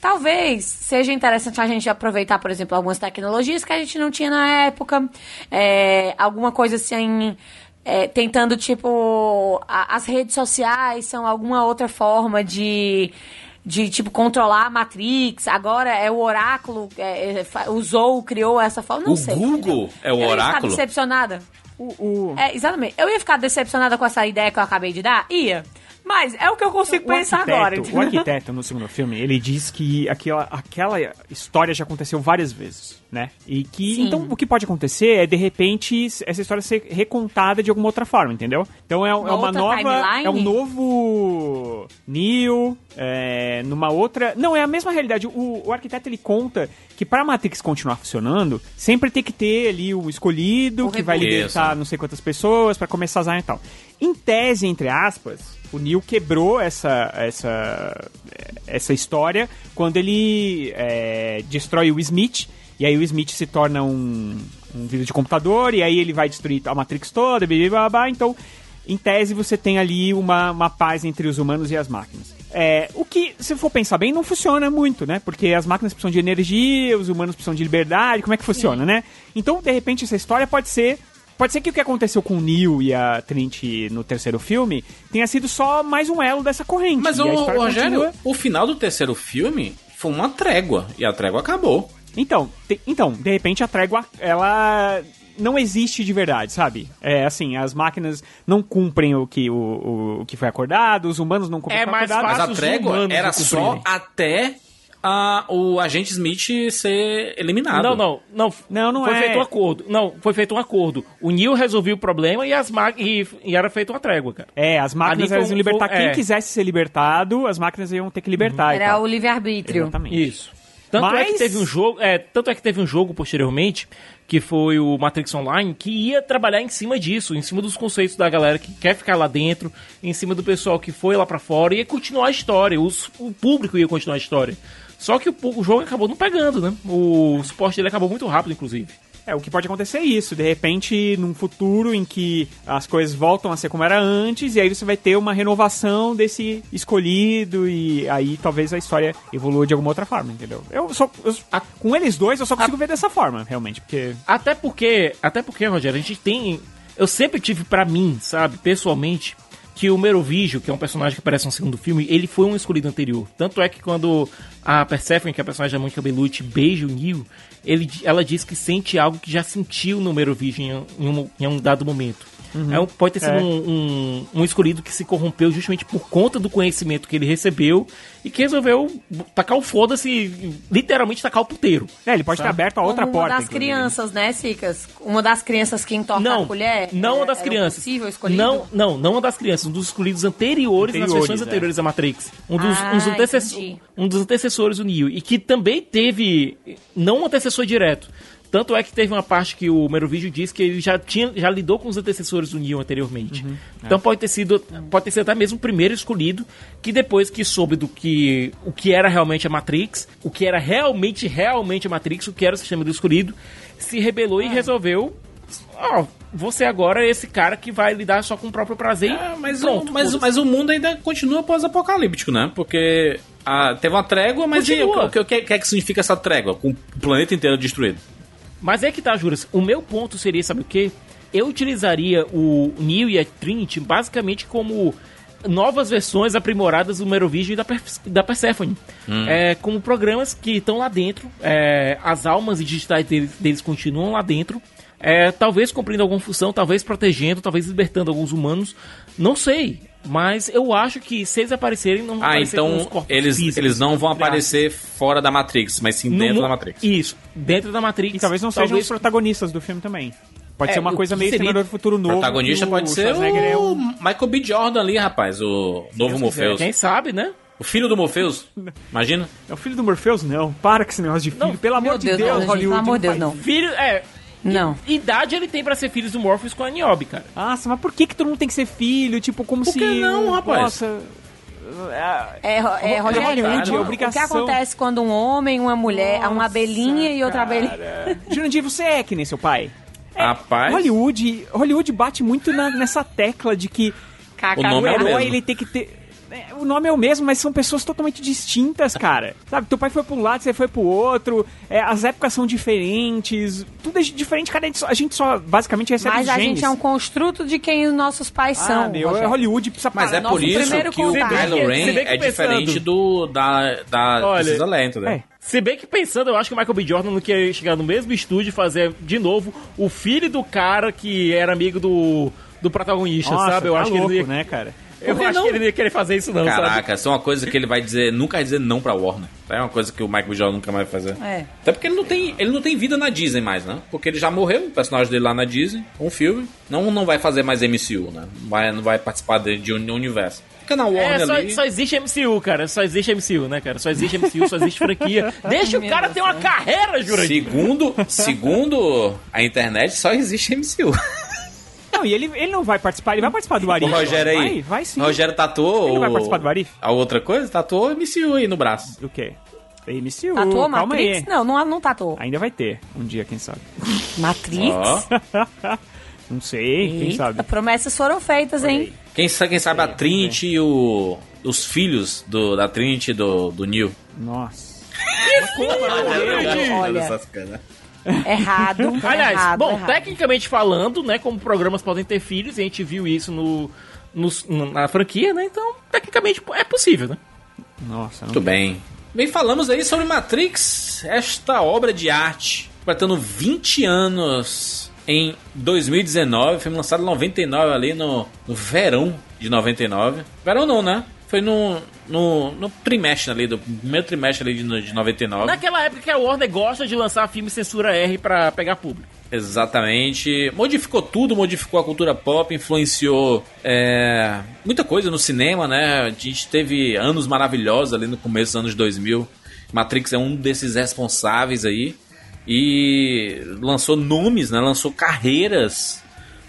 Talvez seja interessante a gente aproveitar, por exemplo, algumas tecnologias que a gente não tinha na época. É, alguma coisa assim. é, tentando, tipo. a- as redes sociais são alguma outra forma de. De, tipo, controlar a Matrix. Agora é o Oráculo. é, é, usou, criou essa forma. Não
O
sei.
Google é o
Eu ia ficar
oráculo?
decepcionada.
O, o-
É, exatamente. Eu ia ficar decepcionada com essa ideia que eu acabei de dar? Ia. Mas é o que eu consigo pensar
arquiteto,
agora.
O arquiteto, no segundo filme, ele diz que aquela, aquela história já aconteceu várias vezes, né? E que,
Sim.
então, o que pode acontecer é, de repente, essa história ser recontada de alguma outra forma, entendeu? Então, é, é uma nova...
timeline?
É um novo Neo, é, numa outra... Não, é a mesma realidade. O, o arquiteto, ele conta que para Matrix continuar funcionando, sempre tem que ter ali o escolhido,
O
que vai libertar não sei quantas pessoas para começar a e tal. Em tese, entre aspas, o Neil quebrou essa essa essa história quando ele é, destrói o Smith e aí o Smith se torna um, um vírus de computador e aí ele vai destruir a Matrix toda, blá, blá, blá, então em tese você tem ali uma, uma paz entre os humanos e as máquinas. É, o que, se for pensar bem, não funciona muito, né? Porque as máquinas precisam de energia, os humanos precisam de liberdade, como é que funciona, né? Então, de repente, essa história pode ser Pode ser que o que aconteceu com o Neo e a Trinity no terceiro filme tenha sido só mais um elo dessa corrente.
Mas, o,
história
Rogério,
continua-
o final do terceiro filme foi uma trégua. E a trégua acabou.
Então, te- então, de repente a trégua, ela não existe de verdade, sabe? É assim, as máquinas não cumprem o que, o, o, o que foi acordado, os humanos não cumprem
É
o que foi
mais
acordado.
Mas a trégua era só até a- o agente Smith ser eliminado.
Não, não, não.
Não, não
foi
é.
feito um acordo. Não, foi feito um acordo. O Neil resolveu o problema e as e, e era feita uma trégua, cara.
É, as máquinas elas iam
um-
libertar
foi-
quem
é.
quisesse ser libertado, as máquinas iam ter que libertar. e
Era
tal.
o livre-arbítrio.
Exatamente.
Isso. Tanto é que
Mas-
teve um jogo, é, tanto é que teve um jogo posteriormente que foi o Matrix Online que ia trabalhar em cima disso, em cima dos conceitos da galera que quer ficar lá dentro, em cima do pessoal que foi lá pra fora e ia continuar a história, os- o público ia continuar a história. Só que o, o jogo acabou não pegando, né? O suporte dele acabou muito rápido, inclusive.
É, o que pode acontecer é isso, de repente, num futuro em que as coisas voltam a ser como era antes, e aí você vai ter uma renovação desse escolhido, e aí talvez a história evolua de alguma outra forma, entendeu? Eu só. eu- com eles dois, eu só consigo ver dessa forma, realmente, porque.
Até porque, até porque, Rogério, a gente tem. Eu sempre tive pra mim, sabe, pessoalmente, que o Merovingio, que é um personagem que aparece no segundo filme, ele foi um escolhido anterior. Tanto é que quando a Persephone, que é a personagem da Mônica Bellucci, beija o Neo, ele, ela diz que sente algo que já sentiu no Merovingio em, um, em um dado momento. É um- pode ter sido
É.
um, um, um escolhido que se corrompeu justamente por conta do conhecimento que ele recebeu e que resolveu tacar o foda-se, literalmente tacar o puteiro.
É, ele pode ter aberto a outra
uma
porta.
das
inclusive.
crianças, né, Cicas? Uma das crianças que entorta
Não,
a colher?
não uma
é-
das crianças.
possível escolhido?
Não, não, não uma das crianças, um dos escolhidos anteriores, nas
Anteriores,
versões
é.
anteriores da Matrix. Um dos,
Ah,
um dos antecessor-
entendi.
um dos antecessores do Neo. E que também teve, não um antecessor direto. Tanto é que teve uma parte que o Merovingio diz que ele já, tinha, já lidou com os antecessores do Neo anteriormente.
Uhum.
Então pode ter sido pode ter sido até mesmo o primeiro escolhido que depois que soube do que o que era realmente a Matrix, o que era realmente realmente a Matrix, o que era o sistema do escolhido, se rebelou
Ah.
e resolveu ó, você agora é esse cara que vai lidar só com o próprio prazer
É, mas,
pronto.
o, mas, mas o mundo ainda continua pós-apocalíptico, né? Porque ah, teve uma trégua, mas e, o, que, o que, o que é que significa essa trégua? Com o planeta inteiro destruído.
Mas é que tá, Juras. O meu ponto seria, sabe o quê? Eu utilizaria o Neo e a Trinity basicamente como novas versões aprimoradas do Merovingio e da, Perf- da Persephone. É, como programas que estão lá dentro, é, as almas digitais deles, deles continuam lá dentro, é, talvez cumprindo alguma função, talvez protegendo, talvez libertando alguns humanos, não sei. Mas eu acho que se eles aparecerem, não vão
Ah,
aparecer com os
então
corpos
eles,
físicos,
eles não vão aparecer fora da Matrix, mas sim
No
dentro
mu-
da Matrix.
Isso, dentro da Matrix.
E talvez não sejam os protagonistas do filme também. Pode
É,
ser uma
o
coisa meio
seria-
Exterminador do Futuro
O
novo.
protagonista
que
pode ser o
é um-
Michael B. Jordan ali, rapaz, o novo Morpheus.
Quem sabe, né?
O filho do Morpheus, imagina.
É o filho do Morpheus? Não. Para com esse negócio de filho. Pelo amor de
Deus,
Deus,
não, gente,
Hollywood.
pelo amor de Deus, não.
Filho, é.
Não.
Idade ele tem pra ser filho do Morpheus com a Niobe, cara.
Nossa, mas por que que todo mundo tem que ser filho? Tipo, como
Por
se...
que não, rapaz?
Nossa...
É, Ro- é,
Ro-
Rogério,
Hollywood,
o-
é
o
obrigação.
que acontece quando um homem, uma mulher, uma
Nossa,
abelhinha e outra abelhinha...
cara. Jurandir, você é que nem seu pai.
Rapaz.
Hollywood, Hollywood bate muito na- nessa tecla de que
Caca-
O nome
o
é o
herói
mesmo.
ele tem que ter. É, O nome é o mesmo, mas são pessoas totalmente distintas, cara. Sabe, teu pai foi pra um lado, você foi pro outro. é, as épocas são diferentes. Tudo é diferente, cara. A gente só, a gente só basicamente recebe
Mas a
genes.
gente é um construto de quem os nossos pais
Ah,
são.
meu,
Rogério.
Hollywood precisa
Mas
parar.
é
nosso
por isso
primeiro
que o. Kylo Ren
que
é
pensando-
diferente do da, da
Olha,
Princesa Leia, entendeu?
é.
Se bem que pensando, eu acho que o Michael B. Jordan não quer chegar no mesmo estúdio e fazer de novo o filho do cara que era amigo do, do protagonista,
Nossa,
sabe? Eu
tá
acho que
louco,
ele ia,
né, cara?
Eu acho
não?
que ele não ia querer fazer isso, não, sabe?
Caraca, isso é uma coisa que ele vai dizer, nunca vai dizer não pra Warner. É uma coisa que o Michael B. Jordan nunca mais vai fazer.
É.
Até porque ele não tem, ele não tem vida na Disney mais, né? Porque ele já morreu, o personagem dele lá na Disney, um filme. Não, não vai fazer mais MCU, né? Não vai, não vai participar de, de um universo. Fica na Warner
É, só,
ali.
só existe MCU, cara. Só existe MCU, né, cara? Só existe MCU, só existe franquia. Deixa o cara ter uma carreira, Jurandir.
Segundo, segundo a internet, só existe MCU.
Não, e ele, ele não vai participar, ele vai participar do
O
Arif.
Rogério aí.
Vai, vai sim.
O Rogério tatuou.
Ele vai
o-
participar do Arif?
A outra coisa? Tatuou MCU aí no braço.
O quê? MCU,
Tatuou
calma
Matrix?
aí.
Não, não, não tatuou.
Ainda vai ter, um dia, quem sabe.
Matrix?
não sei, quem
Eita,
sabe.
Promessas foram feitas, hein?
Quem, quem sabe a Trinity e o, os filhos do, da Trinity e do, do Neil.
Nossa.
Olha, errado.
Aliás,
errado,
bom,
errado.
tecnicamente falando, né, como programas podem ter filhos, e a gente viu isso no, no- na franquia, né? Então, tecnicamente é possível, né?
Nossa,
Muito bem. Bem, falamos aí sobre Matrix, esta obra de arte, completando 20 anos em 2019, filme lançado em 99 ali no, no verão de 99. Verão não, né? Foi no, no, no trimestre ali, do primeiro trimestre ali de, de 99.
Naquela época que a Warner gosta de lançar filme censura R pra pegar público.
Exatamente. Modificou tudo, modificou a cultura pop, influenciou é, muita coisa no cinema, né? A gente teve anos maravilhosos ali no começo dos anos 2000. Matrix é um desses responsáveis aí. E lançou nomes, né? Lançou carreiras.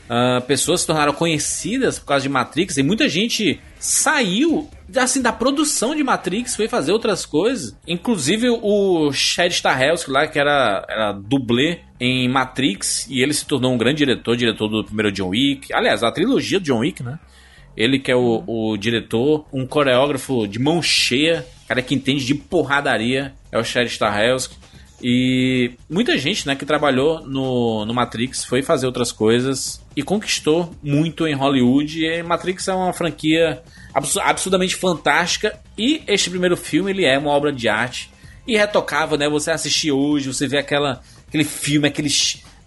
Ah, pessoas se tornaram conhecidas por causa de Matrix. E muita gente saiu assim, da produção de Matrix, foi fazer outras coisas. Inclusive o Chad Stahelski lá, que era, era dublê em Matrix, e ele se tornou um grande diretor, diretor do primeiro John Wick. Aliás, a trilogia do John Wick, né? Ele que é o, o diretor, um coreógrafo de mão cheia, cara que entende de porradaria, é o Chad Stahelski. E muita gente né, que trabalhou no, no Matrix foi fazer outras coisas e conquistou muito em Hollywood. E Matrix é uma franquia absu- absurdamente fantástica. E este primeiro filme ele é uma obra de arte irretocável, né? Você assistir hoje, você vê aquela, aquele filme, aquele,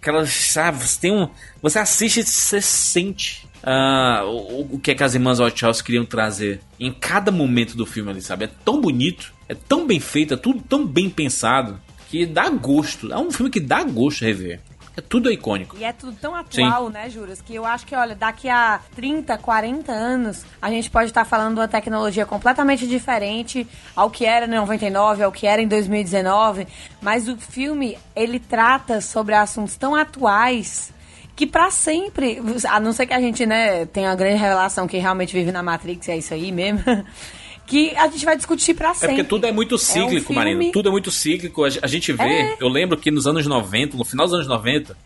aquela, sabe? Você tem um, você assiste, e você sente ah, o, o que é que as irmãs Wachowski queriam trazer em cada momento do filme ali, sabe? É tão bonito, é tão bem feito, é tudo tão bem pensado que dá gosto. É um filme que dá gosto rever. É tudo icônico.
E é tudo tão atual, né, Juras? Que eu acho que, olha, daqui a 30, 40 anos, a gente pode estar falando de uma tecnologia completamente diferente ao que era em 99, ao que era em 2019. Mas o filme, ele trata sobre assuntos tão atuais que pra sempre, a não ser que a gente, né, tenha uma grande revelação que realmente vive na Matrix, é isso aí mesmo, que a gente vai discutir pra
É
sempre.
porque tudo é muito cíclico,
filme-
Marina. Tudo é muito cíclico. A, gente vê,
É.
eu lembro que nos anos 90, no final dos anos 90,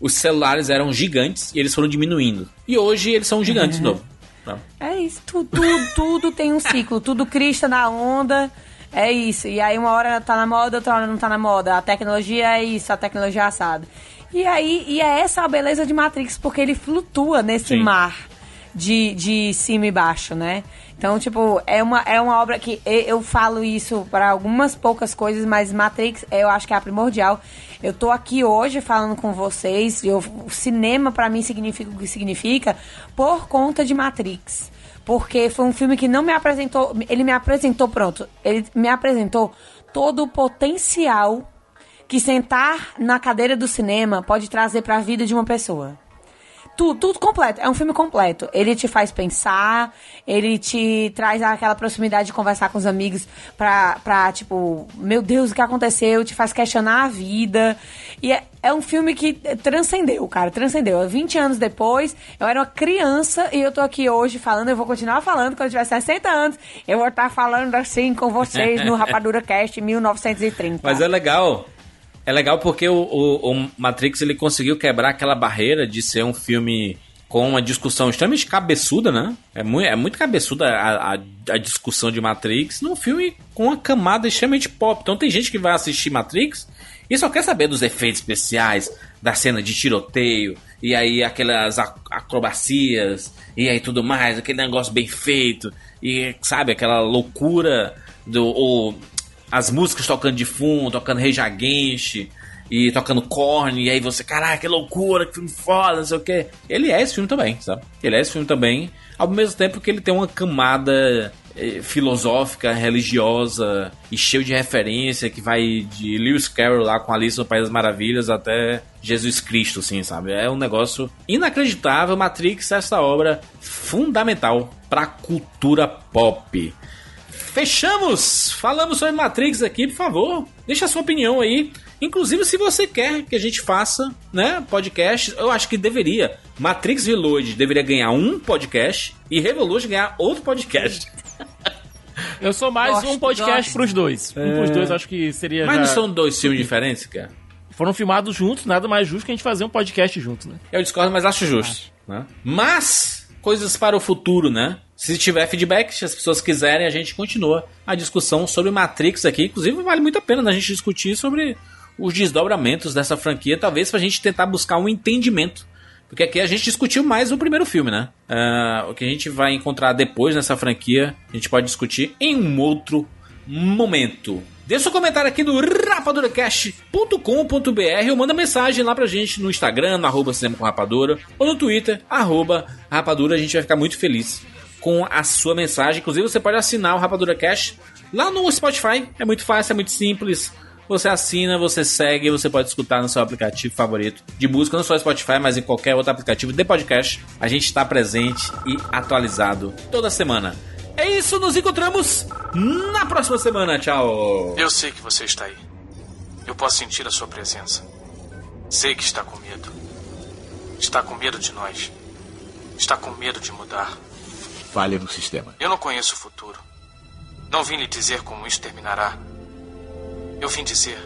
os celulares eram gigantes e eles foram diminuindo. E hoje eles são gigantes de novo. Tá?
É isso, tudo, tudo, tudo tem um ciclo, tudo crista na onda. É isso. E aí uma hora tá na moda, outra hora não tá na moda. A tecnologia é isso, a tecnologia é assada. E aí, e é essa a beleza de Matrix, porque ele flutua nesse
Sim.
mar de, de cima e baixo, né? Então, tipo, é uma, é uma obra que eu falo isso para algumas poucas coisas, mas Matrix eu acho que é a primordial. Eu tô aqui hoje falando com vocês, eu, o cinema para mim significa o que significa por conta de Matrix. Porque foi um filme que não me apresentou, ele me apresentou, pronto, ele me apresentou todo o potencial que sentar na cadeira do cinema pode trazer para a vida de uma pessoa. Tudo, tudo completo. É um filme completo. Ele te faz pensar, ele te traz aquela proximidade de conversar com os amigos pra, pra tipo, meu Deus, o que aconteceu? Te faz questionar a vida. E é, é um filme que transcendeu, cara, transcendeu. 20 anos depois, eu era uma criança e eu tô aqui hoje falando, eu vou continuar falando quando eu tiver 60 anos. Eu vou estar falando assim com vocês no Rapadura Cast 1930.
Mas é legal. É legal porque o, o- o Matrix ele conseguiu quebrar aquela barreira de ser um filme com uma discussão extremamente cabeçuda, né? É muito, é muito cabeçuda a, a, a discussão de Matrix num filme com uma camada extremamente pop. Então tem gente que vai assistir Matrix e só quer saber dos efeitos especiais, da cena de tiroteio, e aí aquelas ac- acrobacias, e aí tudo mais, aquele negócio bem feito, e sabe, aquela loucura do. As músicas tocando de fundo, tocando Rei Against, e tocando corne, e aí você, caraca, que loucura, que filme foda, não sei o que. Ele é esse filme também, sabe? Ele é esse filme também, ao mesmo tempo que ele tem uma camada eh, filosófica, religiosa e cheio de referência que vai de Lewis Carroll lá com Alice no País das Maravilhas até Jesus Cristo, assim, sabe? É um negócio inacreditável. Matrix, essa obra fundamental para cultura pop. Fechamos! Falamos sobre Matrix aqui, por favor. Deixa a sua opinião aí. Inclusive, se você quer que a gente faça, né, podcast, eu acho que deveria. Matrix Reload deveria ganhar um podcast e Revolution ganhar outro podcast.
Eu sou mais
Gosto,
um podcast
gosto.
pros dois. Um pros
É.
dois, acho que seria.
Mas
já-
não são dois filmes diferentes, cara?
Foram filmados juntos, nada mais justo que a gente fazer um podcast juntos, né?
Eu discordo, mas acho justo. Né? Mas, coisas para o futuro, né? Se tiver feedback, se as pessoas quiserem, a gente continua a discussão sobre Matrix aqui. Inclusive, vale muito a pena né, a gente discutir sobre os desdobramentos dessa franquia, talvez pra gente tentar buscar um entendimento. Porque aqui a gente discutiu mais o primeiro filme, né? Ah, o que a gente vai encontrar depois nessa franquia, a gente pode discutir em um outro momento. Deixa seu comentário aqui no rapaduracast.com.br ou manda mensagem lá pra gente no Instagram, no arroba Cinema com Rapadura, ou no Twitter, arroba Rapadura. A gente vai ficar muito feliz com a sua mensagem. Inclusive, você pode assinar o Rapadura Cast lá no Spotify. É muito fácil, é muito simples. Você assina, você segue, você pode escutar no seu aplicativo favorito de música, não só no Spotify, mas em qualquer outro aplicativo de podcast. A gente está presente e atualizado toda semana. É isso, nos encontramos na próxima semana. Tchau.
Eu sei que você está aí. Eu posso sentir a sua presença. Sei que está com medo. Está com medo de nós. Está com medo de mudar.
Falha no sistema.
Eu não conheço o futuro. Não vim lhe dizer como isso terminará. Eu vim dizer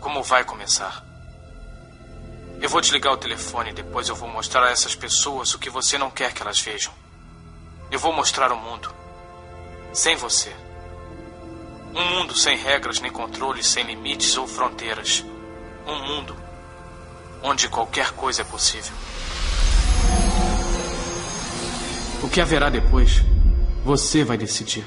como vai começar. Eu vou desligar o telefone e depois eu vou mostrar a essas pessoas o que você não quer que elas vejam. Eu vou mostrar o mundo. Sem você. Um mundo sem regras nem controles, sem limites ou fronteiras. Um mundo onde qualquer coisa é possível. O que haverá depois, você vai decidir.